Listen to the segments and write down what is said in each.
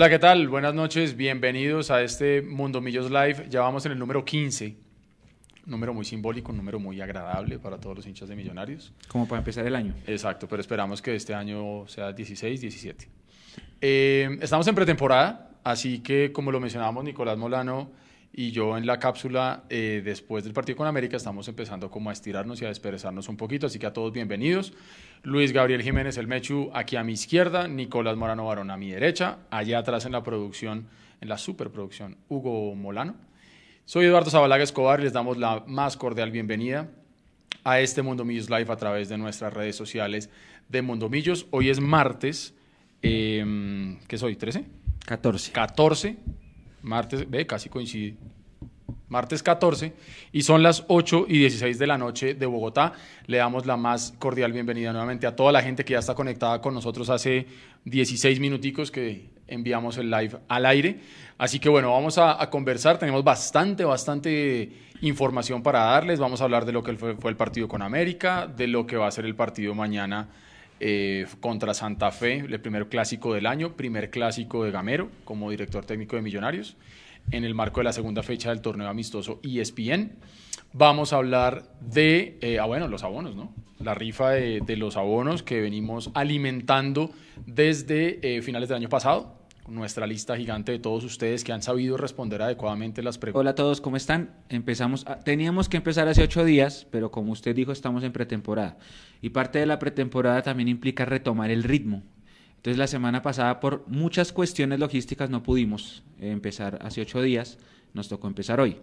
Hola, ¿qué tal? Buenas noches, bienvenidos a este Mundo Millos Live. Ya vamos en el número 15. Un número muy simbólico, un número muy agradable para todos los hinchas de Millonarios. Como para empezar el año. Exacto, pero esperamos que este año sea 16, 17. Eh, estamos en pretemporada, así que como lo mencionábamos Nicolás Molano y yo en la cápsula, eh, después del partido con América, estamos empezando como a estirarnos y a desperezarnos un poquito, así que a todos bienvenidos. Luis Gabriel Jiménez El Mechu aquí a mi izquierda, Nicolás Morano Barón a mi derecha, allá atrás en la producción, en la superproducción, Hugo Molano. Soy Eduardo Zabalaga Escobar y les damos la más cordial bienvenida a este Mundo Millos Live a través de nuestras redes sociales de Mundo Millos. Hoy es martes, eh, ¿qué soy? ¿13? 14. 14, martes, ve, casi coincide. Martes 14 y son las 8 y 16 de la noche de Bogotá. Le damos la más cordial bienvenida nuevamente a toda la gente que ya está conectada con nosotros hace 16 minuticos que enviamos el live al aire. Así que bueno, vamos a, conversar. Tenemos bastante, bastante información para darles. Vamos a hablar de lo que fue, fue el partido con América, de lo que va a ser el partido mañana eh, contra Santa Fe, el primer clásico del año, primer clásico de Gamero como director técnico de Millonarios, en el marco de la segunda fecha del torneo amistoso ESPN. Vamos a hablar de, eh, ah, bueno, los abonos, ¿no? La rifa de, los abonos que venimos alimentando desde eh, finales del año pasado. Nuestra lista gigante de todos ustedes que han sabido responder adecuadamente las preguntas. Hola a todos, ¿cómo están? Empezamos, a- teníamos que empezar hace ocho días, pero como usted dijo, estamos en pretemporada. Y parte de la pretemporada también implica retomar el ritmo. Entonces la semana pasada, por muchas cuestiones logísticas, no pudimos eh, empezar hace ocho días, nos tocó empezar hoy.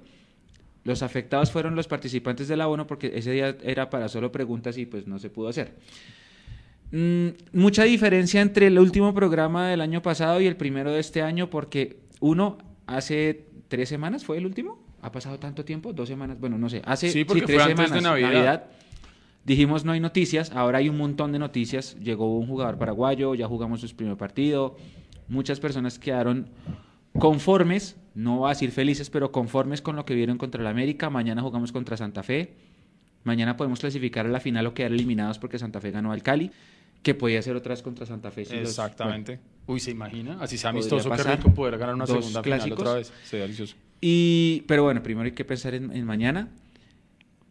Los afectados fueron los participantes del abono porque ese día era para solo preguntas y pues no se pudo hacer. Mm, mucha diferencia entre el último programa del año pasado y el primero de este año porque uno hace tres semanas fue el último. ¿Ha pasado tanto tiempo? ¿Dos semanas? Bueno, no sé. Hace Sí, porque tres fue antes de semanas. Navidad. Dijimos no hay noticias, ahora hay un montón de noticias. Llegó un jugador paraguayo, ya jugamos su primer partido. Muchas personas quedaron conformes, no voy a decir felices, pero conformes con lo que vieron contra el América. Mañana jugamos contra Santa Fe. Mañana podemos clasificar a la final o quedar eliminados porque Santa Fe ganó al Cali, que podía ser otra vez contra Santa Fe. si los- Exactamente. Uy, ¿se imagina? Así sea amistoso, qué rico poder ganar una segunda final clásicos. otra vez. Sería delicioso. Y, pero bueno, primero hay que pensar en, en mañana.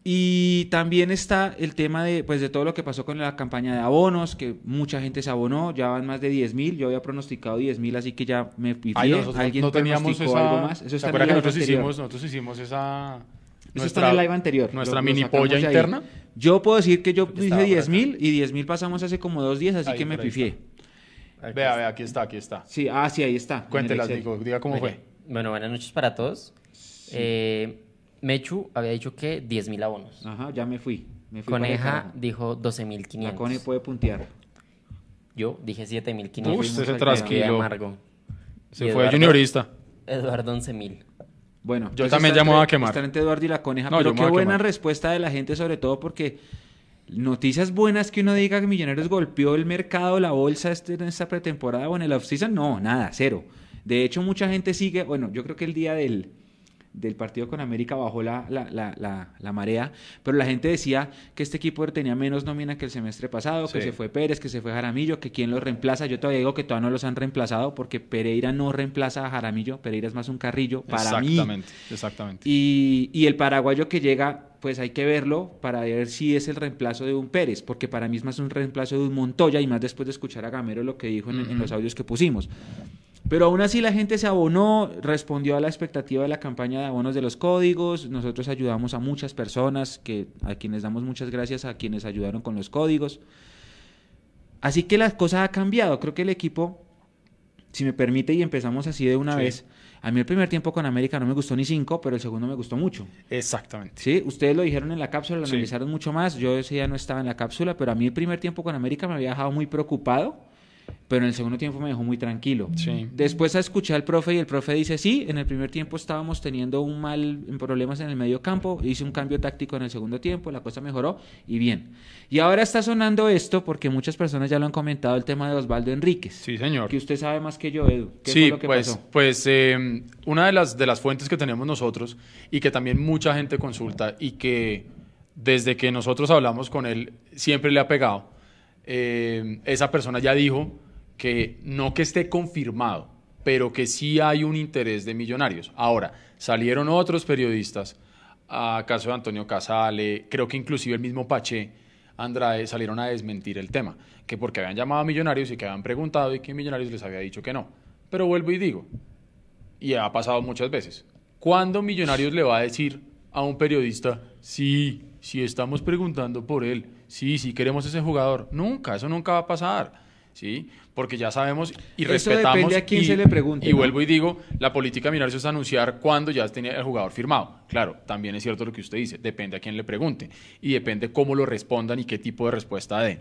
Y también está el tema de, pues, de todo lo que pasó con la campaña de abonos, que mucha gente se abonó, ya van más de 10 mil, yo había pronosticado 10 mil, así que ya me pifié. Ay, nosotros ¿Alguien no teníamos esa... algo más? Eso ¿Te está en el que live nosotros anterior. hicimos, nosotros hicimos esa... Eso está en el live anterior. Nuestra lo- mini polla ahí. interna. Yo puedo decir que yo dije estaba por 10 acá. mil y 10 mil pasamos hace como dos días, así Ahí, que me pifié. Vea, vea, aquí está, aquí está. Sí, ah, sí, ahí está. Cuéntelas. Nico, diga cómo Bueno, fue. Bueno, buenas noches para todos. Eh, Mechu había dicho que 10.000 abonos. Ajá, ya me fui. Me fui Coneja dijo La 12.500. Cone puede puntear. Yo dije 7.500. Uf, fuimos usted se al Quedé trasquiló. amargo. Se Y fue Eduardo- juniorista. Eduardo 11.000. Bueno, Yo también voy a quemar. está entre Eduardo y la coneja, No, yo pero qué buena quemar. respuesta de la gente, sobre todo porque noticias buenas que uno diga que Millonarios golpeó el mercado, la bolsa este, en esta pretemporada o en el offseason, no, nada, cero. De hecho, mucha gente sigue, bueno, yo creo que el día del, del partido con América bajó la, la, la, la, marea, pero la gente decía que este equipo tenía menos nómina que el semestre pasado, que se fue Pérez, que se fue Jaramillo, que quién lo reemplaza. Yo todavía digo que todavía no los han reemplazado porque Pereira no reemplaza a Jaramillo, Pereira es más un carrillo para mí. exactamente, exactamente. Y, y el paraguayo que llega, pues hay que verlo para ver si es el reemplazo de un Pérez, porque para mí es más un reemplazo de un Montoya y más después de escuchar a Gamero lo que dijo en, en los audios que pusimos. Pero aún así la gente se abonó, respondió a la expectativa de la campaña de abonos de los códigos, nosotros ayudamos a muchas personas, que, a quienes damos muchas gracias a quienes ayudaron con los códigos. Así que la cosa ha cambiado, creo que el equipo, si me permite y empezamos así de una Sí. vez, a mí el primer tiempo con América no me gustó ni cinco, pero el segundo me gustó mucho. Exactamente. Sí, ustedes lo dijeron en la cápsula, lo Sí. analizaron mucho más. Yo ese día no estaba en la cápsula, pero a mí el primer tiempo con América me había dejado muy preocupado, pero en el segundo tiempo me dejó muy tranquilo. Sí. Después escuché al profe y el profe dice, sí, en el primer tiempo estábamos teniendo un mal problemas en el medio campo, hice un cambio táctico en el segundo tiempo, la cosa mejoró y bien. Y ahora está sonando esto porque muchas personas ya lo han comentado el tema de Osvaldo Enríquez. Sí, señor. Que usted sabe más que yo, Edu. ¿Qué Sí, fue lo que pues, pasó? pues eh, una de las, de las fuentes que tenemos nosotros y que también mucha gente consulta y que desde que nosotros hablamos con él siempre le ha pegado, eh, esa persona ya dijo que no que esté confirmado, pero que sí hay un interés de millonarios. Ahora, salieron otros periodistas, a caso de Antonio Casale, creo que inclusive el mismo Pache Andrade salieron a desmentir el tema, que porque habían llamado a millonarios y que habían preguntado y que millonarios les había dicho que no. Pero vuelvo y digo, y ha pasado muchas veces, ¿cuándo millonarios le va a decir a un periodista, sí, sí estamos preguntando por él, sí, sí queremos ese jugador? Nunca, eso nunca va a pasar. ¿sí? Porque ya sabemos y Eso respetamos. depende a quién y, se le pregunte, Y ¿no? vuelvo y digo, la política de es anunciar cuando ya tenía el jugador firmado. Claro, también es cierto lo que usted dice, depende a quién le pregunte y depende cómo lo respondan y qué tipo de respuesta den.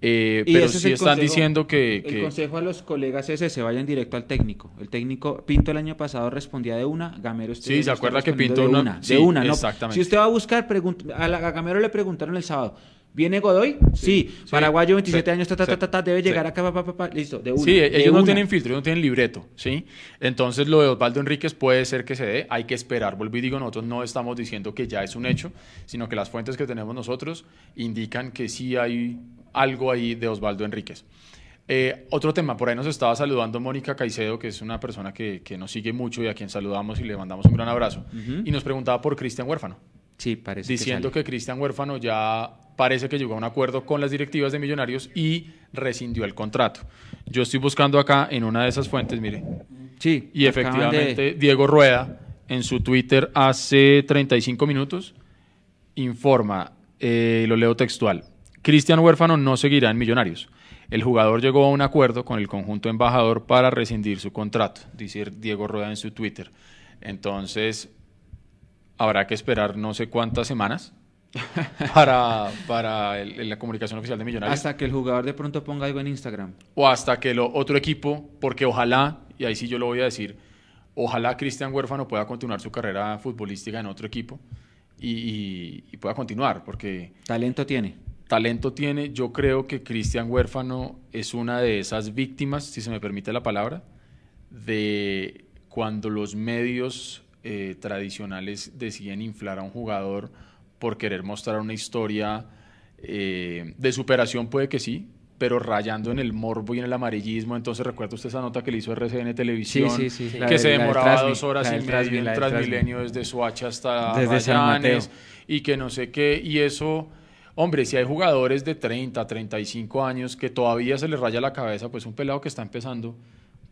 Eh, pero es sí están consejo- diciendo que... El consejo a los colegas es ese, vayan directo al técnico. El técnico, Pinto el año pasado respondía de una, Gamero este Sí, se acuerda que Pinto de una- una, sí, de una, no. exactamente. Si usted va a buscar, a, la- a Gamero le preguntaron el sábado, ¿viene Godoy? Sí, sí, paraguayo, 27 sí, años, ta, ta, ta, debe sí. llegar acá, pa, pa, pa, pa, listo, de una. Sí, de ellos no una. tienen filtro, ellos no tienen libreto, ¿sí? Entonces lo de Osvaldo Enríquez puede ser que se dé, hay que esperar. Vuelvo y digo, nosotros no estamos diciendo que ya es un hecho, sino que las fuentes que tenemos nosotros indican que sí hay algo ahí de Osvaldo Enríquez. Eh, otro tema, por ahí nos estaba saludando Mónica Caicedo, que es una persona que, que nos sigue mucho y a quien saludamos y le mandamos un gran abrazo, y nos preguntaba por Cristian Huérfano Sí, parece diciendo que, que Cristian Huérfano ya parece que llegó a un acuerdo con las directivas de Millonarios y rescindió el contrato. Yo estoy buscando acá en una de esas fuentes, mire. Sí, y de- efectivamente Diego Rueda en su Twitter hace 35 minutos informa, eh, lo leo textual, Cristian Huérfano no seguirá en Millonarios. El jugador llegó a un acuerdo con el conjunto embajador para rescindir su contrato, dice Diego Rueda en su Twitter. Entonces, habrá que esperar no sé cuántas semanas para, para el- la comunicación oficial de Millonarios. Hasta que el jugador de pronto ponga algo en Instagram. o hasta que lo otro equipo, porque ojalá, y ahí sí yo lo voy a decir, ojalá Cristian Huérfano pueda continuar su carrera futbolística en otro equipo y, y- y pueda continuar, porque Talento tiene. talento tiene. Yo creo que Cristian Huérfano es una de esas víctimas, si se me permite la palabra, de cuando los medios eh, tradicionales deciden inflar a un jugador por querer mostrar una historia eh, de superación, puede que sí, pero rayando en el morbo y en el amarillismo. Entonces recuerda usted esa nota que le hizo RCN Televisión, Sí, sí, sí. La que de- se demoraba dos horas y media en. Transmilenio desde Soacha hasta Desde y que no sé qué, y eso, hombre, si hay jugadores de 30, 35 años que todavía se les raya la cabeza, pues un pelado que está empezando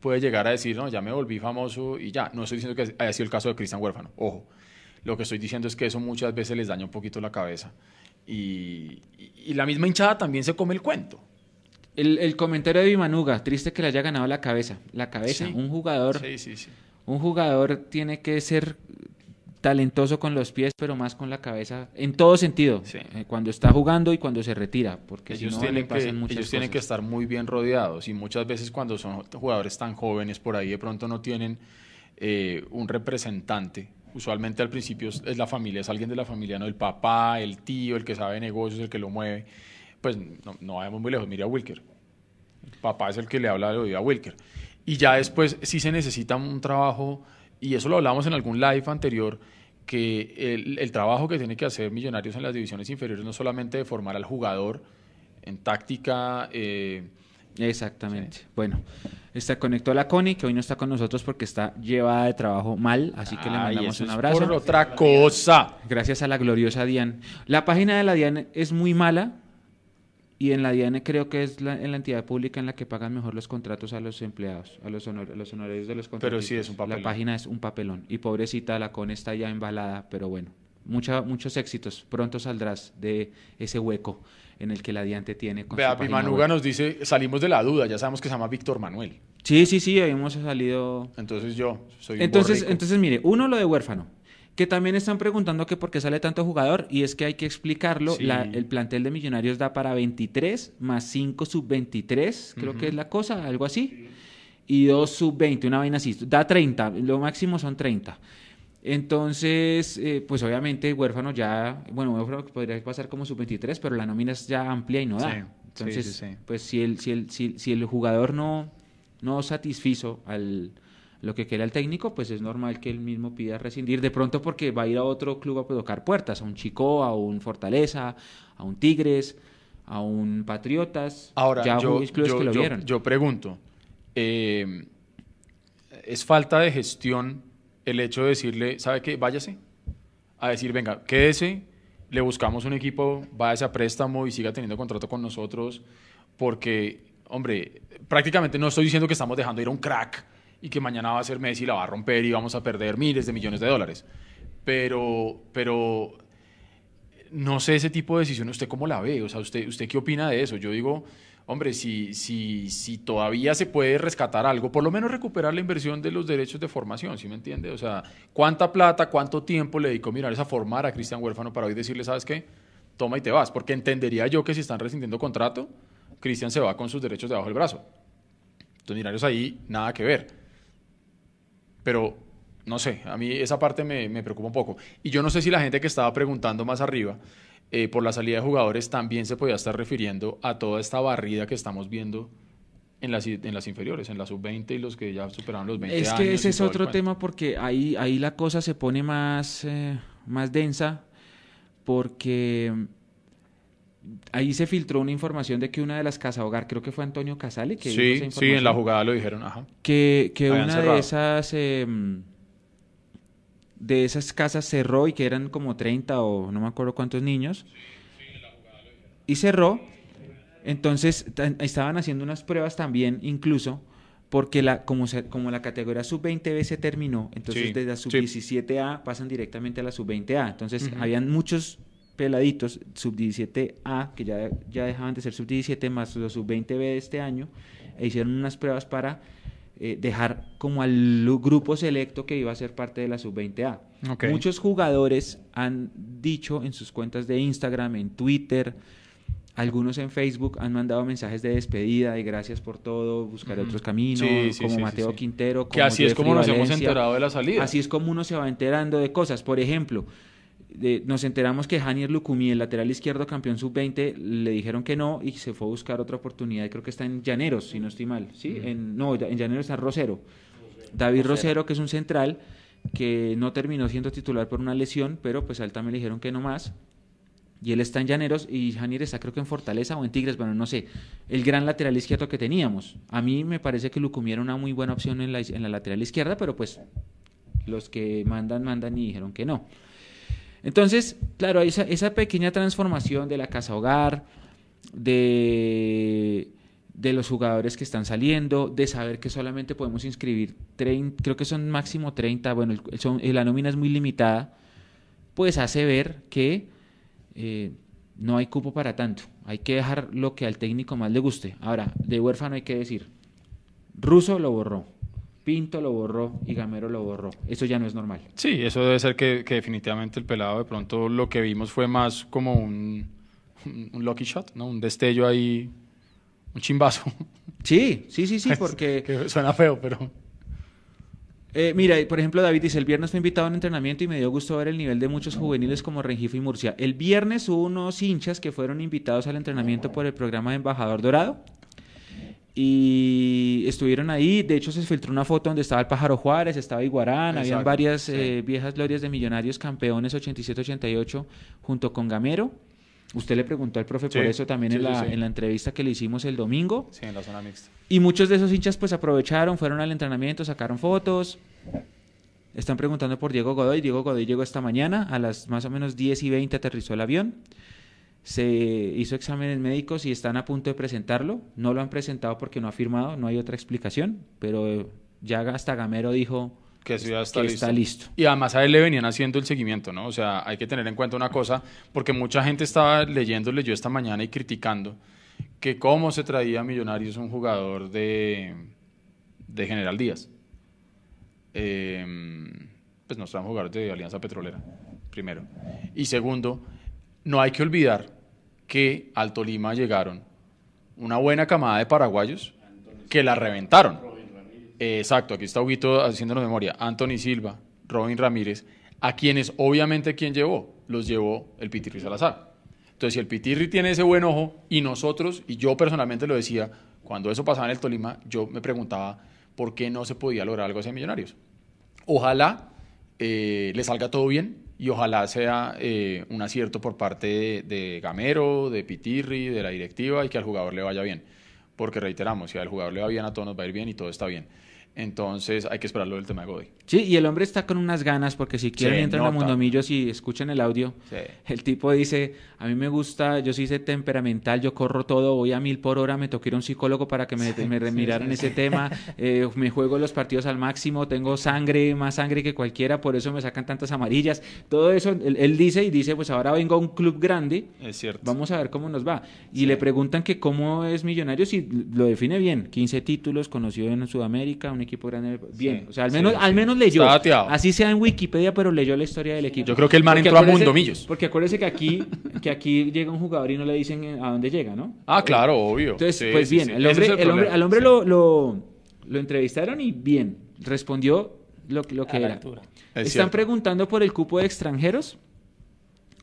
puede llegar a decir, no, ya me volví famoso y ya. No estoy diciendo que haya sido el caso de Cristian Huérfano, ojo. Lo que estoy diciendo es que eso muchas veces les daña un poquito la cabeza. Y, y- y la misma hinchada también se come el cuento. El, el comentario de Vimanuga, triste que le haya ganado la cabeza. La cabeza, Sí. un jugador Sí, sí, sí. Un jugador tiene que ser talentoso con los pies, pero más con la cabeza, en todo sentido, Sí. eh, cuando está jugando y cuando se retira, porque si ellos no le tienen, que, pasan muchas ellos tienen que cosas. estar muy bien rodeados y muchas veces cuando son jugadores tan jóvenes por ahí de pronto no tienen eh, un representante. Usualmente al principio es la familia, es alguien de la familia, no el papá, el tío, el que sabe negocios, el que lo mueve. Pues no, no vayamos muy lejos, mire a Wilker. El papá es el que le habla de oído a Wilker. Y ya después sí se necesita un trabajo, y eso lo hablamos en algún live anterior, que el, el trabajo que tiene que hacer Millonarios en las divisiones inferiores no solamente de formar al jugador en táctica, eh, Exactamente. Bueno, está conectó a la Connie, que hoy no está con nosotros porque está llevada de trabajo mal, así que le mandamos un abrazo. Por otra cosa. Gracias a la gloriosa Diane. La página de la Diane es muy mala y en la Diane creo que es la, en la entidad pública en la que pagan mejor los contratos a los empleados, a los, honor- a los honorarios de los contratos. Pero sí es un papelón. La página es un papelón y pobrecita la Con está ya embalada, pero bueno, mucha, muchos éxitos. Pronto saldrás de ese hueco en el que la Diane te tiene con Vea, su Pimanuga web. nos dice, salimos de la duda, ya sabemos que se llama Víctor Manuel. Sí, sí, sí, hemos salido Entonces yo soy entonces, borrico. entonces, mire, uno lo de huérfano, que también están preguntando que por qué sale tanto jugador, y es que hay que explicarlo. Sí. la- el plantel de Millonarios da para 23 más 5 sub-23, creo que es la cosa, algo así, y 2 sub-20, una vaina así. Da 30, lo máximo son 30. Entonces, eh, pues obviamente huérfano ya, bueno, huérfano podría pasar como sub-23, pero la nómina es ya amplia y no da. Sí, Entonces, sí, sí, sí. pues si el, si el, si, si el jugador no, no satisfizo al lo que quiera el técnico, pues es normal que él mismo pida rescindir, de pronto porque va a ir a otro club a tocar puertas, a un Chico, a un Fortaleza, a un Tigres, a un Patriotas, Ahora, ya yo, clubes yo- que lo yo- vieron. yo pregunto, eh, es falta de gestión el hecho de decirle, ¿sabe qué? Váyase. A decir, venga, quédese, le buscamos un equipo, váyase a préstamo y siga teniendo contrato con nosotros, porque, hombre, prácticamente no estoy diciendo que estamos dejando ir a un crack y que mañana va a ser Messi, la va a romper y vamos a perder miles de millones de dólares. Pero, pero no sé ese tipo de decisión, ¿usted cómo la ve? O sea, ¿usted, usted qué opina de eso? Yo digo, hombre, si, si, si todavía se puede rescatar algo, por lo menos recuperar la inversión de los derechos de formación, ¿sí me entiende? O sea, ¿cuánta plata, cuánto tiempo le dedicó mirar a formar a Cristian Huérfano para hoy decirle, ¿sabes qué? Toma y te vas. Porque entendería yo que si están rescindiendo contrato, Cristian se va con sus derechos debajo del brazo. Entonces, Millonarios ahí, nada que ver. Pero no sé, a mí esa parte me, me, preocupa un poco. Y yo no sé si la gente que estaba preguntando más arriba eh, por la salida de jugadores también se podía estar refiriendo a toda esta barrida que estamos viendo en las, en las inferiores, en la sub-20 y los que ya superaron los 20 años. Es que ese es otro tema porque ahí, ahí la cosa se pone más, eh, más densa porque ahí se filtró una información de que una de las casas hogar, creo que fue Antonio Casale, que sí, sí, en la jugada lo dijeron, ajá. Que, que una de esas... Eh, de esas casas cerró y que eran como 30 o no me acuerdo cuántos niños. Y cerró. Entonces estaban haciendo unas pruebas también, incluso, porque la, como, como la categoría sub-20B se terminó, entonces desde la sub-17A pasan directamente a la sub-20A. Entonces habían muchos peladitos sub-17A que ya, ya dejaban de ser sub-17 más los sub-20B de este año e hicieron unas pruebas para eh, dejar como al grupo selecto que iba a ser parte de la sub-20A. Muchos jugadores han dicho en sus cuentas de Instagram, en Twitter, algunos en Facebook han mandado mensajes de despedida y gracias por todo, buscar otros caminos, como Mateo Quintero. Como que así es como nos hemos enterado de la salida. Así es como uno se va enterando de cosas. Por ejemplo, nos enteramos que Janier Lucumí, el lateral izquierdo campeón sub-20, le dijeron que no y se fue a buscar otra oportunidad. Creo que está en Llaneros, si no estoy mal. ¿sí? En, no, en Llaneros está Rosero. David Rosero. que es un central que no terminó siendo titular por una lesión, pero pues a él también le dijeron que no más. Y él está en Llaneros y Janier está creo que en Fortaleza o en Tigres, bueno, no sé. El gran lateral izquierdo que teníamos. A mí me parece que Lucumí era una muy buena opción en la, en la lateral izquierda, pero pues los que mandan, mandan y dijeron que no. Entonces, claro, esa, esa pequeña transformación de la casa hogar, de, de los jugadores que están saliendo, de saber que solamente podemos inscribir 30, creo que son máximo 30, bueno, el, la nómina es muy limitada, pues hace ver que eh, no hay cupo para tanto. Hay que dejar lo que al técnico más le guste. Ahora, de huérfano hay que decir, Russo lo borró. Pinto lo borró y Gamero lo borró. Eso ya no es normal. Sí, eso debe ser que, definitivamente el pelado de pronto lo que vimos fue más como un, un lucky shot, ¿no? Un destello ahí, un chimbazo. Sí, sí, sí, sí, porque... que suena feo, pero... Eh, mira, por ejemplo, David dice, el viernes fue invitado a un entrenamiento y me dio gusto ver el nivel de muchos juveniles como Rengifo y Murcia. El viernes hubo unos hinchas que fueron invitados al entrenamiento por el programa de Embajador Dorado y estuvieron ahí. De hecho, se filtró una foto donde estaba el Pájaro Juárez, estaba Iguarán, habían varias eh, viejas glorias de millonarios campeones 87-88 junto con Gamero. Usted le preguntó al profe por eso también en, la, en la entrevista que le hicimos el domingo. Sí, en la zona mixta. Y muchos de esos hinchas pues aprovecharon, fueron al entrenamiento, sacaron fotos. Están preguntando por Diego Godoy. Diego Godoy llegó esta mañana, a las más o menos 10 y 20 aterrizó el avión se hizo exámenes médicos y están a punto de presentarlo. No lo han presentado porque no ha firmado, no hay otra explicación, pero ya hasta Gamero dijo que, ya está, listo. Y además a él le venían haciendo el seguimiento, ¿no? O sea, hay que tener en cuenta una cosa, porque mucha gente estaba leyéndole yo esta mañana y criticando que cómo se traía a Millonarios un jugador de, de General Díaz. Em, pues nos traen jugadores de Alianza Petrolera, primero. Y segundo, no hay que olvidar que al Tolima llegaron una buena camada de paraguayos que la reventaron. exacto, aquí está Huguito haciéndonos memoria. Anthony Silva, Robin Ramírez, a quienes obviamente quién llevó, los llevó el Pitirri Salazar. Entonces, si el Pitirri tiene ese buen ojo y nosotros, y yo personalmente lo decía, cuando eso pasaba en el Tolima, yo me preguntaba por qué no se podía lograr algo así Millonarios. Ojalá eh, le salga todo bien, y ojalá sea eh, un acierto por parte de, Gamero, de Pitirri, de la directiva y que al jugador le vaya bien. Porque reiteramos, si al jugador le va bien, a todos nos va a ir bien y todo está bien. Entonces hay que esperarlo del tema de Godoy. Sí, y el hombre está con unas ganas, porque si quieren entran a nota. Mundomillos y escuchan el audio. Sí. El tipo dice, a mí me gusta, yo soy ese temperamental, yo corro todo, voy a mil por hora, me toqué ir a un psicólogo para que me, me remiraran ese tema, eh, me juego los partidos al máximo, tengo sangre, más sangre que cualquiera, por eso me sacan tantas amarillas. Todo eso, él, él dice y dice, pues ahora vengo a un club grande, Es cierto. vamos a ver cómo nos va. Y le preguntan que cómo es Millonarios y lo define bien, 15 títulos, conocido en Sudamérica, un equipo grande, bien, o sea, al menos, sí. al menos leyó, así sea en Wikipedia, pero leyó la historia del equipo. Yo creo que el man Porque entró a acuérdese- Mundomillos. Porque acuérdese que aquí, que aquí llega un jugador y no le dicen eh, a dónde llega, ¿no? Ah, claro, obvio. Entonces, Sí, pues sí, bien, sí. el hombre, es el hombre- al hombre Sí. lo, lo, lo entrevistaron y bien, respondió lo, lo que A era. Es Están cierto. preguntando por el cupo de extranjeros.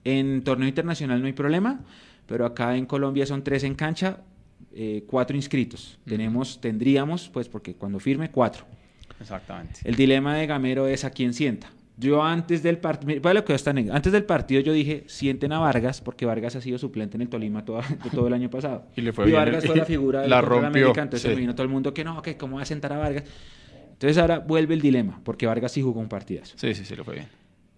En torneo internacional no hay problema, pero acá en Colombia son tres en cancha, eh, cuatro inscritos. Tenemos, tendríamos, pues porque cuando firme, cuatro. Exactamente. El dilema de Gamero es a quién sienta. Yo antes del partido, lo que está anécdota. antes del partido yo dije, sienten a Vargas, porque Vargas ha sido suplente en el Tolima todo, todo el año pasado. Y le fue bien Vargas el- fue la figura del la rompió, América, entonces sí. me vino todo el mundo que no, que cómo va a sentar a Vargas. Entonces ahora vuelve el dilema, porque Vargas sí jugó un partidazo. Sí, sí, sí, lo fue bien.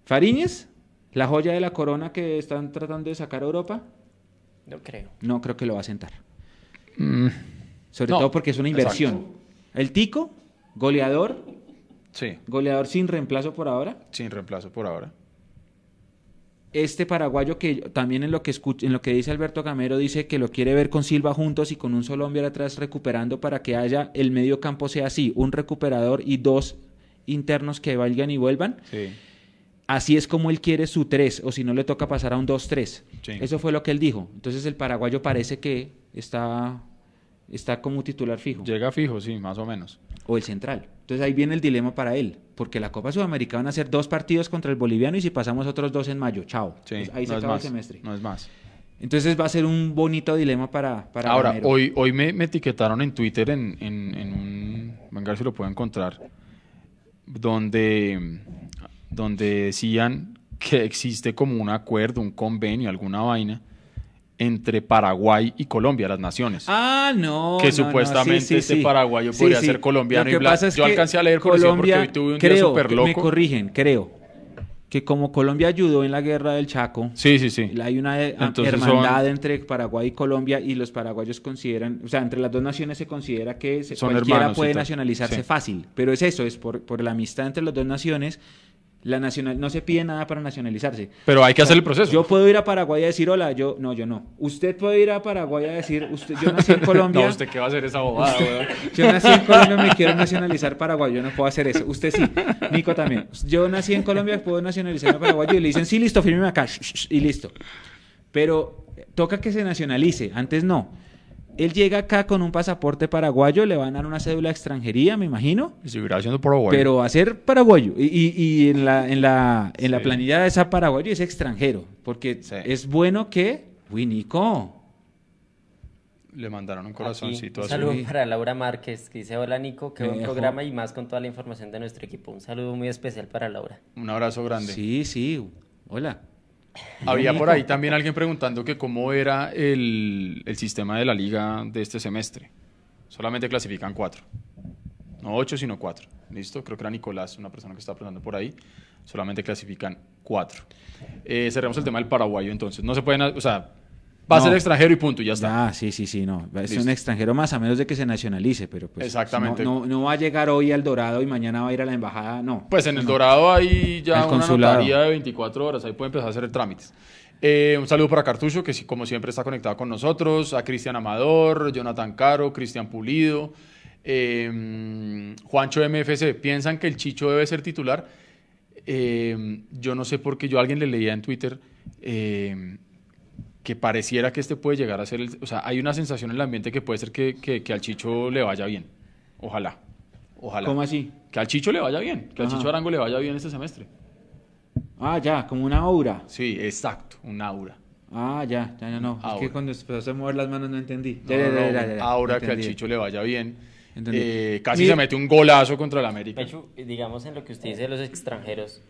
Fariñez, la joya de la corona que están tratando de sacar a Europa, No creo. no creo que lo va a sentar. Mm, Sobre No, todo porque es una inversión. El Tico, goleador, sí, goleador sin reemplazo por ahora. sin reemplazo por ahora. este paraguayo que también en lo que en lo que dice Alberto Gamero dice que lo quiere ver con Silva juntos y con un solo hombre atrás recuperando para que haya el medio campo sea así, un recuperador y dos internos que vayan y vuelvan. Sí. Así es como él quiere su 3 o si no le toca pasar a un 2-3. Sí. Eso fue lo que él dijo. Entonces el paraguayo parece que está está como titular fijo Llega fijo, sí, más o menos. o el central. Entonces ahí viene el dilema para él, porque la Copa Sudamericana van a ser dos partidos contra el boliviano y si pasamos otros dos en mayo, chao. Sí, Pues ahí se no acaba más. el semestre. No es más. Entonces va a ser un bonito dilema para, para Ahora, hoy, hoy me, me etiquetaron en Twitter en, en, en un... Venga, si lo puedo encontrar. Donde, donde decían que existe como un acuerdo, un convenio, alguna vaina entre Paraguay y Colombia, las naciones. Ah, no. que no, no, supuestamente sí, sí, este sí. paraguayo podría ser colombiano Lo y blanco. pasa es Yo alcancé a leer encima porque hoy tuve un día creo, súper Me loco. corrigen, creo. Que como Colombia ayudó en la guerra del Chaco, Sí, sí, sí. hay una eh, Entonces hermandad son- entre Paraguay y Colombia y los paraguayos consideran, o sea, entre las dos naciones se considera que se- Son cualquiera hermanos puede nacionalizarse fácil. Pero es eso, es por, por la amistad entre las dos naciones. La nacional, no se pide nada para nacionalizarse. Pero hay que hacer el proceso. Yo puedo ir a Paraguay a decir hola, yo no, yo no. Usted puede ir a Paraguay a decir, usted, yo nací en Colombia. No, usted qué va a hacer esa bobada? Yo nací en Colombia, me quiero nacionalizar Paraguay, yo no puedo hacer eso. Usted sí, Nico también. Yo nací en Colombia, puedo nacionalizar a Paraguay y le dicen, sí, listo, fírmeme acá, y listo. Pero eh, toca que se nacionalice, antes no. Él llega acá con un pasaporte paraguayo, le van a dar una cédula de extranjería, me imagino, Y seguirá siendo Paraguay. pero a ser paraguayo. Y, y- y en la, en la, en la Sí. planilla de esa paraguayo es extranjero, porque Sí. es bueno que... Uy, Nico. Le mandaron un Aquí, corazoncito un azul. saludo para Laura Márquez, que dice, hola Nico, qué Me buen dejó. programa y más con toda la información de nuestro equipo. Un saludo muy especial para Laura. Un abrazo grande. Sí, sí. Hola. Había por ahí también alguien preguntando que cómo era el, el sistema de la liga de este semestre. Solamente clasifican cuatro. No ocho, sino cuatro. ¿Listo? Creo que era Nicolás, una persona que estaba preguntando por ahí. Solamente clasifican cuatro. Eh, cerremos el tema del paraguayo entonces. No se pueden, o sea, va a No. ser extranjero y punto, y ya está. Ah, sí, sí, sí, no. Es Listo. un extranjero más a menos de que se nacionalice, pero pues Exactamente. No, no, no va a llegar hoy al Dorado y mañana va a ir a la embajada, no. Pues en el. Dorado hay ya El una consulado. notaría de 24 horas, ahí puede empezar a hacer trámites. Eh, un saludo para Cartucho, que como siempre está conectado con nosotros, a Cristian Amador, Jonathan Caro, Cristian Pulido, eh, Juancho MFC. ¿Piensan que el Chicho debe ser titular? Eh, yo no sé por qué yo a alguien le leía en Twitter eh, que pareciera que este puede llegar a ser el... O sea, hay una sensación en el ambiente que puede ser que, que- que al Chicho le vaya bien. Ojalá. Ojalá. ¿Cómo así? Que al Chicho le vaya bien, que al Ajá. Chicho Arango le vaya bien este semestre. Ah, ya, como una aura. Sí, exacto, un aura. Ah, ya, ya, ya, no. Es que cuando empezó a mover las manos no entendí. No, Ya, ya, no, ya, no, ya, ya, ya, aura que al. Chicho le vaya bien. Eh, casi Mire- se mete un golazo contra el América. Pechu, digamos en lo que usted dice de los extranjeros,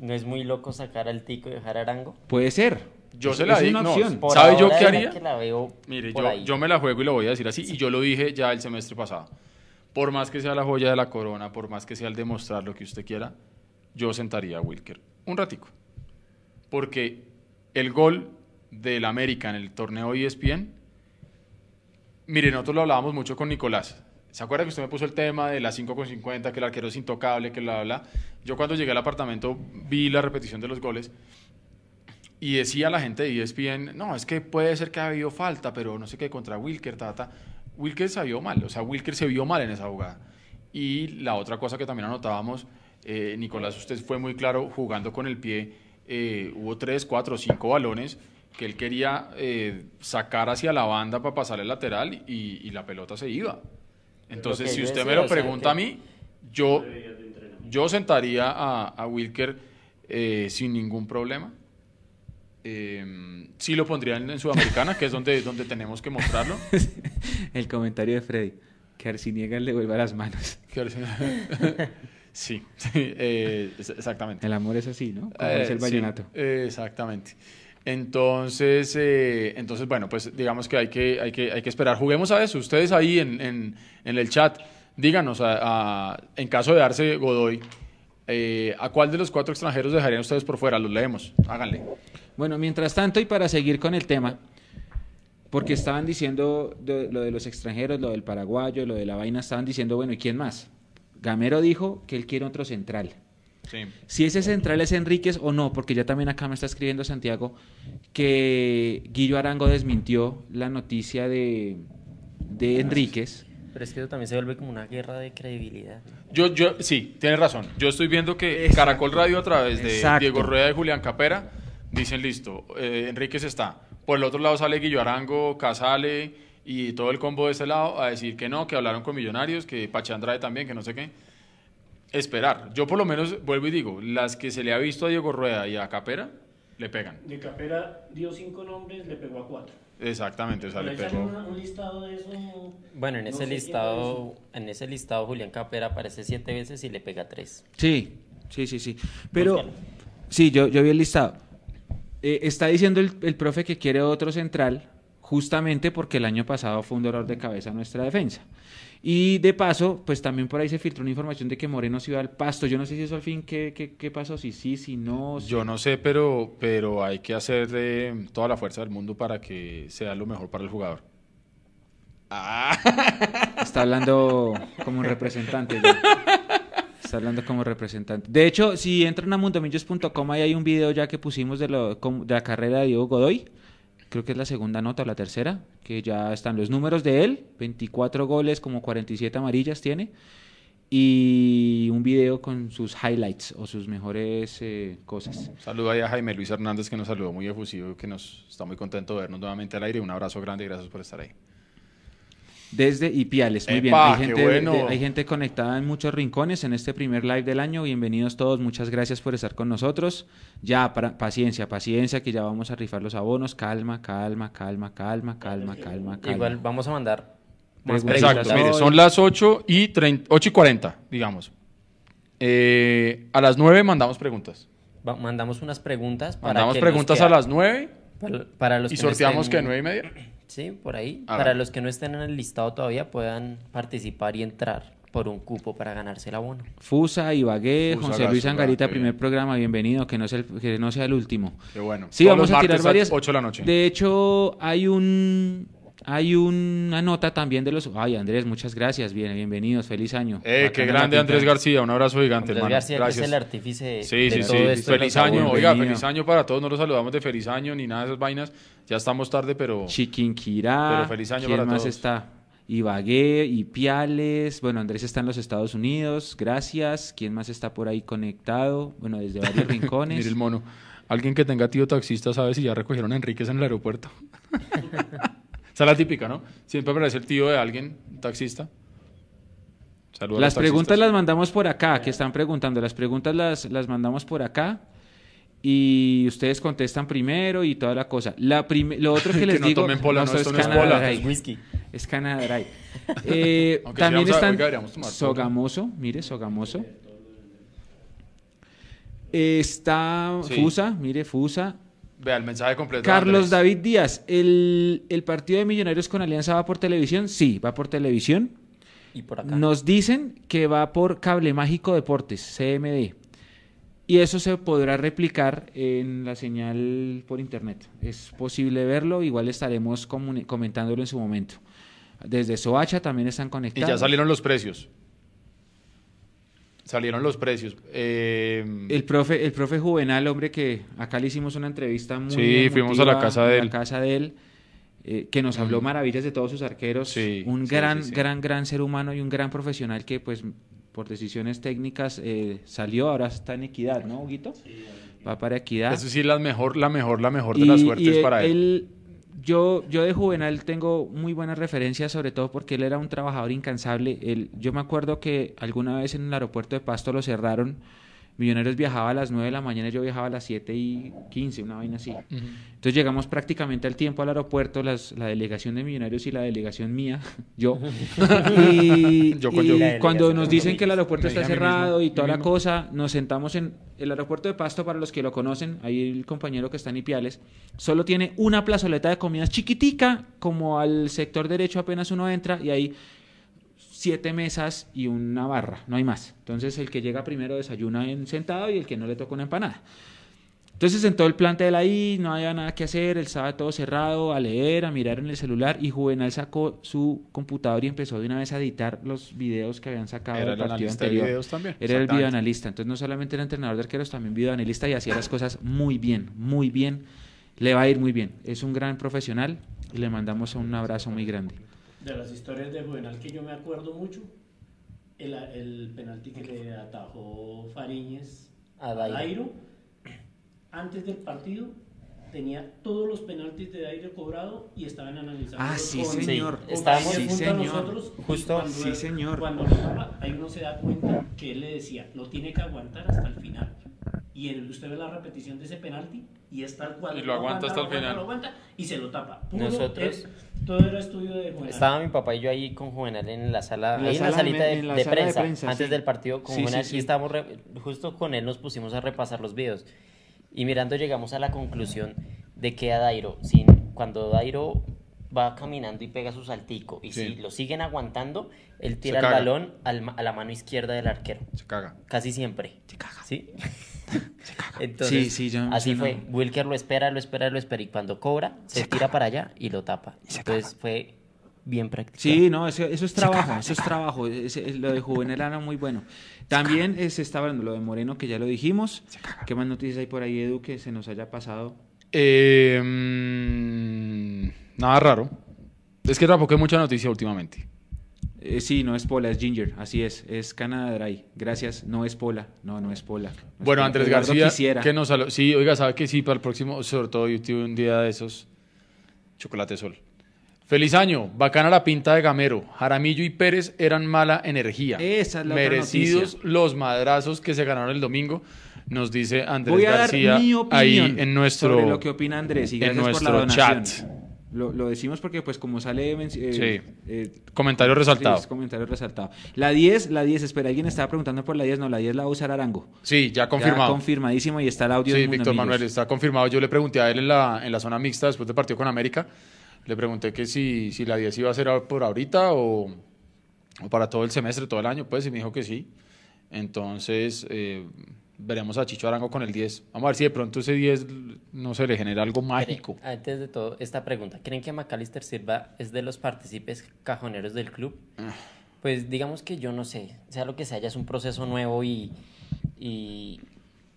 ¿no es muy loco sacar al tico y dejar a Arango? Puede ser. Yo Es- se la di, no, ¿Sabe yo qué haría? que la veo Mire, yo, ahí. yo me la juego y lo voy a decir así, y yo lo dije ya el semestre pasado. por más que sea la joya de la corona, por más que sea el demostrar lo que usted quiera, yo sentaría a Wilker un ratico. Porque el gol del América en el torneo ESPN, mire, nosotros lo hablábamos mucho con Nicolás. ¿Se acuerda que usted me puso el tema de las 5,50, que el arquero es intocable, que bla, bla, bla? Yo cuando llegué al apartamento vi la repetición de los goles y decía la gente de ESPN, no, es que puede ser que ha habido falta, pero no sé qué, contra Wilker, tata. Wilker se vio mal, o sea, Wilker se vio mal en esa jugada. Y la otra cosa que también anotábamos, eh, Nicolás, usted fue muy claro jugando con el pie, eh, hubo tres, cuatro, cinco balones que él quería eh, sacar hacia la banda para pasar el lateral y, y la pelota se iba. Entonces, si usted decía, me lo o sea, pregunta a mí, yo, yo sentaría a, a Wilker eh, sin ningún problema. Eh, sí lo pondría en, en Sudamericana, que es donde, donde tenemos que mostrarlo. El comentario de Freddy. Que Arciniega le vuelva las manos. Sí- eh, es- exactamente. El amor es así, ¿no? Como Eh, dice el vallenato. eh, exactamente. Entonces, eh, entonces, bueno, pues digamos que hay que, hay que, hay que esperar. Juguemos a eso. Ustedes ahí en, en, en el chat, díganos, a- a- en caso de darse Godoy, eh, ¿a cuál de los cuatro extranjeros dejarían ustedes por fuera? Los leemos. Háganle. Bueno, mientras tanto, y para seguir con el tema, porque estaban diciendo de- lo de los extranjeros, lo del paraguayo, lo de la vaina, estaban diciendo, bueno, ¿y quién más? Gamero dijo que él quiere otro central. Sí. Si ese central es Enríquez o no, porque ya también acá me está escribiendo Santiago que Guillo Arango desmintió la noticia de, de Enríquez. Pero es que eso también se vuelve como una guerra de credibilidad. Yo, yo, sí, tienes razón. Yo estoy viendo que Caracol Radio a través de Exacto. Diego Rueda y Julián Capera dicen listo, eh, Enríquez está. Por el otro lado sale Guillo Arango, Casale y todo el combo de ese lado a decir que no, que hablaron con Millonarios, que Pache Andrade también, que no sé qué. Esperar. Yo por lo menos vuelvo y digo, las que se le ha visto a Diego Rueda y a Capera, le pegan. De Capera dio cinco nombres, le pegó a cuatro. Exactamente, o sea, le pegó. una- un listado de eso. Bueno, en no ese listado, en ese listado Julián Capera aparece siete veces y le pega tres. Sí, sí, sí, sí. Pero, Búscalo. sí, yo, yo vi el listado. Eh, está diciendo el, el profe que quiere otro central, justamente porque el año pasado fue un dolor de cabeza nuestra defensa. Y de paso, pues también por ahí se filtró una información de que Moreno se iba al pasto. Yo no sé si eso al fin, ¿qué, qué, qué pasó? Si sí, si no. si- Yo no sé, pero, pero hay que hacer eh, toda la fuerza del mundo para que sea lo mejor para el jugador. Está hablando como un representante. ya. Está hablando como representante. De hecho, si entran a mundomillos.com, ahí hay un video ya que pusimos de, lo- de la carrera de Diego Godoy. Creo que es la segunda nota o la tercera, que ya están los números de él. 24 goles, como 47 amarillas tiene. Y un video con sus highlights o sus mejores eh, cosas. Saludo ahí a Jaime Luis Hernández que nos saludó muy efusivo, que nos está muy contento de vernos nuevamente al aire. Un abrazo grande y gracias por estar ahí. Desde Ipiales, muy bien. ¡Epa, Hay gente, bueno! de- hay gente conectada en muchos rincones en este primer live del año. Bienvenidos todos, muchas gracias por estar con nosotros. Ya, para, paciencia, paciencia, que ya vamos a rifar los abonos. Calma, calma, calma, calma, calma, calma, calma. Igual vamos a mandar más Preguntas. Exacto, mire, son las 8 y, 30, 8 y 40, digamos. Eh, a las 9 mandamos preguntas. Va- mandamos unas preguntas para Mandamos que preguntas a las 9 para, para los y que no sorteamos que estén- 9 y media. Sí, por ahí. Para los que no estén en el listado todavía puedan participar y entrar por un cupo para ganarse el abono. Fusa, Ibagué, Fusa, José Luis Angarita, primer programa, bienvenido, que no, sea el, que no sea el último. Qué bueno. Sí, Todos vamos los a tirar varias. 8 de la noche. De hecho, hay un hay una nota también de los. Ay, Andrés, muchas gracias. Bien, bienvenidos, feliz año. Eh, qué grande Andrés. García, un abrazo gigante, Andrés hermano. García, que Gracias. es el artífice de, Sí, de sí, todo sí. esto. Feliz año, oiga, feliz año para todos. No los saludamos de feliz año ni nada de esas vainas. Ya estamos tarde, pero Chiquinquirá. Pero feliz año ¿Quién para más todos. está? Ibagué, Ipiales. Bueno, Andrés está en los Estados Unidos. Gracias. ¿Quién más está por ahí conectado? Bueno, desde varios rincones. mire el mono. Alguien que tenga tío taxista sabe si ya recogieron a Enríquez en el aeropuerto. Esa es la típica, ¿no? Siempre aparece el tío de alguien, un taxista. Saludos a Las los preguntas las mandamos por acá, que están preguntando. Las preguntas las, las mandamos por acá. Y ustedes contestan primero y toda la cosa. La lo otro que Que les no digo. tomen pola, no, esto esto no es pola. Dry. Es whisky. Es Canadá Dry. Eh, también a- están. Sogamoso, mire, Sogamoso. Está Sí. Fusa, mire, Fusa. Vea el mensaje completo. Carlos Andrés. David Díaz, ¿el, ¿el partido de Millonarios con Alianza va por televisión? Sí, va por televisión. Y por acá. Nos dicen que va por Cable Mágico Deportes, CMD. Y eso se podrá replicar en la señal por internet. Es posible verlo, igual estaremos comentándolo en su momento. Desde Soacha también están Y conectados. ya salieron los precios. Salieron los precios. Eh, El profe, el profe Juvenal, hombre, que acá le hicimos una entrevista muy Sí, fuimos a la casa de él. la casa de él, eh, que nos habló maravillas de todos sus arqueros. Sí, un sí, gran, sí, sí. gran, gran ser humano y un gran profesional que, pues, por decisiones técnicas eh, salió, ahora está en Equidad, ¿no, Huguito? Va para Equidad. Eso sí, la mejor, la mejor, la mejor de las suertes y para él. Yo, yo de Juvenal tengo muy buenas referencias, sobre todo porque él era un trabajador incansable. Él, yo me acuerdo que alguna vez en el aeropuerto de Pasto lo cerraron. Millonarios viajaba a las 9 de la mañana, yo viajaba a las 7 y 15, una vaina así. Entonces llegamos prácticamente al tiempo al aeropuerto, las- la delegación de Millonarios y la delegación mía, yo. y Yo con y yo. La cuando nos dicen que el aeropuerto está cerrado mismo, y toda la mismo. cosa, nos sentamos en el aeropuerto de Pasto, para los que lo conocen, ahí el compañero que está en Ipiales, solo tiene una plazoleta de comidas chiquitica, como al sector derecho apenas uno entra, y hay siete mesas y una barra, no hay más. Entonces el que llega primero desayuna en sentado y el que no le toca una empanada. Entonces en todo el plantel ahí, no había nada que hacer, él estaba todo cerrado, a leer, a mirar en el celular y Juvenal sacó su computador y empezó de una vez a editar los videos que habían sacado Era del el partido de anterior. videos también. Era el videoanalista, entonces no solamente era entrenador de arqueros, también videoanalista y hacía las cosas muy bien, muy bien. Le va a ir muy bien. Es un gran profesional y le mandamos un abrazo muy grande. De las historias de Juvenal que yo me acuerdo mucho, el, el penalti que le atajó Fariñez A Dairo. Dairo, antes del partido, tenía todos los penaltis de Dairo cobrado y estaban analizando. Ah, sí, señor. Sí, estábamos- Sí, señor. Justo- cuando, Sí, señor. Cuando lo tapa, ahí uno se da cuenta que él le decía, lo tiene que aguantar hasta el final. Y él, usted ve la repetición de ese penalti y es tal cual. Y lo aguanta hasta el aguanta, final. Lo aguanta y se lo tapa. Puro, Nosotros- eh, todo era estudio de Juvenal. Estaba mi papá y yo ahí con Juvenal en la sala, En la ahí en la salita de, en la de sala de prensa, antes sí. del partido con Sí, Juvenal sí, sí. y estábamos re- justo con él nos pusimos a repasar los videos y mirando llegamos a la conclusión de que a Dairo, sin, cuando Dairo va caminando y pega su saltico y Sí. si lo siguen aguantando, él tira el balón al ma- a la mano izquierda del arquero, Se caga. casi siempre. Se caga. ¿Sí? Entonces, Sí, sí, yo me así fue. Wilker lo espera, lo espera, lo espera y cuando cobra, se, tira para allá y lo tapa. Entonces fue bien práctico. Sí, no, eso, eso es trabajo, eso es trabajo. Lo de Juvenal era muy bueno. También se está hablando lo de Moreno, que ya lo dijimos. ¿Qué más noticias hay por ahí, Edu, que se nos haya pasado? Eh, mm, nada raro. Es que tampoco hay mucha noticia últimamente. Eh, sí, no es Pola, es Ginger, así es, es Canada Dry. Gracias, no es Pola, no, no es Pola. No es Bueno, Pola. Andrés Eduardo García, quisiera. que nos Sí, oiga, sabe que sí, para el próximo, sobre todo yo tuve un día de esos. Chocolate Sol. Feliz año, bacana la pinta de Gamero. Jaramillo y Pérez eran mala energía. Esa es la Merecidos los madrazos que se ganaron el domingo, nos dice Andrés Voy a dar García mi opinión ahí en nuestro, sobre lo que opina Andrés y en gracias por la nuestro chat. Lo, lo decimos porque pues como sale eh, Sí. eh, Comentario resaltado. sí, es comentario resaltado. La 10, la 10, espera, alguien estaba preguntando por la 10, no, la 10 la va a usar Arango. Sí, ya Ya confirmado. confirmadísimo y está el audio Sí, Víctor. Manuel, está confirmado. Yo le pregunté a él en la, en la zona mixta después del partido con América. Le pregunté que si, si la 10 iba a ser por ahorita o, o para todo el semestre, todo el año, pues, y me dijo que sí. Entonces, eh, veremos a Chicho Arango con el 10. Vamos a ver si de pronto ese 10 no se le genera algo mágico. Antes de todo, esta pregunta. ¿Creen que Macalister Silva es de los partícipes cajoneros del club? Ah. Pues digamos que yo no sé. Sea lo que sea, ya es un proceso nuevo y, y,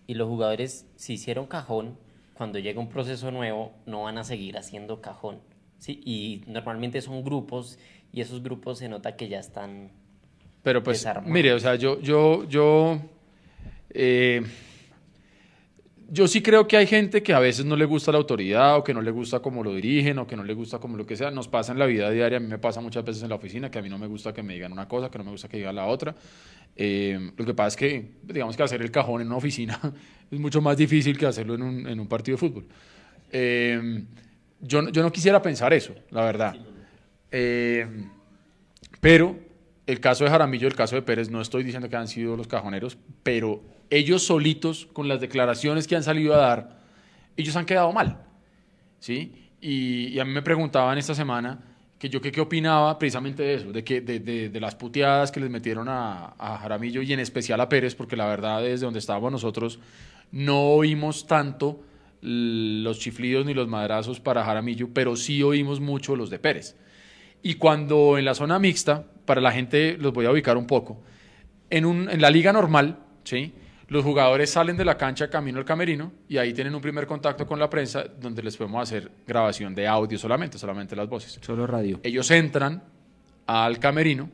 y los jugadores, si hicieron cajón, cuando llega un proceso nuevo, no van a seguir haciendo cajón. ¿sí? Y normalmente son grupos y esos grupos se nota que ya están... Pero pues, desarmados. mire, o sea, yo, yo, yo, eh, yo sí creo que hay gente que a veces no le gusta la autoridad o que no le gusta cómo lo dirigen o que no le gusta como lo que sea. Nos pasa en la vida diaria, a mí me pasa muchas veces en la oficina que a mí no me gusta que me digan una cosa, que no me gusta que digan la otra. Eh, lo que pasa es que, digamos que hacer el cajón en una oficina es mucho más difícil que hacerlo en un, partido de fútbol. Eh, yo, yo no quisiera pensar eso, la verdad. Pero el caso de Jaramillo, el caso de Pérez, no estoy diciendo que han sido los cajoneros, pero ellos solitos, con las declaraciones que han salido a dar, ellos han quedado mal. ¿sí? Y, y a mí me preguntaban esta semana que yo qué opinaba precisamente de eso, de, que, de, de- las puteadas que les metieron a, a Jaramillo y en especial a Pérez, porque la verdad desde donde estábamos nosotros no oímos tanto los chiflidos ni los madrazos para Jaramillo, pero sí oímos mucho los de Pérez. Y cuando en la zona mixta, para la gente los voy a ubicar un poco, en, un, en la liga normal, ¿sí? Los jugadores salen de la cancha camino al camerino y ahí tienen un primer contacto con la prensa donde les podemos hacer grabación de audio solamente, solamente las voces. Solo radio. Ellos entran al camerino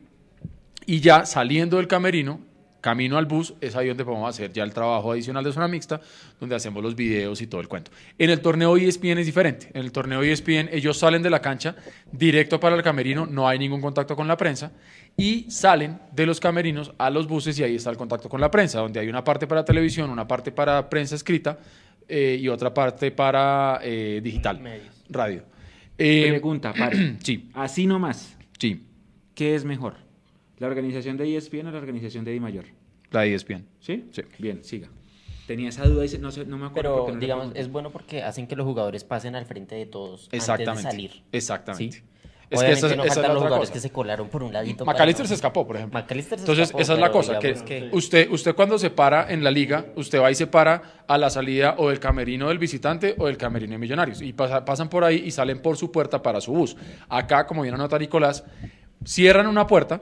y ya saliendo del camerino, camino al bus, es ahí donde podemos hacer ya el trabajo adicional de zona mixta, donde hacemos los videos y todo el cuento. En el torneo ESPN es diferente. En el torneo ESPN ellos salen de la cancha directo para el camerino, no hay ningún contacto con la prensa y salen de los camerinos a los buses y ahí está el contacto con la prensa, donde hay una parte para televisión, una parte para prensa escrita eh, y otra parte para eh, digital, Medios. radio. Eh, Pregunta, pare. sí, Así nomás, sí, ¿qué es mejor? ¿La organización de ESPN o la organización de Di Mayor? la de ESPN. ¿Sí? Sí. Bien, siga. Tenía esa duda y se- no, sé- no me acuerdo. Pero no digamos, es bueno porque hacen que los jugadores pasen al frente de todos Exactamente. antes de salir. Exactamente. ¿sí? Es que esa- no esa faltan los jugadores cosa. que se colaron por un ladito. McAllister no- se escapó, por ejemplo. McAllister se Entonces, escapó, esa es la cosa, que, que- usted, usted cuando se para en la liga, usted va y se para a la salida o del camerino del visitante o del camerino de Millonarios. Y pasa- pasan por ahí y salen por su puerta para su bus. Acá, como bien anota Nicolás, cierran una puerta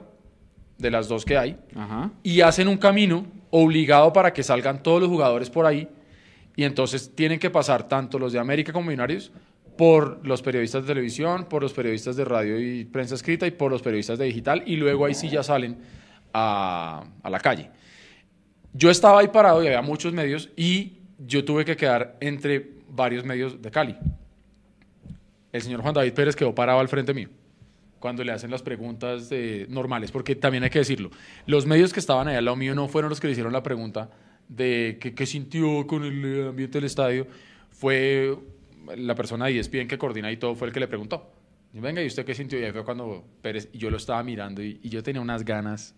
de las dos que hay Ajá. y hacen un camino obligado para que salgan todos los jugadores por ahí y entonces tienen que pasar tanto los de América como Millonarios por los periodistas de televisión, por los periodistas de radio y prensa escrita y por los periodistas de digital y luego ahí sí ya salen a, a la calle. Yo estaba ahí parado y había muchos medios y yo tuve que quedar entre varios medios de Cali. El señor Juan David Pérez quedó parado al frente mío cuando le hacen las preguntas normales, porque también hay que decirlo, los medios que estaban ahí al lado mío no fueron los que le hicieron la pregunta de qué, sintió con el ambiente del estadio, fue la persona de ESPN que coordina y todo, fue el que le preguntó. Venga, ¿y usted qué sintió? Y cuando Pérez, y yo lo estaba mirando y, y yo tenía unas ganas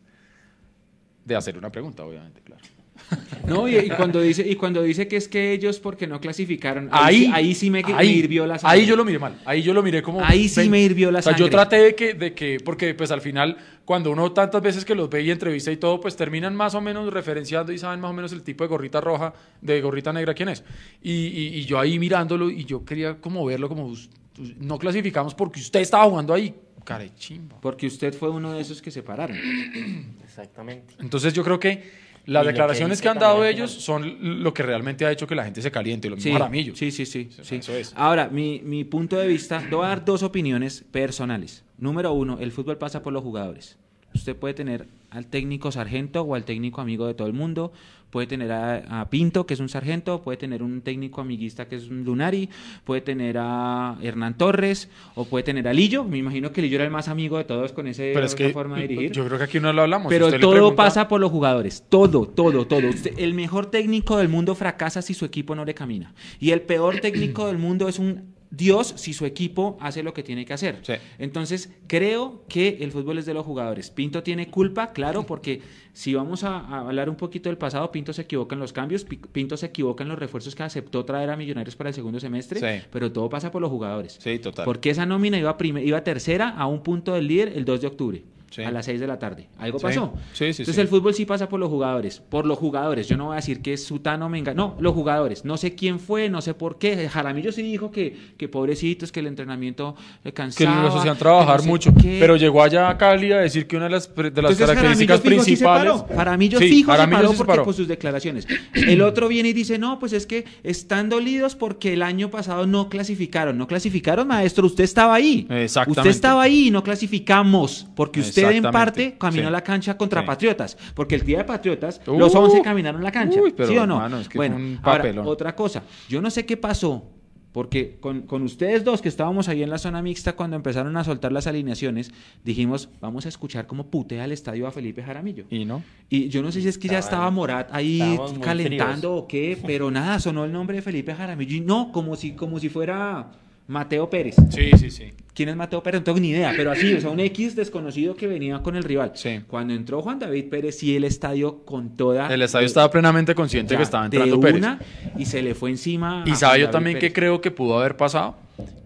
de hacer una pregunta, obviamente, claro. No, y, y cuando dice, y cuando dice que es que ellos porque no clasificaron, ahí, Ahí, sí- ahí sí me, me ahí, hirvió la sangre. Ahí yo lo miré mal. Ahí yo lo miré como. Ahí sí me hirvió la O sea, yo traté de que, de que, porque pues al final, cuando uno tantas veces que los ve y entrevista y todo, pues terminan más o menos referenciando y saben más o menos el tipo de gorrita roja, de gorrita negra quién es. Y, y- y yo ahí mirándolo y yo quería como verlo como, "Us- us- no clasificamos porque usted estaba jugando ahí. Cara de chimba. Porque usted fue uno de esos que se pararon. Exactamente. Entonces yo creo que las declaraciones que han dado ellos son lo que realmente ha hecho que la gente se caliente, lo mismo. Sí, sí, sí. Eso- sí. eso es. Ahora, mi, mi punto de vista, voy a dar dos opiniones personales. Número uno, el fútbol pasa por los jugadores. Usted puede tener al técnico sargento o al técnico amigo de todo el mundo, puede tener a, a Pinto, que es un sargento, puede tener un técnico amiguista que es un Lunari, puede tener a Hernán Torres o puede tener a Lillo. Me imagino que Lillo era el más amigo de todos con ese, Pero es esa que forma de dirigir. yo creo que aquí no lo hablamos. Pero todo pregunta- pasa por los jugadores. Todo, todo, todo. El mejor técnico del mundo fracasa si su equipo no le camina. Y el peor técnico del mundo es un Dios si su equipo hace lo que tiene que hacer. Sí. Entonces, creo que el fútbol es de los jugadores. Pinto tiene culpa, claro, porque si vamos a, a hablar un poquito del pasado, Pinto se equivoca en los cambios, Pi- Pinto se equivoca en los refuerzos que aceptó traer a Millonarios para el segundo semestre, Sí. pero todo pasa por los jugadores. Sí, total. Porque esa nómina iba, iba tercera a un punto del líder el 2 de octubre, Sí. a las 6 de la tarde. Algo Sí. pasó. Sí, Entonces el fútbol sí pasa por los jugadores, por los jugadores. Yo no voy a decir que es Sutano Menga, no, los jugadores. No sé quién fue, no sé por qué. Jaramillo sí dijo que, que pobrecitos, que el entrenamiento le que cansaba. los hacían trabajar que no sé mucho. qué. Pero llegó allá a Cali a decir que una de las, de las Entonces, características Jaramillo fijo sí se principales. paró. Jaramillo Sí, fijo Jaramillo se paró se porque paró. por sus declaraciones. El otro viene y dice, no, pues es que están dolidos porque el año pasado no clasificaron. No clasificaron, maestro, usted estaba ahí. Exactamente. Usted estaba ahí y no clasificamos porque usted en parte caminó sí. la cancha contra Sí. Patriotas. Porque el día de Patriotas, Uh, los 11 caminaron la cancha. uy, pero ¿Sí o no? hermano, es que bueno, un ahora, otra cosa. Yo no sé qué pasó. Porque con, con ustedes dos que estábamos ahí en la zona mixta cuando empezaron a soltar las alineaciones, dijimos, vamos a escuchar cómo putea el estadio a Felipe Jaramillo. Y no. Y yo no sé si es que ya estaba Morat ahí calentando o qué, pero nada, sonó el nombre de Felipe Jaramillo y no, como si, como si fuera Mateo Pérez. Sí, sí, sí. ¿Quién es Mateo Pérez? No tengo ni idea, pero así, o sea, un X desconocido que venía con el rival. Sí. Cuando entró Juan David Pérez, sí, el estadio con toda... El estadio de- estaba plenamente consciente ya, que estaba de entrando Pérez. una, y se le fue encima. Y a sabe Juan yo David también que Pérez. creo que pudo haber pasado.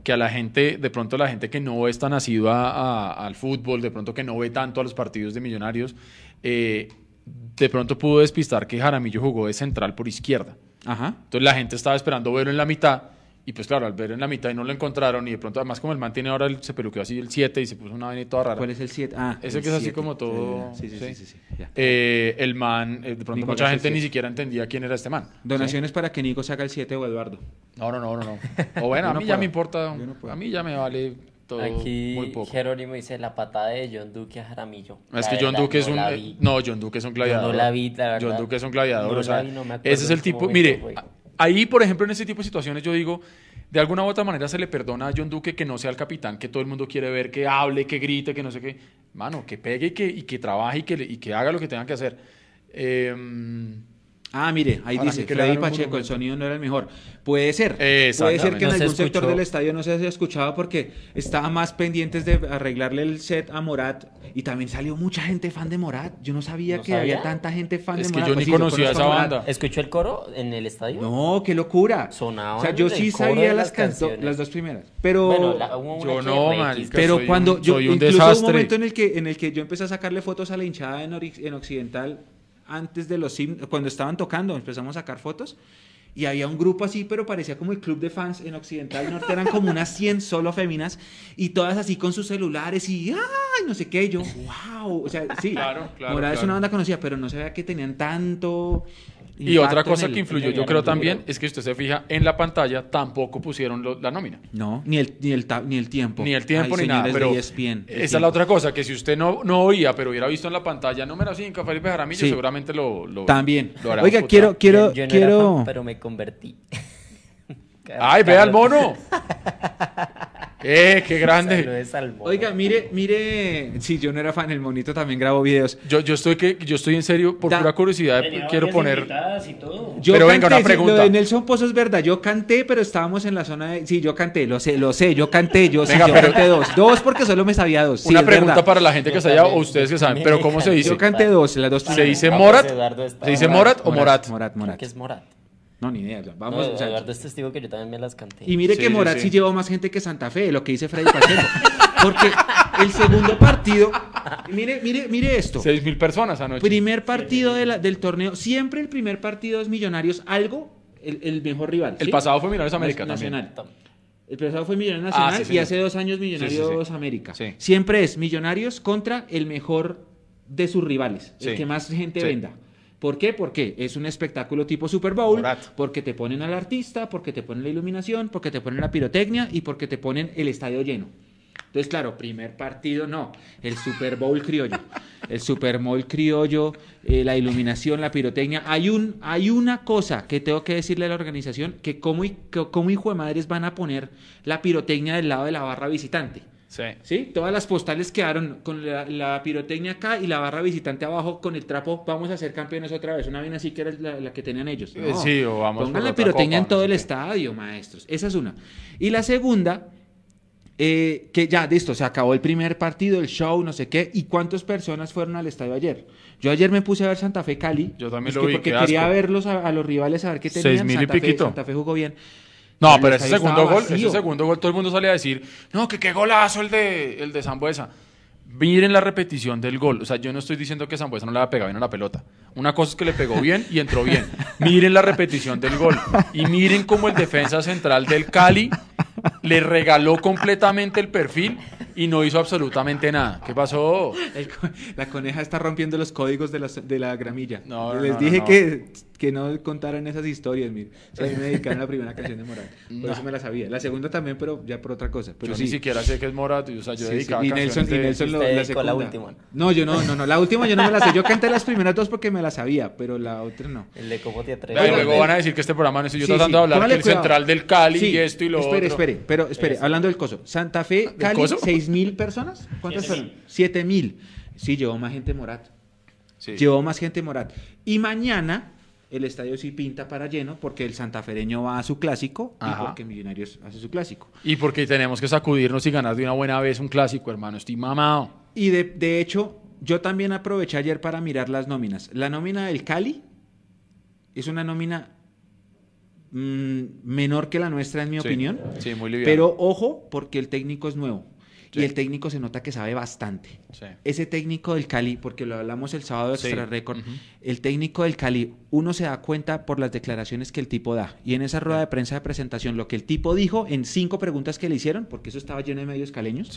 que a la gente, de pronto la gente que no es tan asidua al fútbol, de pronto que no ve tanto a los partidos de millonarios, eh, de pronto pudo despistar que Jaramillo jugó de central por izquierda. Ajá. Entonces la gente estaba esperando verlo en la mitad. Y pues claro, al verlo en la mitad y no lo encontraron, y de pronto, además, como el man tiene ahora, el- se peluqueó así el 7 y se puso una vaina toda rara. ¿Cuál es el 7? Ah, Ese el que es así como todo- Sí, sí, sí. sí. sí, sí, ya. Eh, el man, eh, de pronto mucha gente ni siquiera entendía quién era este man. Donaciones para que Nico saca el 7 o Eduardo. No, no, no, no. no. O bueno, a no mí ya me importa, no a mí ya me vale todo Aquí muy poco. Jerónimo dice la patada de John Duque a Jaramillo. Es que John verdad, Duque es no un... eh. No, John Duque es un gladiador. no la vi, la verdad. John Duque es un gladiador. No o sea, la vi, no me acuerdo ese es el tipo... Mire, fue. Ahí, por ejemplo, en ese tipo de situaciones yo digo, de alguna u otra manera se le perdona a John Duque que no sea el capitán que todo el mundo quiere ver, que hable, que grite, que no sé qué. Mano, que pegue y que, y que trabaje y que, y que haga lo que tenga que hacer. Eh, Ah, mire, ahí dice, que Freddy Pacheco, el sonido no era el mejor. Puede ser. Puede ser que en se algún sector del estadio no se haya escuchado porque estaba más pendientes de arreglarle el set a Morat. Y también salió mucha gente fan de Morat. Yo no sabía ¿No que sabía? había tanta gente fan Es de que Morat. yo Pues ni sí, conocía esa Morat. banda. ¿Escuchó el coro en el estadio? No, qué locura. Sonaban o sea, yo sí sabía las, canciones. las dos primeras. Pero, Bueno, la- hubo una Yo que no. X. pero soy cuando un- yo soy un incluso hubo un desastre. momento en el que en el que yo empecé a sacarle fotos a la hinchada en, Ori- en Occidental antes de los himnos, cuando estaban tocando, empezamos a sacar fotos y había un grupo así, pero parecía como el club de fans en Occidental Norte, eran como unas 100 solo féminas y todas así con sus celulares y ay, no sé qué, y yo, wow, o sea, sí, Claro, claro, Morada es una banda conocida, pero no sabía que tenían tanto Y otra cosa el- que influyó, yo el creo también, es que usted se fija en la pantalla, tampoco pusieron lo- la nómina. No, ni el, ni el, ni el tiempo. Ni el tiempo Ay, ni nada. Pero ESPN, esa es la otra cosa, que si usted no, no oía, pero hubiera visto en la pantalla número 5, Felipe Jaramillo, Sí. seguramente lo, lo También. lo hará Oiga, quiero, quiero, yo no quiero. era fan, pero me convertí. ¡Ay, vea al mono! ¡Eh, qué grande! Oiga, mire, mire. Sí, yo no era fan, el monito también grabó videos. Yo, yo, estoy que, yo estoy en serio, por Da- pura curiosidad, Tenía quiero poner... invitadas y todo. Yo Pero venga, canté, una sí, pregunta. Lo de Nelson Pozo es verdad, yo canté, pero estábamos en la zona de. Sí, yo canté, lo sé, lo sé, yo canté, yo sí, Venga, yo pero- canté dos. Dos porque solo me sabía dos. Sí, Una pregunta verdad. para la gente que Yo está allá, o ustedes que saben, pero ¿cómo se dice? Yo canté dos, las dos ¿Se dice Morat? pues ¿Se dice Morat o Morat? Morat, Morat. que es Morat. No, ni idea. Vamos, No, o sea, Eduardo es testigo que yo también me las canté. Y mire Sí, que Morat sí. sí, llevó más gente que Santa Fe, lo que dice Freddy Pacheco. Porque el segundo partido, mire, mire, mire esto. Seis mil personas anoche. Primer partido de la- del torneo, siempre el primer partido es Millonarios, algo, el, el mejor rival. El ¿sí? pasado fue Millonarios América Nacional. también. El pasado fue Millonarios Ah, Nacional sí, y hace dos años Millonarios Sí, sí, sí. América. Sí. Siempre es Millonarios contra el mejor de sus rivales, el que más gente Sí. venda. ¿Por qué? Porque es un espectáculo tipo Super Bowl, porque te ponen al artista, porque te ponen la iluminación, porque te ponen la pirotecnia y porque te ponen el estadio lleno. Entonces, claro, primer partido no, el Super Bowl criollo. El Super Bowl criollo, eh, la iluminación, la pirotecnia. Hay, un, hay una cosa que tengo que decirle a la organización, que que como hijo de madres van a poner la pirotecnia del lado de la barra visitante. Sí. ¿Sí? Todas las postales quedaron con la, la pirotecnia acá y la barra visitante abajo con el trapo. Vamos a ser campeones otra vez. Una vaina así que era la, la que tenían ellos. Eh, sí, o vamos Pongan la pirotecnia copa, en todo no el sé estadio, maestros. Esa es una. Y la segunda, eh, que ya, listo, se acabó el primer partido, el show, no sé qué. ¿Y cuántas personas fueron al estadio ayer? Yo ayer me puse a ver Santa Fe Cali. Yo también lo que vi, Porque quería asco. verlos a, a los rivales, a ver qué Seis tenían. mil y Fe- piquito. Santa Fe jugó bien. No, pero ese segundo gol, ese vacío. segundo gol, todo el mundo sale a decir, no, que qué golazo el de, el de Zambuesa. Miren la repetición del gol. O sea, yo no estoy diciendo que Zambuesa no le haya pegado bien a la pelota. Una cosa es que le pegó bien y entró bien. Miren la repetición del gol. Y miren cómo el defensa central del Cali le regaló completamente el perfil y no hizo absolutamente nada. ¿Qué pasó? Co- la coneja está rompiendo los códigos de la, de la gramilla. No, no, Les no, dije no. Que, que no contaran esas historias, mire. O sea, a mí me dedicaron a la primera canción de Morat. Por No. eso me la sabía. La segunda también, pero ya por otra cosa. Pero yo sí. ni siquiera sé qué es Morat. O sea, yo Sí, dedicaba sí. Y Nelson, y de- Nelson lo- la la última. No, yo no, no, no. La última yo no me la sé. Yo canté las primeras dos porque me las sabía, pero la otra no. El de Copote 3. Vea, y Oiga, luego van a decir que este programa no estoy yo Sí, tratando sí. de hablar Póngale que el cuidado. central del Cali Sí, y esto y lo espere, otro. Espere, pero espere, hablando del coso. Santa Fe, ¿Del Cali, coso? seis mil personas. ¿Cuántas fueron? Siete mil. Sí, llevó más gente Morat. Sí. Llevó más gente Morat. Y mañana el estadio sí pinta para lleno porque el santafereño va a su clásico Ajá. y porque Millonarios hace su clásico. Y porque tenemos que sacudirnos y ganar de una buena vez un clásico, hermano. Estoy mamado. Y de, de hecho, yo también aproveché ayer para mirar las nóminas. La nómina del Cali es una nómina mm, menor que la nuestra, en mi Sí, opinión. Sí, muy liviano. Pero ojo, porque el técnico es nuevo. Sí. Y el técnico se nota que sabe bastante. Sí. Ese técnico del Cali, porque lo hablamos el sábado de. Extra Record, el técnico del Cali, uno se da cuenta por las declaraciones que el tipo da. Y en esa rueda de prensa de presentación, lo que el tipo dijo en cinco preguntas que le hicieron, porque eso estaba lleno de medios caleños,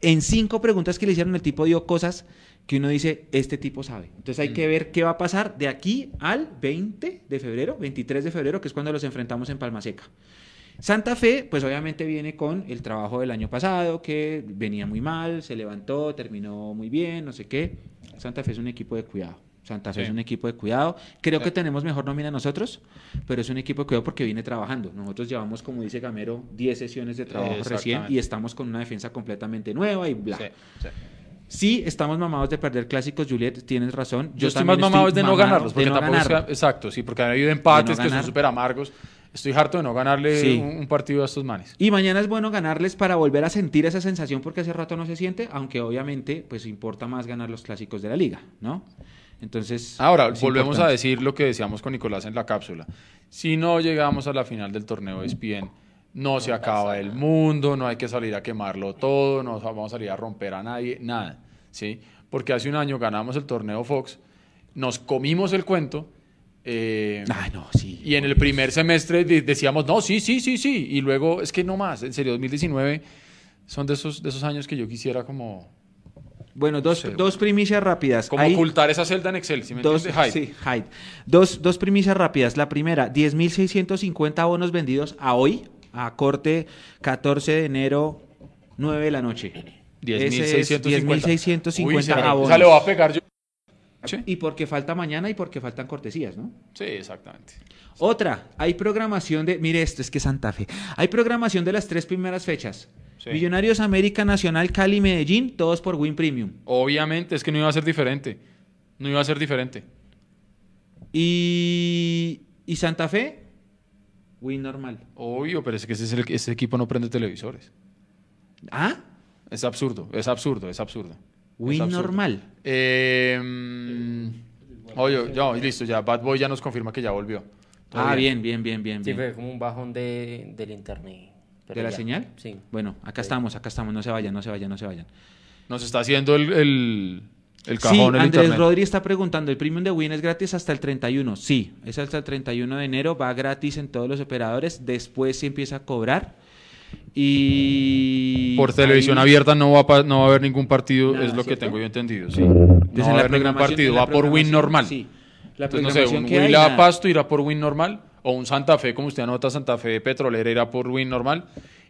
en cinco preguntas que le hicieron, el tipo dio cosas que uno dice, este tipo sabe. Entonces hay Mm. que ver qué va a pasar de aquí al 20 de febrero, 23 de febrero, que es cuando los enfrentamos en Palma Seca. Santa Fe, pues obviamente viene con el trabajo del año pasado, que venía muy mal, se levantó, terminó muy bien, no sé qué. Santa Fe es un equipo de cuidado. Santa Fe Sí. es un equipo de cuidado. Creo Sí. que tenemos mejor nómina nosotros, pero es un equipo de cuidado porque viene trabajando. Nosotros llevamos, como dice Gamero, 10 sesiones de trabajo recién y estamos con una defensa completamente nueva y bla. Sí, estamos mamados de perder clásicos, Juliet, tienes razón. Yo, estoy más mamado de no ganarlos, porque no tampoco es exacto, sí, porque han habido empates que son súper amargos. Estoy harto de no ganarle Sí. un, un partido a estos manes. Y mañana es bueno ganarles para volver a sentir esa sensación porque hace rato no se siente, aunque obviamente pues importa más ganar los clásicos de la liga, ¿no? Entonces... Ahora, volvemos a decir lo que decíamos con Nicolás en la cápsula. Si no llegamos a la final del torneo de ESPN, no se acaba el mundo, no hay que salir a quemarlo todo, no vamos a salir a romper a nadie, nada, ¿sí? Porque hace un año ganamos el torneo Fox, nos comimos el cuento, eh, Ay, no, sí. y en el primer semestre de- decíamos, no, sí, sí, sí, sí, y luego, es que no más, en serio, 2019 son de esos, de esos años que yo quisiera como, Bueno, dos, Sí, dos primicias rápidas. como ocultar esa celda en Excel, ¿sí me Dos, entiendes? Hyde. sí, Hyde. Dos, dos primicias rápidas. La primera, 10.650 bonos vendidos a hoy, a corte 14 de enero, 9 de la noche. Ese es 10.650. 10.650 Uy, se me- abonos. esa le va a pegar yo. Sí, Y porque falta mañana y porque faltan cortesías, ¿no? sí, exactamente. Otra, hay programación de, mire esto, es que Santa Fe. Hay programación de las tres primeras fechas. Sí. Millonarios América Nacional, Cali, Medellín, todos por Win Premium. Obviamente, es que no iba a ser diferente. No iba a ser diferente. Y, y Santa Fe, Win normal. Obvio, pero es que ese, ese equipo no prende televisores. ¿Ah? Es absurdo, es absurdo, es absurdo. Win normal. Eh, oye, ya, listo, ya Bad Boy ya nos confirma que ya volvió. Todo Ah, bien, bien, bien, bien. Sí, bien. fue como un bajón de, del internet. pero ¿De la ya. señal? Sí. Bueno, acá Sí. estamos, acá estamos, no se vayan, no se vayan, no se vayan. Nos está haciendo el, el, el Sí, cajón el Andrés internet. Rodri está preguntando, ¿el premium de Win es gratis hasta el 31? Sí, es hasta el 31 de enero, va gratis en todos los operadores, después se empieza a cobrar y... Por televisión ahí- abierta no va, a, pa- no va a haber ningún partido, Nada, es lo que ¿cierto? tengo yo entendido. Sí. Entonces, No va a haber ningún partido, va por Win normal. Sí, la Entonces, no sé, un que hay, Huila nada. Pasto irá por Win normal, o un Santa Fe, como usted anota, Santa Fe Petrolera irá por Win normal,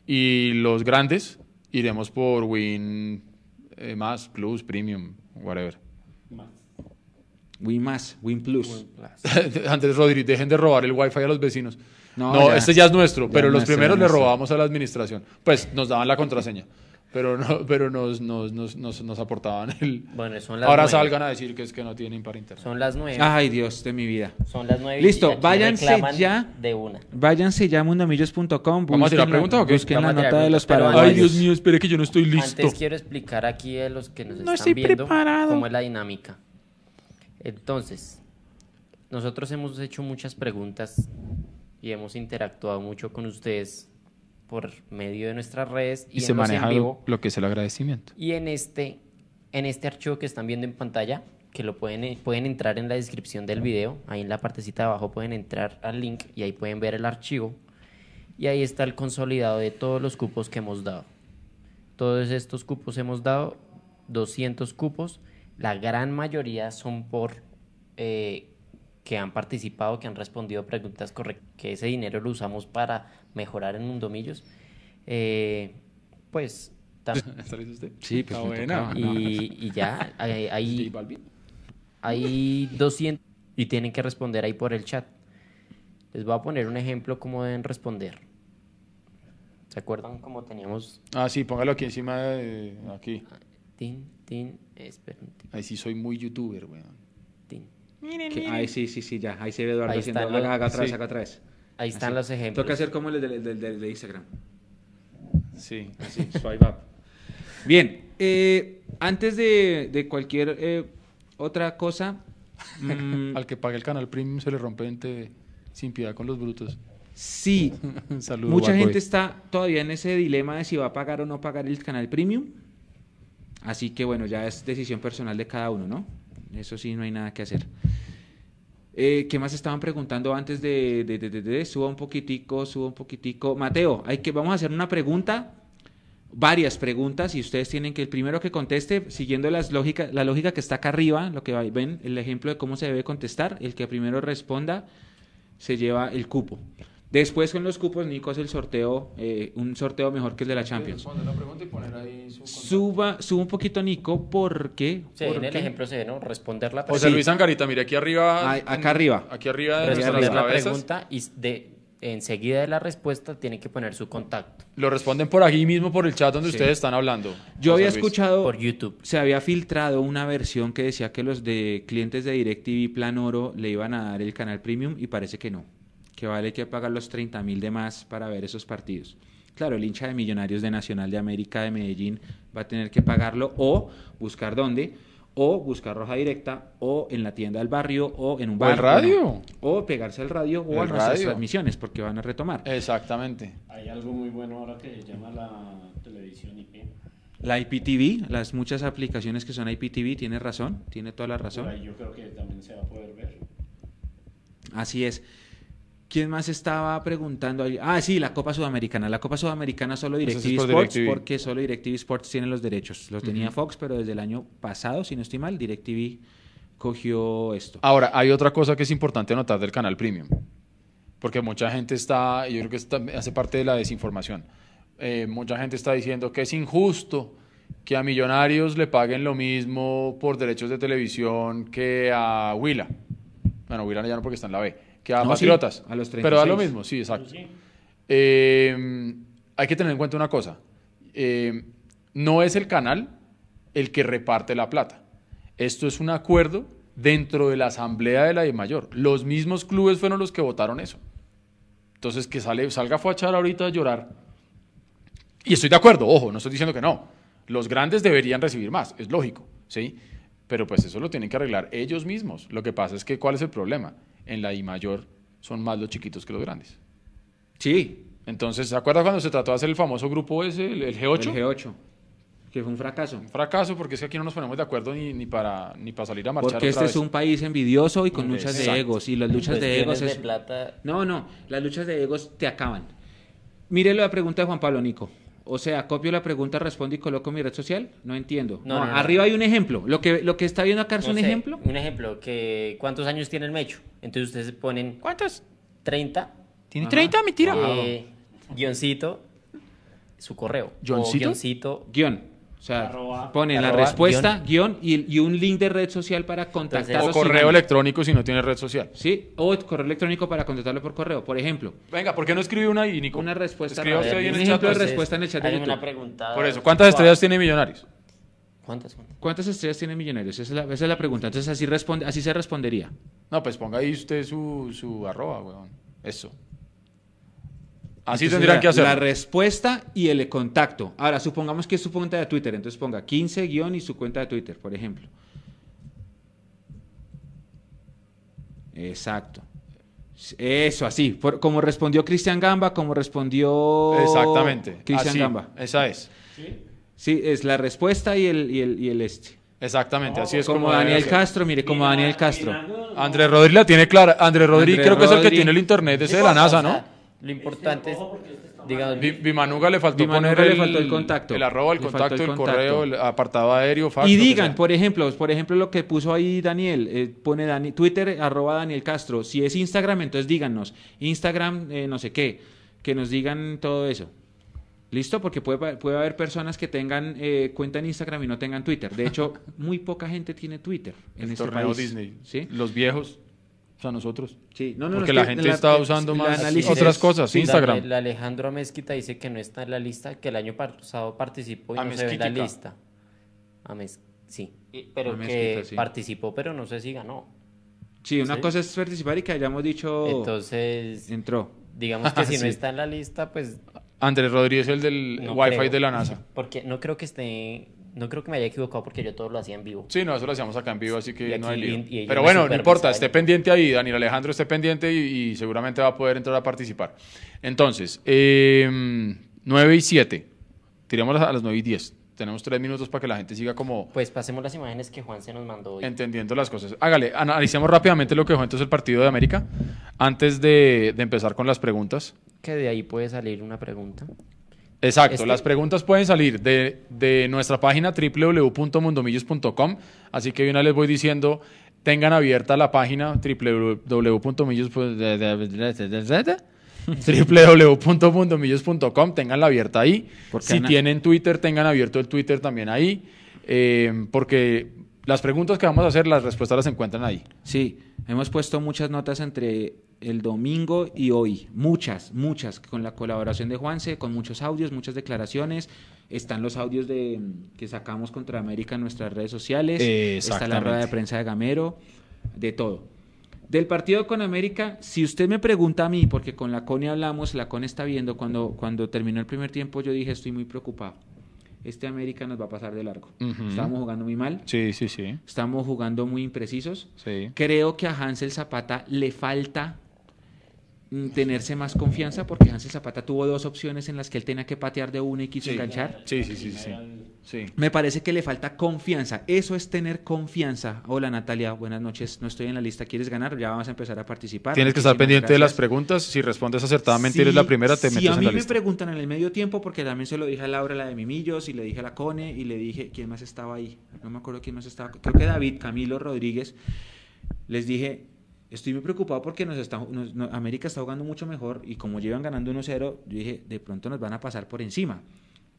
y los grandes iremos por Win eh, más, Plus, Premium, whatever. Win más, Win Plus. Andrés Rodríguez, dejen de robar el wifi a los vecinos. No, No, ya. este ya es nuestro, Ya pero los nuestro, primeros le robamos a la administración. Pues nos daban la contraseña, pero no, pero nos, nos, nos, nos, nos aportaban el... Bueno, son las Ahora nueve. salgan a decir que es que no tienen para internet. Son las nueve. Ay, Dios de mi vida. Son las nueve. y Listo, aquí váyanse ya. De una. Váyanse ya a mundomillos.com. ¿Vamos a busquen la- pregunta o qué? Busquen la nota de los paraguayos. Ay, Dios mío, espere que yo no estoy listo. Antes quiero explicar aquí a los que nos No están estoy viendo preparado. cómo es la dinámica. Entonces, nosotros hemos hecho muchas preguntas y hemos interactuado mucho con ustedes por medio de nuestras redes y, Y se maneja vivo. lo que es el agradecimiento. Y en este, en este archivo que están viendo en pantalla, que lo pueden, eh, pueden entrar en la descripción del video, ahí en la partecita de abajo pueden entrar al link y ahí pueden ver el archivo. Y ahí está el consolidado de todos los cupos que hemos dado. Todos estos cupos hemos dado 200 cupos. La gran mayoría son por eh, que han participado, que han respondido preguntas correctas, que ese dinero lo usamos para mejorar en Mundomillos. Eh, pues tam- ¿Está listo usted? Sí, pues buena. y, y ya, hay, hay, hay 200 y tienen que responder ahí por el chat. Les voy a poner un ejemplo cómo deben responder. ¿Se acuerdan cómo teníamos Ah, sí, póngalo aquí encima de... Aquí. tin, tin, esperen, Ahí sí soy muy youtuber, weón. Tin? Que- Ay, sí, sí, sí, ya. Ahí se ve Eduardo Ahí haciendo. los- otra vez, sí. vez. Ahí están los ejemplos. Toca hacer como el del del- del- de Instagram. Sí. Así, swipe up. Bien, eh, antes de, de cualquier eh, otra cosa, mm, Al que pague el canal premium se le rompe en TV sin piedad con los brutos. Sí, saludo. mucha Boy. gente está todavía en ese dilema de si va a pagar o no pagar el canal premium. Así que bueno, ya es decisión personal de cada uno, ¿no? Eso sí, no hay nada que hacer. Eh, ¿Qué más estaban preguntando antes de, de, de, de- Suba un poquitico, suba un poquitico. Mateo, hay que, vamos a hacer una pregunta, varias preguntas, y ustedes tienen que, el primero que conteste, siguiendo las lógica, la lógica que está acá arriba, lo que ven, el ejemplo de cómo se debe contestar, el que primero responda se lleva el cupo. Después con los cupos, Nico hace el sorteo, eh, un sorteo mejor que el de la Champions. Responder la pregunta y poner ahí su contacto. Suba, suba un poquito Nico porque... Sí, en el ejemplo se ve, ¿no? Responder la José pregunta. Luis Angarita, mire aquí arriba. Ay, acá arriba. Aquí arriba de Responder nuestras la cabezas. pregunta y de, enseguida de la respuesta tiene que poner su contacto Lo responden por aquí mismo, por el chat donde Sí. ustedes están hablando. Yo José había Luis. escuchado... por YouTube. Se había filtrado una versión que decía que los de clientes de DirecTV Plan Oro le iban a dar el canal premium y parece que no. Que vale que pagar los 30 mil de más para ver esos partidos. Claro, el hincha de Millonarios de Nacional de América de Medellín va a tener que pagarlo o buscar dónde, o buscar Roja Directa, o en la tienda del barrio, o en un O el bar. radio. O pegarse al radio o El a nuestras radio. transmisiones, porque van a retomar. Exactamente. Hay algo muy bueno ahora que se llama la televisión IP. La IPTV, las muchas aplicaciones que son IPTV, tiene razón, tiene toda la razón. Por ahí yo creo que también se va a poder ver. Así es. ¿Quién más estaba preguntando? ahí? Ah, sí, la Copa Sudamericana. La Copa Sudamericana solo sí DirecTV es por Sports, DirecTV. porque solo DirecTV Sports tiene los derechos. Los tenía Fox, pero desde el año pasado, si no estoy mal, DirecTV cogió esto. Ahora, hay otra cosa que es importante notar del canal premium. Porque mucha gente está, yo creo que esto hace parte de la desinformación. Eh, mucha gente está diciendo que es injusto que a millonarios le paguen lo mismo por derechos de televisión que a Huila. Bueno, Huila ya no porque está en la B. Que a No, sí, a los Pero da lo 36. mismo, sí, exacto. Sí. Eh, hay que tener en cuenta una cosa. Eh, no es el canal el que reparte la plata. Esto es un acuerdo dentro de la asamblea de la de mayor. Los mismos clubes fueron los que votaron eso. Entonces, que sale, salga Fuachar ahorita a llorar. Y estoy de acuerdo, ojo, no estoy diciendo que no. Los grandes deberían recibir más, es lógico, ¿sí? Pero pues eso lo tienen que arreglar ellos mismos. Lo que pasa es que, ¿cuál es el problema? En la I mayor son más los chiquitos que los grandes. Sí, Entonces, ¿se acuerda cuando se trató de hacer el famoso grupo ese, el, el G8? el G8, que fue un fracaso. Un fracaso, porque es que aquí no nos ponemos de acuerdo ni, ni para, ni para salir a marchar Porque otra este es un país envidioso y con luchas de Exacto. egos. Y las luchas de egos Cuestiones es... de plata. No, no, las luchas de egos te acaban. Mire la pregunta de Juan Pablo Nico. O sea, copio la pregunta, respondo y coloco mi red social. No entiendo. No, No, no, no. arriba hay un ejemplo. Lo que, lo que está viendo acá es No un sé, ejemplo. Un ejemplo, que ¿cuántos años tiene el Mecho? Entonces ustedes ponen ¿Cuántos? 30, ¿Tiene Ajá. 30? Mentira. eh, guioncito, su correo. ¿Guioncito? O guioncito. Guión. O sea, Arroba- pone la respuesta, guion, y, y un link de red social para contactarlo. o correo electrónico si no tiene red social. Sí, o correo electrónico para contactarlo por correo. Por ejemplo, Venga, ¿por qué no escribe una ahí, Nico? Una respuesta Escriba usted ahí en Un el chat. ejemplo de pues. respuesta en el chat de YouTube. una pregunta. Por eso, ¿cuántas estrellas tiene Millonarios? ¿Cuántas? cuántas? ¿cuántas estrellas tiene Millonarios? Esa es la, esa es la pregunta. Entonces así, responde, así se respondería. No, pues ponga ahí usted su, su arroba, weón. Eso. Así Entonces, tendrían la- que hacerlo. La respuesta y el contacto. Ahora, supongamos que es su cuenta de Twitter. Entonces ponga 15 guion y su cuenta de Twitter, por ejemplo. Exacto. Eso, así. Por- como respondió Cristian Gamba, como respondió Exactamente. Cristian Gamba. Esa es. Sí, es la respuesta y el, y el, y el este. Exactamente, así es como, como, Daniel. Castro, mire, como Daniel Castro. Andrés Rodríguez la tiene clara. Andrés Rodríguez creo que es el que tiene el internet ese de la NASA, o ¿no? Lo importante es, digamos, Vi- Vimanuga le faltó Vimanuga poner le el, faltó el contacto. el arroba, el contacto, el el, contacto. correo, el apartado aéreo, fax. Y digan, por ejemplo, por ejemplo lo que puso ahí Daniel, eh, pone Dani- Twitter arroba Daniel Castro. Si es Instagram, entonces díganos. Instagram, eh, no sé qué, que nos digan todo eso. ¿Listo? Porque puede, puede haber personas que tengan eh, cuenta en Instagram y no tengan Twitter. De hecho, muy poca gente tiene Twitter en el este torneo país. Disney. ¿Sí? Los viejos, o sea, nosotros. Sí, no, no, no, Porque la gente la- está usando más otras cosas, sí, Instagram. El Alejandro Mezquita dice que no está en la lista, que el año pasado participó y A no se ve en la lista. A Mez- sí, pero A que sí. participó, pero no sé si ganó. Sí, una Sí. cosa es participar y que hayamos dicho Entonces, entró. digamos que si Sí. no está en la lista, pues Andrés Rodríguez, el del no Wi-Fi creo. de la NASA. Porque no creo que esté No creo que me haya equivocado porque yo todo lo hacía en vivo. Sí, no, eso lo hacíamos acá en vivo, así que Y no hay aquí- lío. y- y Pero bueno, no importa, esté pendiente ahí, Daniel Alejandro esté pendiente y, seguramente va a poder entrar a participar. Entonces, eh, 9 y 7, tiramos a las 9 y 10. Tenemos tres minutos para que la gente siga como Pues pasemos las imágenes que Juan se nos mandó hoy. entendiendo las cosas. Hágale, analicemos rápidamente lo que dejó entonces el partido de América antes de, de empezar con las preguntas. Que de ahí puede salir una pregunta. Exacto, Este- las preguntas pueden salir de, de nuestra página www.mundomillos.com, así que de una les voy diciendo, tengan abierta la página www.mundomillos.com, tenganla abierta ahí. Si Ana- tienen Twitter, tengan abierto el Twitter también ahí, eh, porque las preguntas que vamos a hacer, las respuestas las encuentran ahí. Sí, hemos puesto muchas notas entre el domingo y hoy. Muchas, muchas, con la colaboración de Juanse, con muchos audios, muchas declaraciones. Están los audios de que sacamos contra América en nuestras redes sociales. Está la rueda de prensa de Gamero, de todo. Del partido con América, si usted me pregunta a mí, porque con la CONE hablamos, la CONE está viendo, cuando, cuando terminó el primer tiempo yo dije estoy muy preocupado. Este América nos va a pasar de largo. Ujú. Estábamos jugando muy mal, Sí, sí, sí. estamos jugando muy imprecisos. sí. Creo que a Hansel Zapata le falta mm, tenerse más confianza porque Hansel Zapata tuvo dos opciones en las que él tenía que patear de una y quiso Sí. enganchar. Sí, sí, sí, sí. Sí. Me parece que le falta confianza. Eso es tener confianza. Hola Natalia, buenas noches. No estoy en la lista. ¿Quieres ganar? Ya vamos a empezar a participar. Tienes que estar pendiente de las preguntas. Si respondes acertadamente, eres la primera, te si metes a en mí la me lista. preguntan en el medio tiempo, porque también se lo dije a Laura, la de Mimillos, y le dije a la Cone, y le dije, ¿quién más estaba ahí? No me acuerdo quién más estaba. Creo que David, Camilo Rodríguez. Les dije, estoy muy preocupado porque nos está, nos- América está jugando mucho mejor, y como llevan ganando 1-0, yo dije, de pronto nos van a pasar por encima.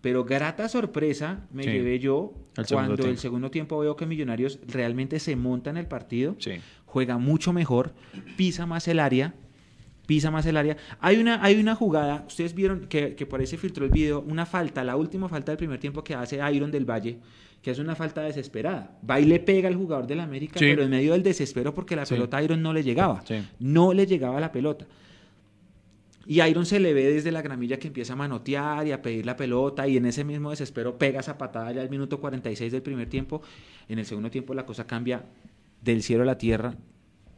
Pero grata sorpresa me Sí. llevé yo El cuando el segundo tiempo veo que Millonarios realmente se monta en el partido Sí. juega mucho mejor, pisa más el área, pisa más el área. Hay una, hay una jugada, ustedes vieron que, que por ahí se filtró el video, una falta, la última falta del primer tiempo que hace Iron del Valle, que es una falta desesperada. Va y le pega al jugador del América, Sí. pero en medio del desespero porque la Sí. pelota a Iron no le llegaba. Sí. No le llegaba la pelota. Y Iron se le ve desde la gramilla que empieza a manotear y a pedir la pelota y en ese mismo desespero pega esa patada ya al minuto 46 del primer tiempo. En el segundo tiempo la cosa cambia del cielo a la tierra,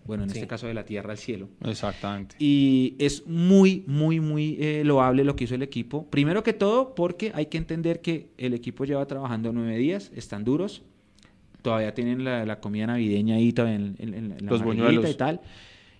bueno, en Sí. este caso de la tierra al cielo. Exactamente. Y es muy, muy, muy eh, loable lo que hizo el equipo. Primero que todo porque hay que entender que el equipo lleva trabajando nueve días, están duros, todavía tienen la, la comida navideña ahí todavía en, en- en la Los buñuelos. y tal.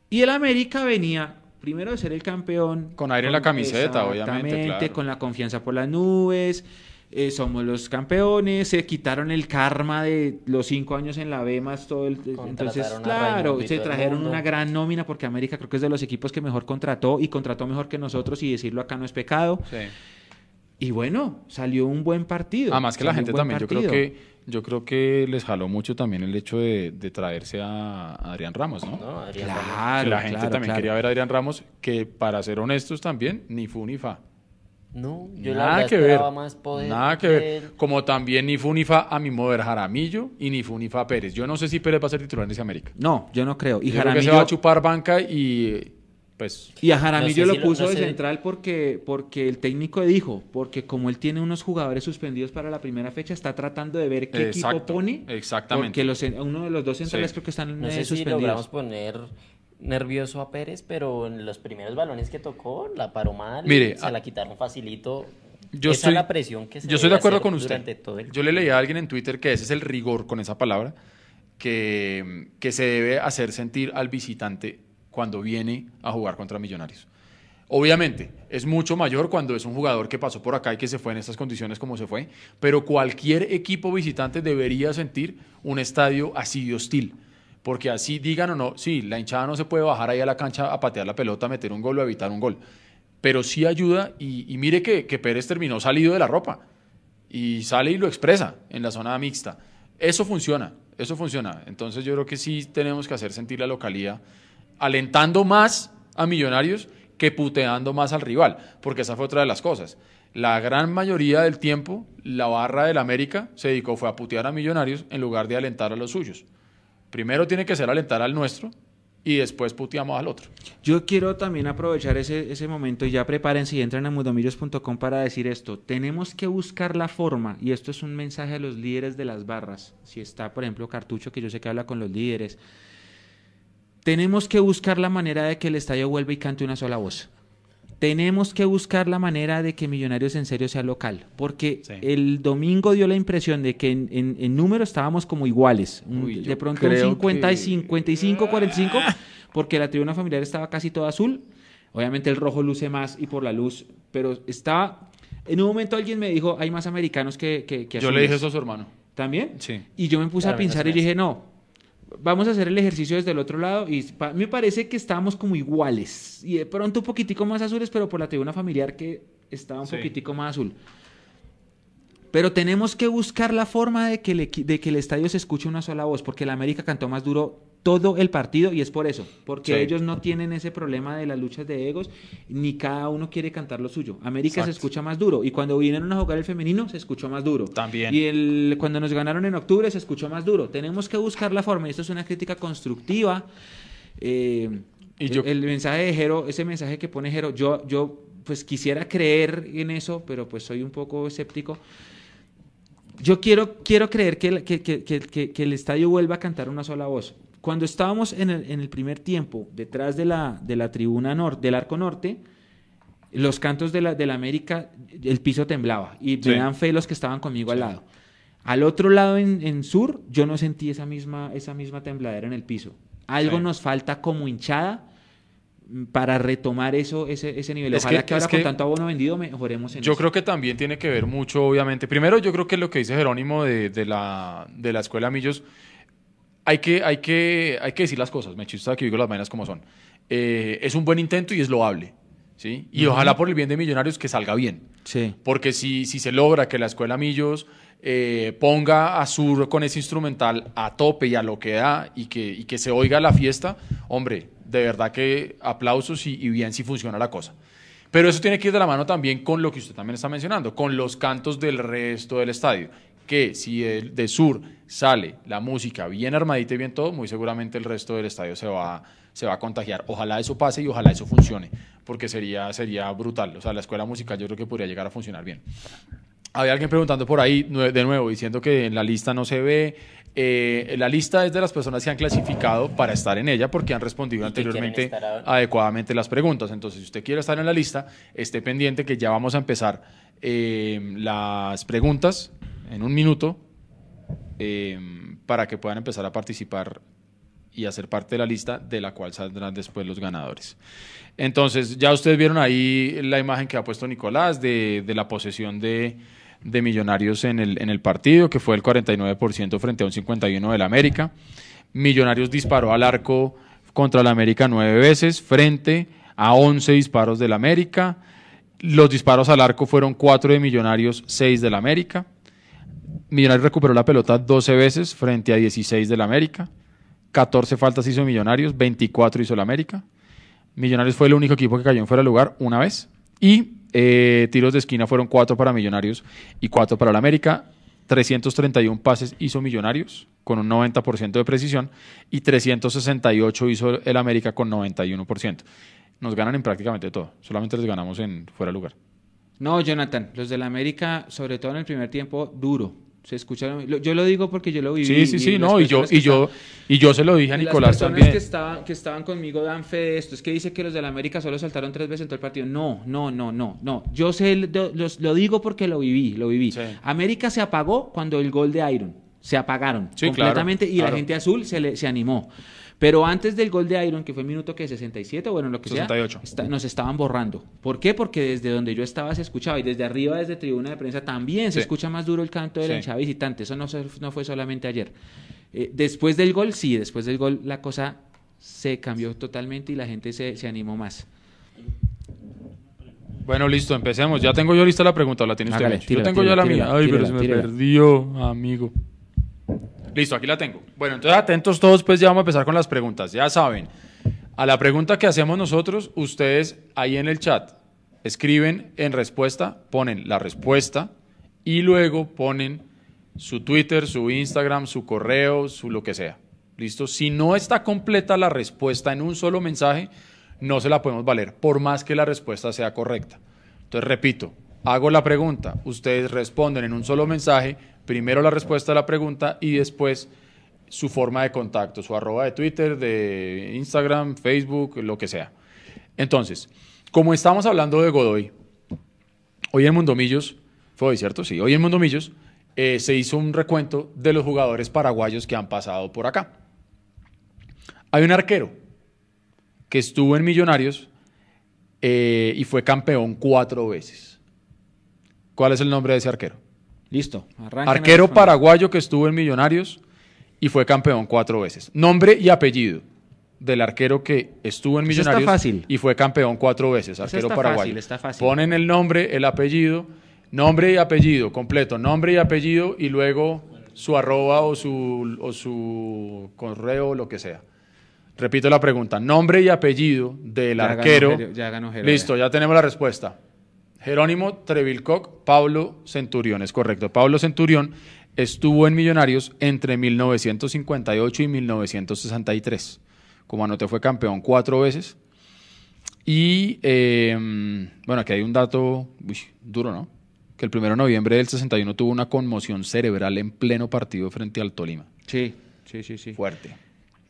Y el América venía primero de ser el campeón. Con aire en la camiseta, obviamente, Exactamente, claro. con la confianza por las nubes. Eh, somos los campeones, se quitaron el karma de los cinco años en la B más todo el... Entonces, Contrataron a claro, se trajeron una gran nómina porque América creo que es de los equipos que mejor contrató y contrató mejor que nosotros y decirlo acá no es pecado. Sí. Y bueno, salió un buen partido. Además que la gente también, yo creo que yo creo que les jaló mucho también el hecho de, de traerse a Adrián Ramos, ¿no? ¿no? Adrián Ramos. Claro, que la gente claro, también claro. quería ver a Adrián Ramos, que para ser honestos también, ni fu ni fa. No, yo la Nada verdad que ver. más poder. Nada que de ver. él. Como también ni fu ni fa a mi mover Jaramillo y ni fu ni fa Pérez. Yo no sé si Pérez va a ser titular en ese América. No, yo no creo. Y Yo creo que se Jaramillo, va a chupar banca y pues y a Jaramillo No sé lo si lo- puso no de sé. central porque, porque el técnico dijo, porque como él tiene unos jugadores suspendidos para la primera fecha, está tratando de ver qué equipo Exacto, pone. exactamente. Porque los, uno de los dos centrales Sí. creo que están No eh, sé si suspendidos. logramos poner nervioso a Pérez, pero en los primeros balones que tocó, la paró mal. Mire, se a- la quitaron facilito. yo Esa estoy, la presión que se yo estoy de acuerdo con usted. todo el Yo le leí a alguien en Twitter que ese es el rigor con esa palabra que, que se debe hacer sentir al visitante cuando viene a jugar contra Millonarios. Obviamente, es mucho mayor cuando es un jugador que pasó por acá y que se fue en estas condiciones como se fue, pero cualquier equipo visitante debería sentir un estadio así de hostil. Porque así digan o no, sí, la hinchada no se puede bajar ahí a la cancha a patear la pelota, a meter un gol o evitar un gol. Pero sí ayuda y, mire que, que Pérez terminó salido de la ropa y sale y lo expresa en la zona mixta. Eso funciona, eso funciona. Entonces yo creo que sí tenemos que hacer sentir la localidad alentando más a Millonarios que puteando más al rival, porque esa fue otra de las cosas. La gran mayoría del tiempo, la barra del América se dedicó fue a putear a Millonarios en lugar de alentar a los suyos. Primero tiene que ser alentar al nuestro y después puteamos al otro. Yo quiero también aprovechar ese, ese momento y ya prepárense y entren a mudomillos.com para decir esto. Tenemos que buscar la forma, y esto es un mensaje a los líderes de las barras. Si está, por ejemplo, Cartucho, que yo sé que habla con los líderes. Tenemos que buscar la manera de que el estadio vuelva y cante una sola voz. Tenemos que buscar la manera de que Millonarios en serio sea local, porque Sí. el domingo dio la impresión de que en, en- en número estábamos como iguales. Uy, de pronto un creo 50 y que- 55, 45, porque la tribuna familiar estaba casi toda azul. Obviamente el rojo luce más y por la luz, pero estaba... En un momento alguien me dijo, hay más americanos que, que, que Yo le azules". dije eso a su hermano. ¿También? Sí. Y yo me puse a pensar y dije, no, vamos a hacer el ejercicio desde el otro lado y me parece que estábamos como iguales. Y de pronto un poquitico más azules, pero por la tribuna familiar que estaba un Sí. poquitico más azul. Pero tenemos que buscar la forma de que, de que el estadio se escuche una sola voz, porque el América cantó más duro todo el partido y es por eso, porque Sí. ellos no tienen ese problema de las luchas de egos, ni cada uno quiere cantar lo suyo. América se escucha más duro y cuando vinieron a jugar el femenino se escuchó más duro. También. Y el, cuando nos ganaron en octubre se escuchó más duro. Tenemos que buscar la forma, y esto es una crítica constructiva. eh, Y yo- el, el mensaje de Jero, ese mensaje que pone Jero, yo, yo pues quisiera creer en eso, pero pues soy un poco escéptico. Yo quiero, quiero creer que- que- que- que el estadio vuelva a cantar una sola voz. Cuando estábamos en el, en el primer tiempo, detrás de la, de la tribuna norte, del arco norte, los cantos de la, de la América, el piso temblaba. Y Sí. me dan fe los que estaban conmigo al lado. Al otro lado, en, en sur, yo no sentí esa misma, esa misma tembladera en el piso. Algo Sí. nos falta como hinchada para retomar eso, ese, ese nivel. Es Ojalá que- que, ahora es con que- tanto abono vendido mejoremos en Yo eso. creo que también tiene que ver mucho, obviamente. Primero, yo creo que lo que dice Jerónimo de, de la, de la Escuela Millos, hay que, hay, que, hay que decir las cosas. Me chista que digo las vainas como son. Eh, es un buen intento y es loable. ¿sí? Y ojalá por el bien de Millonarios que salga bien. Sí. Porque si, si se logra que la Escuela Millos eh, ponga a Sur con ese instrumental a tope y a lo que da y que, y que se oiga la fiesta, hombre, de verdad que aplausos y, y bien si funciona la cosa. Pero eso tiene que ir de la mano también con lo que usted también está mencionando, con los cantos del resto del estadio. Que si el- de sur sale la música bien armadita y bien todo, muy seguramente el resto del estadio se va, se va a contagiar. Ojalá eso pase y ojalá eso funcione, porque sería, sería brutal. O sea, la escuela musical yo creo que podría llegar a funcionar bien. Había alguien preguntando por ahí de nuevo, diciendo que en la lista no se ve. Eh, la lista es de las personas que han clasificado para estar en ella porque han respondido anteriormente adecuadamente las preguntas. Entonces, si usted quiere estar en la lista, esté pendiente que ya vamos a empezar eh, las preguntas en un minuto eh, para que puedan empezar a participar y hacer parte de la lista de la cual saldrán después los ganadores. Entonces, ya ustedes vieron ahí la imagen que ha puesto Nicolás de, la posesión de, Millonarios en el, partido, que fue el 49% frente a un 51% del América. Millonarios disparó al arco contra el América nueve veces, frente a 11 disparos del América. Los disparos al arco fueron 4 de Millonarios, 6 del América. Millonarios recuperó la pelota 12 veces frente a 16 del América. 14 faltas hizo Millonarios, 24 hizo el América. Millonarios fue el único equipo que cayó en fuera de lugar una vez. Y eh, tiros de esquina fueron 4 para Millonarios y 4 para el América. 331 pases hizo Millonarios con un 90% de precisión y 368 hizo el América con 91%. Nos ganan en prácticamente todo, solamente les ganamos en fuera de lugar. No, Jonathan, los del América, sobre todo en el primer tiempo, duro. Se escucharon. Yo lo digo porque yo lo viví. Sí, sí, sí, las no, y yo, y yo, y yo se lo dije a Y las Nicolás personas también. que estaban, que estaban conmigo dan fe de esto. Es que dice que los del América solo saltaron tres veces en todo el partido. No, no, no, no, no. Yo sé, lo, los- lo digo porque lo viví, lo viví. Sí. América se apagó cuando el gol de Iron. Se apagaron Sí, completamente claro, y claro. la gente azul se, le- se animó. Pero antes del gol de Iron, que fue minuto que 67, bueno, lo que 68. sea, está- nos estaban borrando. ¿Por qué? Porque desde donde yo estaba se escuchaba y desde arriba, desde tribuna de prensa, también se Sí. escucha más duro el canto de la Sí. hinchada visitante. Eso no, fue solamente ayer. Eh, después del gol, sí, después del gol la cosa se cambió totalmente y la gente se, se animó más. Bueno, listo, empecemos. Ya tengo yo lista la pregunta, ¿o la tiene usted. Hágale, tírala, yo tengo tírala, ya la tírala, mía. Ay, pero se me perdió, amigo. Listo, aquí la tengo. Bueno, entonces atentos todos, pues ya vamos a empezar con las preguntas. Ya saben, a la pregunta que hacemos nosotros, ustedes ahí en el chat escriben en respuesta, ponen la respuesta y luego ponen su Twitter, su Instagram, su correo, su lo que sea. ¿Listo? Si no está completa la respuesta en un solo mensaje, no se la podemos valer, por más que la respuesta sea correcta. Entonces, repito, hago la pregunta, ustedes responden en un solo mensaje, primero la respuesta a la pregunta y después su forma de contacto, su arroba de Twitter, de Instagram, Facebook, lo que sea. Entonces, como estamos hablando de Godoy, hoy en Mundomillos, fue hoy, ¿cierto? Sí, hoy en Mundomillos eh, se hizo un recuento de los jugadores paraguayos que han pasado por acá. Hay un arquero que estuvo en Millonarios eh, y fue campeón cuatro veces. ¿Cuál es el nombre de ese arquero? Listo. Arquero paraguayo que estuvo en Millonarios y fue campeón cuatro veces. Nombre y apellido del arquero que estuvo en Eso está Millonarios fácil. y fue campeón cuatro veces. Arquero está paraguayo. fácil, está fácil. Ponen el nombre, el apellido, nombre y apellido completo, nombre y apellido y luego su arroba o su, o su correo, lo que sea. Repito la pregunta. Nombre y apellido del Ya arquero. Ya ganó Listo, ya tenemos la respuesta. Jerónimo Trevilcock, Pablo Centurión, es correcto. Pablo Centurión estuvo en Millonarios entre 1958 y 1963. Como anoté, fue campeón cuatro veces. Y eh, bueno, aquí hay un dato uy, duro, ¿no? Que el 1 de noviembre del 61 tuvo una conmoción cerebral en pleno partido frente al Tolima. Sí, sí, sí, sí. Fuerte.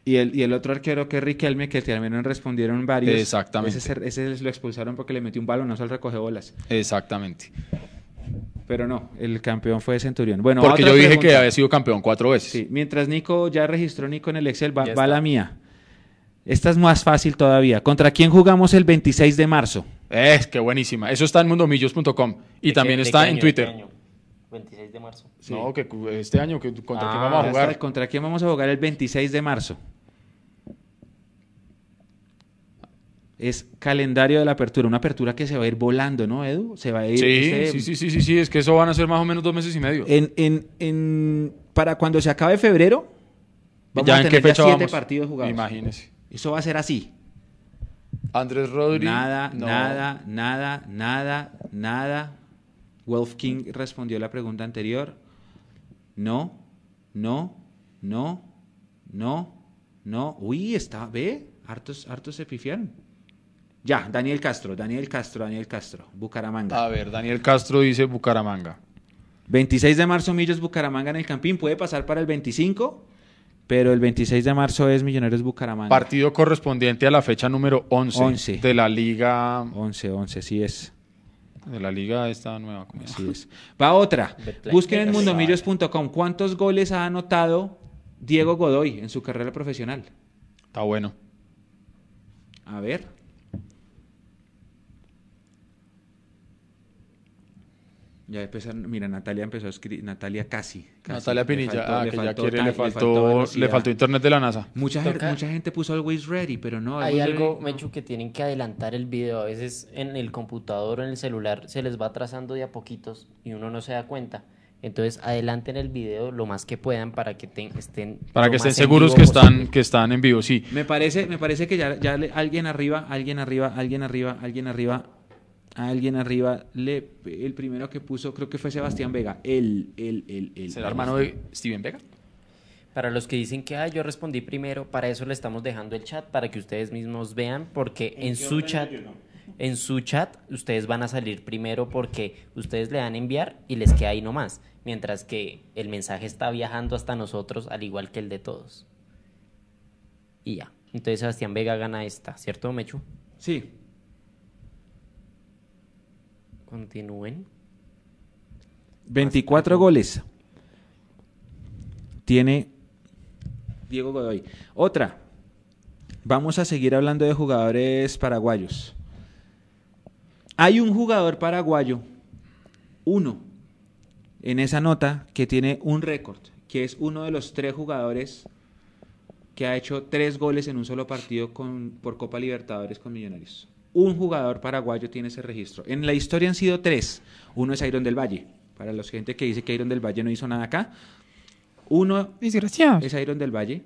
Y el, y el otro arquero que es Riquelme, que también respondieron varios. Exactamente. Ese, se- ese lo expulsaron porque le metió un balonazo al recoge bolas. Exactamente. Pero no, el campeón fue Centurión. Bueno, Porque yo dije pregunta. que había sido campeón cuatro veces. Sí, mientras Nico ya registró Nico en el Excel, va, la mía. Esta es más fácil todavía. ¿Contra quién jugamos el 26 de marzo? Es que buenísima. Eso está en mundomillos.com y ¿De también qué- está qué en año, Twitter. de qué año? 26 de marzo. No, que este año, que, ¿contra quién Ah, vamos a jugar? está, ¿Contra quién vamos a jugar el 26 de marzo? Es calendario de la apertura, una apertura que se va a ir volando, ¿no, Edu? Se va a ir. Sí, ese- sí, sí, sí, sí, sí, es que eso van a ser más o menos dos meses y medio. En, en, en- para cuando se acabe febrero, vamos ¿Ya a en tener qué fecha ya siete vamos? partidos jugados. Imagínese. Eso va a ser así. Andrés Rodríguez. Nada, nada, nada, nada, nada. Wolf King respondió la pregunta anterior. No, no, no, no, no. Uy, está, ve, hartos, hartos se pifiaron. Ya, Daniel Castro, Daniel Castro, Daniel Castro, Bucaramanga. A ver, Daniel Castro dice Bucaramanga. 26 de marzo, Millos Bucaramanga en el Campín. Puede pasar para el 25, pero el 26 de marzo es Millonarios Bucaramanga. Partido correspondiente a la fecha número 11, 11. de la liga 11, 11, sí es. de la liga esta nueva. ¿cómo? Así es. Va otra. Busquen en mundomillos.com cuántos goles ha anotado Diego Godoy en su carrera profesional. Está bueno. A ver. Ya empezaron, mira, Natalia empezó a escribir, Natalia casi. casi. Natalia Le Pinilla, faltó- ah, le que ya faltó quiere, ta- le faltó, le faltó internet de la NASA. Mucha, gente- Toca- mucha gente puso always ready, pero no. Hay algo, ready, no. Mechu, que tienen que adelantar el video. A veces en el computador o en el celular se les va atrasando de a poquitos y uno no se da cuenta. Entonces adelanten el video lo más que puedan para que te- estén Para que estén seguros que están, posible. que están en vivo, sí. Me parece, me parece que ya, ya le- alguien arriba, alguien arriba, alguien arriba, alguien arriba, alguien arriba. Le, el primero que puso, creo que fue Sebastián Vega. El, el, el, el. ¿Será el- hermano de Steven Vega? Para los que dicen que ah, yo respondí primero, para eso le estamos dejando el chat para que ustedes mismos vean, porque en su chat, en su chat, ustedes van a salir primero porque ustedes le dan enviar y les queda ahí nomás, mientras que el mensaje está viajando hasta nosotros, al igual que el de todos. Y ya. Entonces Sebastián Vega gana esta, ¿cierto, Mechu? Sí. Continúen. 24 goles. Tiene Diego Godoy. Otra. Vamos a seguir hablando de jugadores paraguayos. Hay un jugador paraguayo, uno, en esa nota que tiene un récord, que es uno de los tres jugadores que ha hecho tres goles en un solo partido con, por Copa Libertadores con Millonarios. Un jugador paraguayo tiene ese registro. En la historia han sido tres. Uno es Iron del Valle. Para la gente que dice que Iron del Valle no hizo nada acá. Uno es Iron del Valle.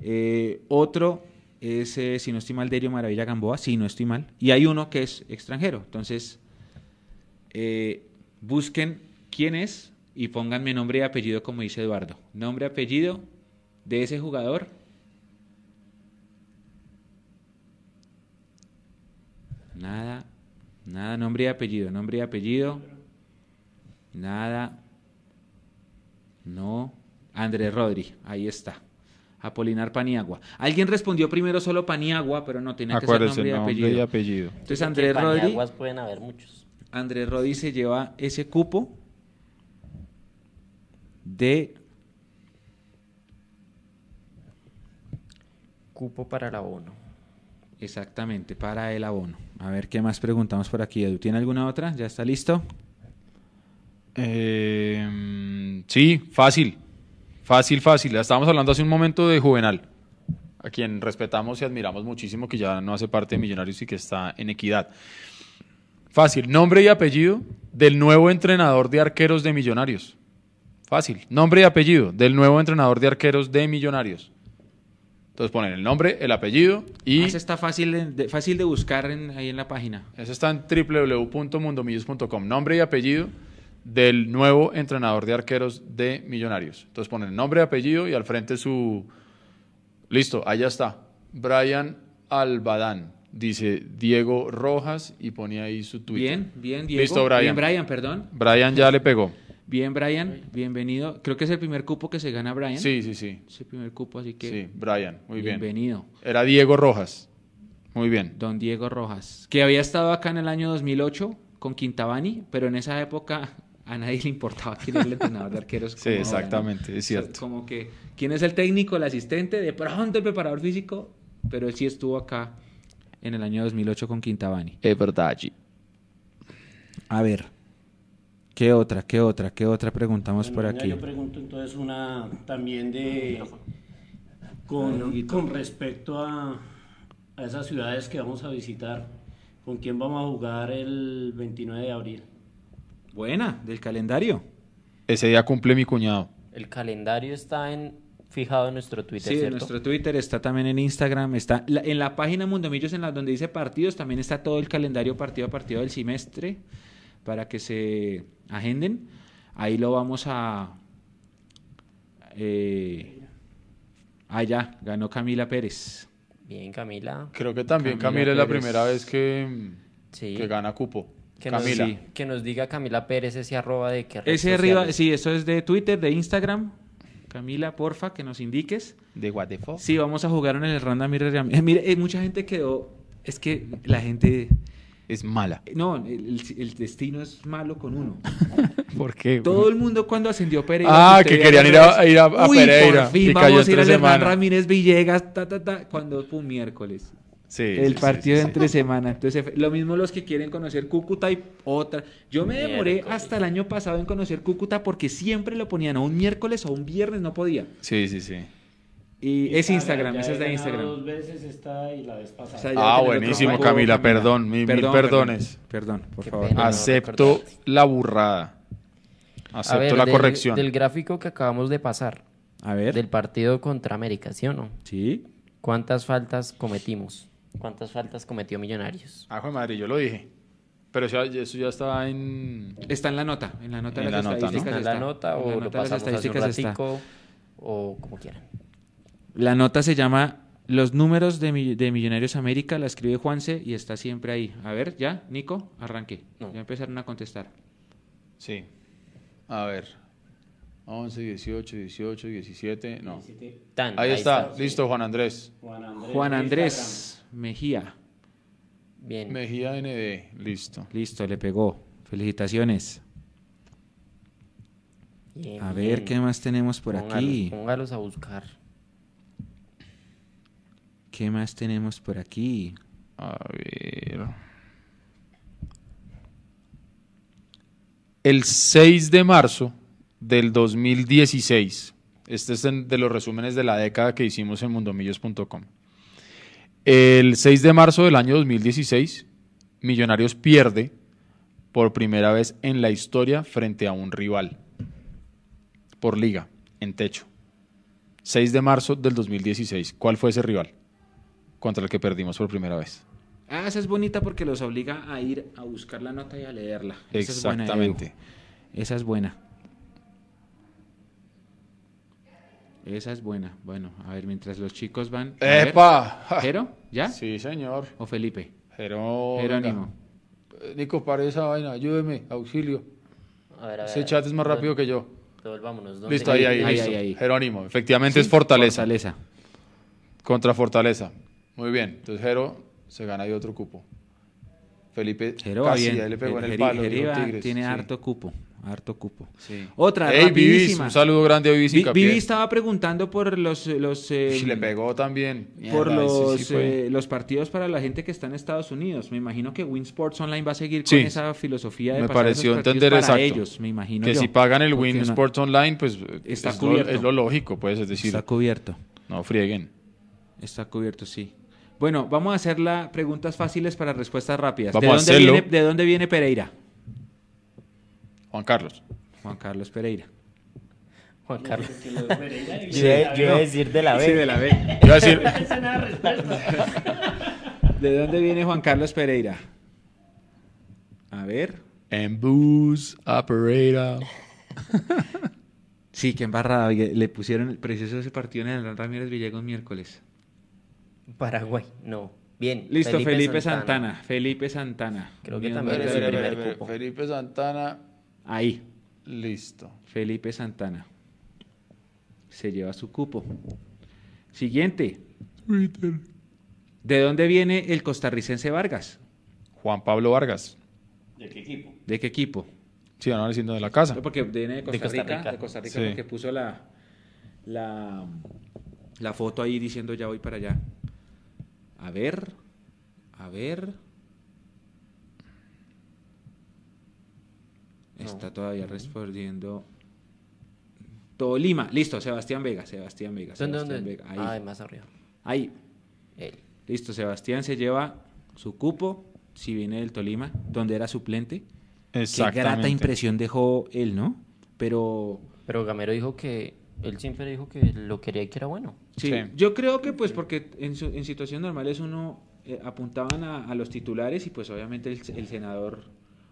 Eh, otro es, eh, si no estoy mal, Derio Maravilla Gamboa. Si no estoy mal. Y hay uno que es extranjero. Entonces, eh, busquen quién es y pónganme nombre y apellido como dice Eduardo. Nombre, apellido de ese jugador. Nada, nada, nombre y apellido, nombre y apellido. Nada. No. Andrés Rodri, ahí está. Apolinar Paniagua. Alguien respondió primero solo Paniagua, pero no tenía que ser nombre y nombre apellido. y apellido. Entonces Andrés Rodri, paniaguas pueden haber muchos. Andrés Rodri se lleva ese cupo de Cupo para el abono. Exactamente para el abono. A ver qué más preguntamos por aquí. Edu, ¿tiene alguna otra? ¿Ya está listo? Eh, sí, fácil. Fácil, fácil. Estábamos hablando hace un momento de Juvenal, a quien respetamos y admiramos muchísimo, que ya no hace parte de Millonarios y que está en equidad. Fácil. Nombre y apellido del nuevo entrenador de arqueros de Millonarios. Fácil. Nombre y apellido del nuevo entrenador de arqueros de Millonarios. Entonces ponen el nombre, el apellido y Ah, ese está fácil de, fácil de buscar en- ahí en la página. eso está en www.mundomillos.com. Nombre y apellido del nuevo entrenador de arqueros de Millonarios. Entonces ponen nombre y apellido y al frente su... Listo, ahí ya está. Brian Albadán. Dice Diego Rojas y pone ahí su Twitter. Bien, bien, Diego. Listo, Brian. Bien, Brian, perdón. Brian ya le pegó. Bien, Brian, bienvenido. Creo que es el primer cupo que se gana Brian. Sí, sí, sí. Es el primer cupo, así que Sí, Brian. Muy bien. bienvenido. Era Diego Rojas. Muy bien. Don Diego Rojas, que había estado acá en el año 2008 con Quintabani, pero en esa época a nadie le importaba quién era el entrenador de arqueros. Sí, como ahora, ¿no? exactamente, es O sea, cierto. Como que, ¿quién es el técnico, el asistente? De pronto el preparador físico, pero él sí estuvo acá en el año 2008 con Quintabani. Es verdad. A ver, ¿qué otra, qué otra, qué otra preguntamos por Bueno, aquí? Yo pregunto entonces una también de con, con respecto a, a esas ciudades que vamos a visitar. ¿Con quién vamos a jugar el 29 de abril? Buena, del calendario. Ese día cumple mi cuñado. El calendario está en fijado en nuestro Twitter, Sí, en nuestro Twitter, está también en Instagram, está la- en la página Mundomillos, en la donde dice partidos, también está todo el calendario partido a partido del semestre para que se agenden. Ahí lo vamos a... Eh, ah, ya, ganó Camila Pérez. Bien, Camila. Creo que también Camila Camila, es la primera vez que, Sí. que gana cupo. Que nos, Camila. Sí. que nos diga Camila Pérez ese arroba de qué red Ese arriba, sí, eso es de Twitter, de Instagram. Camila, porfa, que nos indiques. De What the fuck? Sí, vamos a jugar en el Randa Mire, Ram- Mire, eh, mucha gente quedó... Es que la gente... Es mala. No, el, el destino es malo con uno. ¿Por qué? Todo el mundo cuando ascendió Pereira. Ah, que querían ir a- ir a- a "Uy, Pereira", Por fin y cayó vamos a ir al Hernán. Ramírez Villegas, ta, ta, ta, cuando fue un miércoles. Sí, el sí, partido sí, de sí. entre semana. Entonces, lo mismo los que quieren conocer Cúcuta y otra. Yo me demoré Miércoles. hasta el año pasado en conocer Cúcuta porque siempre lo ponían a un miércoles o un viernes, no podía. Sí, sí, sí. Y es Ya- Instagram, ya esa es de Instagram. Dos veces esta y la vez pasada. O sea, Ah, buenísimo, juego, Camila, perdón, mi- mil perdones. Perdón, por Qué favor. pena. no Acepto recordarte. la burrada. Acepto ver, la del- corrección. Del gráfico que acabamos de pasar, A ver. del partido contra América, ¿sí o no? Sí. ¿Cuántas faltas cometimos? ¿Cuántas faltas cometió Millonarios? Ah, madre, yo lo dije. Pero eso, ya- eso ya está en... Está en la nota, en la nota En de las la nota, ¿no? estadísticas. ¿Está en la nota En o la lo nota las pasamos hace un estadísticas está. ratico? O como quieran. La nota se llama Los números de, Mi- de Millonarios América, la escribe Juanse y está siempre ahí. A ver, ya, Nico, arranque. No. Ya empezaron a contestar. Sí. A ver. 11, 18, 18, 17. No. Tan, Ahí, está. Listo, Juan Andrés. Juan Andrés. Juan de Andrés Mejía. Bien. Mejía ND. Listo. Listo, le pegó. Felicitaciones. bien, A ver bien. qué más tenemos por Póngalos- aquí. Póngalos a buscar. ¿Qué más tenemos por aquí? A ver. El 6 de marzo del 2016. Este es de los resúmenes de la década que hicimos en mundomillos.com. El 6 de marzo del año 2016, Millonarios pierde por primera vez en la historia frente a un rival por liga, en techo. 6 de marzo del 2016. ¿Cuál fue ese rival contra el que perdimos por primera vez? Ah, esa es bonita porque los obliga a ir a buscar la nota y a leerla. Esa es buena, Edu. Exactamente. Esa es buena. Esa es buena. Bueno, a ver, mientras los chicos van. a ver. ¡Epa! ¿Jero? ¿Ya? Sí, señor. ¿O Felipe? Jero, Jerónimo. venga. Eh, Nico, pare esa vaina, ayúdeme, auxilio. A ver, a ver, Ese chat es más rápido que yo. Devolvámonos. ¿dónde? Listo, ahí, ahí, Ahí, listo. ahí, ahí. Jerónimo, efectivamente es Fortaleza. Fortaleza. Contra Fortaleza. Muy bien. Entonces Jero se gana ahí otro cupo. Felipe Jero casi bien. ahí le pegó en el palo. Tigres, tiene sí. harto cupo. Harto cupo. Sí. Otra, Ey, Vivis, un saludo grande a Vivis. Vivi estaba preguntando por los, los, eh, le pegó también. por Mierda, los, sí eh, los partidos para la gente que está en Estados Unidos. Me imagino que Win Sports Online va a seguir con Sí. esa filosofía de me pasar pareció esos entender para exacto. ellos, me imagino que yo. si pagan el Win Sports Online, pues Está es, lo, cubierto. es lo lógico, pues, es decir, Está cubierto. no frieguen. Está cubierto, sí. Bueno, vamos a hacer las preguntas fáciles para respuestas rápidas. Vamos ¿De, a dónde hacerlo. viene, ¿De dónde viene Pereira? Juan Carlos. Juan Carlos Pereira. Juan Carlos. Que lo de Pereira y- Yo yo iba a decir de la B. de la B. Iba a decir. ¿De dónde viene Juan Carlos Pereira? A ver. en bus operator. Sí, que embarrada. Le pusieron el precioso ese partido en el Hernán Ramírez Villegas miércoles. Paraguay. No. Bien. Listo, Felipe, Santana. Felipe Santana. Creo que Bien, también es el primer cupo. Felipe Santana, Ahí. listo. Felipe Santana. Se lleva su cupo. Siguiente. ¿De dónde viene el costarricense Vargas? Juan Pablo Vargas. ¿De qué equipo? ¿De qué equipo? Sí, no, siendo de la casa. Porque viene de Costa, Costa Rica, Rica. de Costa Rica Sí. porque puso la, la, la foto ahí diciendo ya voy para allá. A ver, a ver. Está todavía respondiendo. Tolima, listo, Sebastián Vega, Sebastián Vega. ¿Dónde, Sebastián dónde? Vega, ahí. Ah, más arriba. ahí. Él. Listo, Sebastián se lleva su cupo, si viene del Tolima, donde era suplente. Qué grata impresión dejó él, ¿no? Pero Pero Gamero dijo que él siempre dijo que lo quería y que era bueno. Sí, Sí. yo creo que pues porque en, su- en situaciones normales uno eh, apuntaban a, a los titulares y pues obviamente el, el senador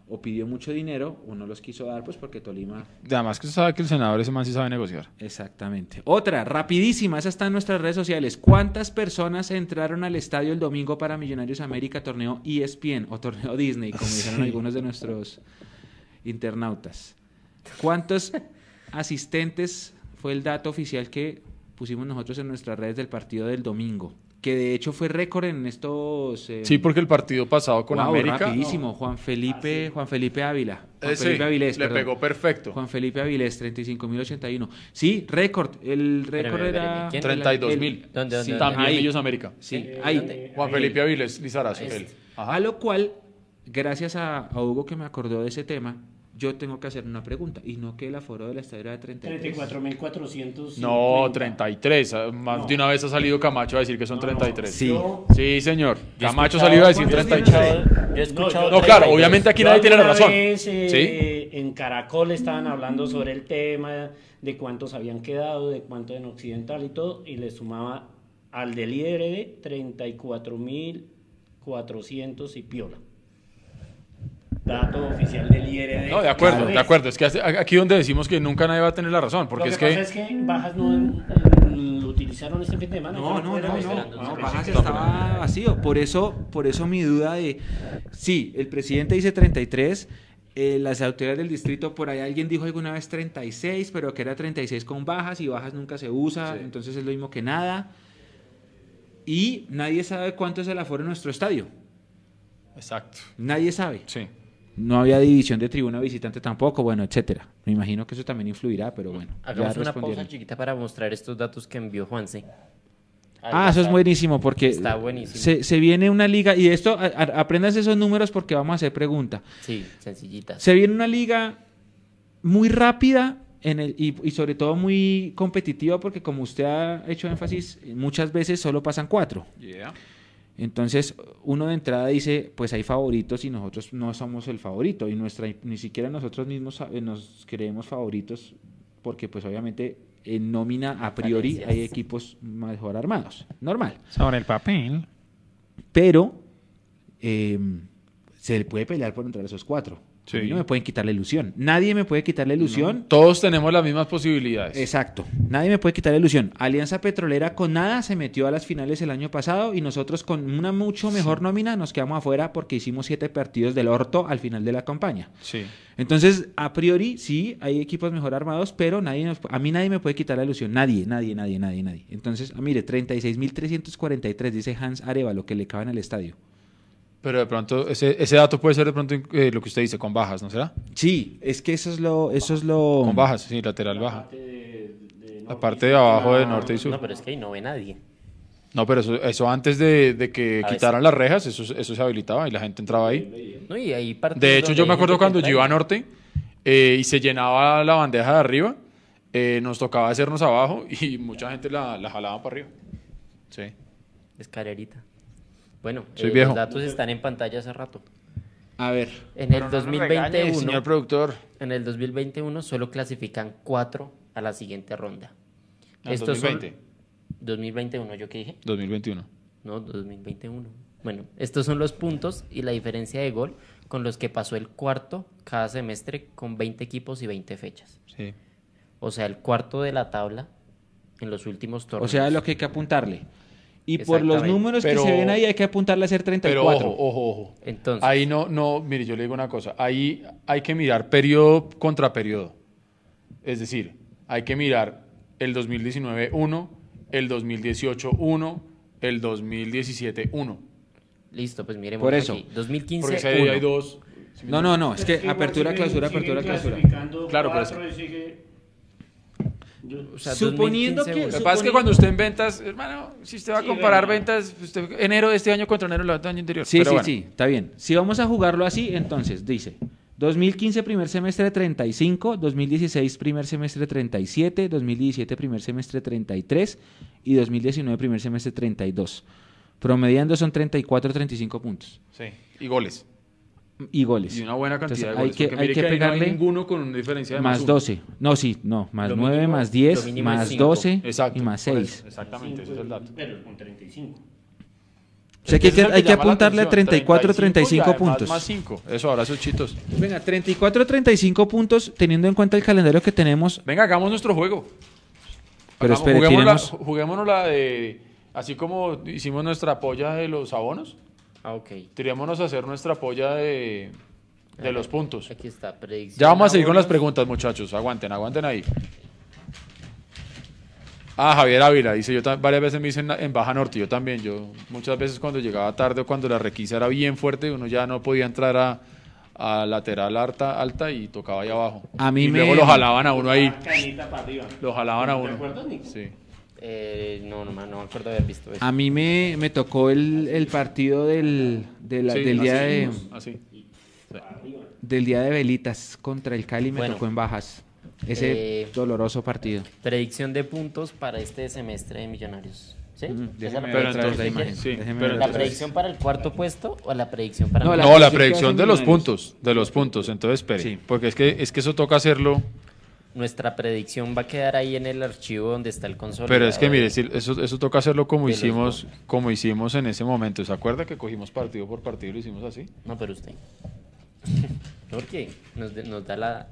o pidió mucho dinero o no los quiso dar pues porque Tolima... Además que usted sabe que el senador ese man sí sabe negociar. Exactamente. Otra, rapidísima, esa está en nuestras redes sociales. ¿Cuántas personas entraron al estadio el domingo para Millonarios América, torneo ESPN o torneo Disney, como dijeron algunos de nuestros internautas? ¿Cuántos asistentes fue el dato oficial que pusimos nosotros en nuestras redes del partido del domingo? Que de hecho fue récord en estos... eh, Sí, porque el partido pasado con wow, América rapidísimo. Juan Felipe, Juan Felipe Ávila. Juan ese Felipe Avilés, le perdón. pegó perfecto. Juan Felipe Avilés, 35.081. Sí, récord. El récord era... espérame, ¿quién? 32.000. ¿Dónde, dónde, Sí, dónde? También ahí. ellos América. Sí, Eh, ahí. ¿dónde? Juan Ahí. Felipe Aviles, Lizarazo, él. A lo cual, gracias a, a Hugo que me acordó de ese tema, yo tengo que hacer una pregunta. Y no que el aforo de la estadio era de 33. 34.400. No, 33. ah, Más No. de una vez ha salido Camacho a decir que son No, no. 33. Sí. Yo- Sí, señor. Camacho salió a decir yo he 33. escuchado- Yo he escuchado. No, claro, 32. obviamente aquí Yo nadie tiene la razón. vez, eh, En Caracol estaban hablando sobre el tema, de cuántos habían quedado, de cuánto en Occidental y todo, y le sumaba al del IRD 34.400 y piola. Dato oficial del IRD. No, de acuerdo, de acuerdo. Es que hace- aquí donde decimos que nunca nadie va a tener la razón, porque Lo es que pasa es que Bajas no lo utilizaron este fin de semana. No, no, no, no, no, no, no, Bajas no, estaba vacío. Por eso, por eso mi duda de, sí, el presidente dice 33, eh, las autoridades del distrito, por ahí alguien dijo alguna vez 36, pero que era 36 con bajas y bajas nunca se usa, Sí. entonces es lo mismo que nada. Y nadie sabe cuánto es el aforo en nuestro estadio. Exacto. Nadie sabe. Sí. No había división de tribuna visitante tampoco, bueno, etcétera. Me imagino que eso también influirá, pero bueno. Hagamos una pausa chiquita para mostrar estos datos que envió Juanse. Ah, eso es buenísimo porque Está buenísimo. Se, se viene una liga y esto, a- a- aprendas esos números porque vamos a hacer pregunta. Sí, sencillitas. Se viene una liga muy rápida en el, y, y sobre todo muy competitiva porque como usted ha hecho énfasis, muchas veces solo pasan cuatro. Yeah. Entonces uno de entrada dice, pues hay favoritos y nosotros no somos el favorito y nuestra ni siquiera nosotros mismos nos creemos favoritos porque pues obviamente en nómina a priori hay equipos mejor armados, normal. Sobre el papel. Pero eh, se le puede pelear por entrar a esos cuatro. A mí Sí. no me pueden quitar la ilusión. Nadie me puede quitar la ilusión. Todos tenemos las mismas posibilidades. Exacto. Nadie me puede quitar la ilusión. Alianza Petrolera con nada se metió a las finales el año pasado y nosotros con una mucho mejor nómina nos quedamos afuera porque hicimos siete partidos del orto al final de la campaña. Sí. Entonces, a priori, sí, hay equipos mejor armados, pero nadie nos- a mí nadie me puede quitar la ilusión. Nadie, nadie, nadie, nadie, nadie. Entonces, mire, 36.343, dice Hans Arevalo, que le caben al estadio. Pero de pronto, ese, ese dato puede ser de pronto eh, lo que usted dice, con bajas, ¿no será? Sí, es que eso es lo... Eso es lo... Con bajas, sí, lateral baja. Parte de- de La norte parte y de sur. abajo de Ah, norte y sur. No, pero es que ahí no ve nadie. No, pero eso, eso antes de, de que A quitaran las rejas, eso, eso se habilitaba y la gente entraba ahí. No, y ahí De hecho, yo me acuerdo cuando yo iba a Norte eh, y se llenaba la bandeja de arriba, eh, nos tocaba hacernos abajo y mucha gente la, la jalaba para arriba. Sí. y Es carerita. Bueno, Soy eh, viejo. los datos están en pantalla hace rato. A ver, En el 2021, señor productor. en el 2021 solo clasifican cuatro a la siguiente ronda. Ah, en Estos son- 2020. 2021, ¿yo qué dije? 2021. No, 2021. Bueno, estos son los puntos y la diferencia de gol con los que pasó el cuarto cada semestre con 20 equipos y 20 fechas. Sí. O sea, el cuarto de la tabla en los últimos o torneos. sea, lo que hay que apuntarle. Y por los números Pero- que se ven ahí hay que apuntarle a ser Pero 34. ojo, ojo, ojo. Entonces, Ahí no, no, mire, yo le digo una cosa. Ahí hay que mirar periodo contra periodo. Es decir, hay que mirar el 2019 1, el 2018 1, el 2017 1. listo, pues miremos Por eso. aquí. 2015 Porque si uno. hay dos. No, no, no, es que apertura, clausura, apertura, clausura. Claro, pero Yo- O sea, Suponiendo 2015 que- Lo que pasa es que cuando usted en ventas, hermano, si usted va a comparar ventas, usted, enero de este año contra enero del año anterior. Sí, Pero sí, bueno. sí, está bien. Si vamos a jugarlo así, entonces dice 2015 primer semestre 35, 2016 primer semestre 37, 2017 primer semestre 33 y 2019 primer semestre 32. Promediando son 34, 35 puntos Sí, y goles. Y goles. Y una buena cantidad Entonces, de hay goles. que, hay que ahí no hay pegarle ninguno con una diferencia de más, más uno. 12. No, sí, no, más Lo 9, mínimo- más 10, lo mínimo es más cinco. 12 Exacto. y más por 6. eso, Exactamente, ese es el dato. Pero con 35. O sea que hay que, hay que la apuntarle a atención, 34, 35 y además puntos. Más 5. Eso ahora sus chitos. Venga, 34, 35 puntos teniendo en cuenta el calendario que tenemos. Venga, hagamos nuestro juego. Pero Hagamos- espere, juguémosla, tiremos- juguémonos la de. Así como hicimos nuestra polla de los abonos, Ah, ok. tiríamos a hacer nuestra polla de, de los puntos. Aquí está, predicción. Ya vamos a seguir con las preguntas, muchachos. Aguanten, aguanten ahí. Ah, Javier Ávila dice, yo varias veces me dicen en Baja Norte, yo también, yo muchas veces cuando llegaba tarde o cuando la requisa era bien fuerte, uno ya no podía entrar a, a lateral alta, alta y tocaba ahí abajo. A mí y me- luego lo jalaban a uno ahí, Canita para arriba. lo jalaban a ¿Te uno. acuerdas, Nico? Sí. Eh, no, no, no me acuerdo de haber visto eso. A mí me, me tocó el, el partido del, de la- Sí, del, día así de, así. del día de Velitas contra el Cali, me Bueno. tocó en bajas. Ese Eh, doloroso partido. Predicción de puntos para este semestre de Millonarios. ¿Sí? ¿Esa es déjeme la Pero entonces- imagen. sí, pero ¿La predicción para el cuarto puesto o la predicción para No, Millonarios? No, la predicción de los puntos, de los puntos. Entonces, espere, Sí. porque es que, es que eso toca hacerlo. Nuestra predicción va a quedar ahí en el archivo donde está el consolidado. Pero es que mire, eso, eso toca hacerlo como hicimos, como hicimos en ese momento. ¿Se acuerda que cogimos partido por partido y lo hicimos así? No, pero usted. Porque nos, nos da la,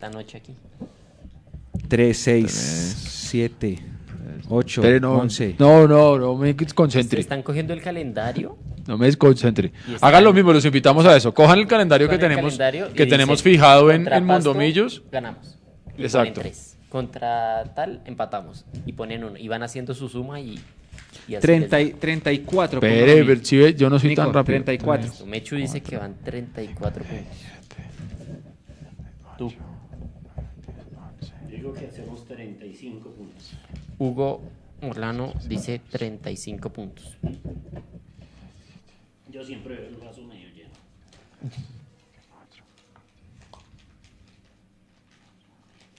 la noche aquí. 3, 6, 7, 8, 11. No, no, no me ¿Ustedes concentre. ¿Están cogiendo el calendario? No me desconcentre. Hagan lo mismo, los invitamos a eso. Cojan el calendario que el tenemos, calendario que tenemos dicen, fijado en, en Mondomillos. Ganamos. Y Exacto. ponen tres. Contra tal, empatamos. Y ponen uno. Y van haciendo su suma y. y así 30 les y 34. Espere, pongo a mí. ver, si ve, yo no soy Nico, tan rápido. 34. va. Mechu dice que van 34 puntos. Tú. Digo que hacemos 35 puntos. Hugo Orlano dice 35 puntos. Yo siempre veo el vaso medio lleno.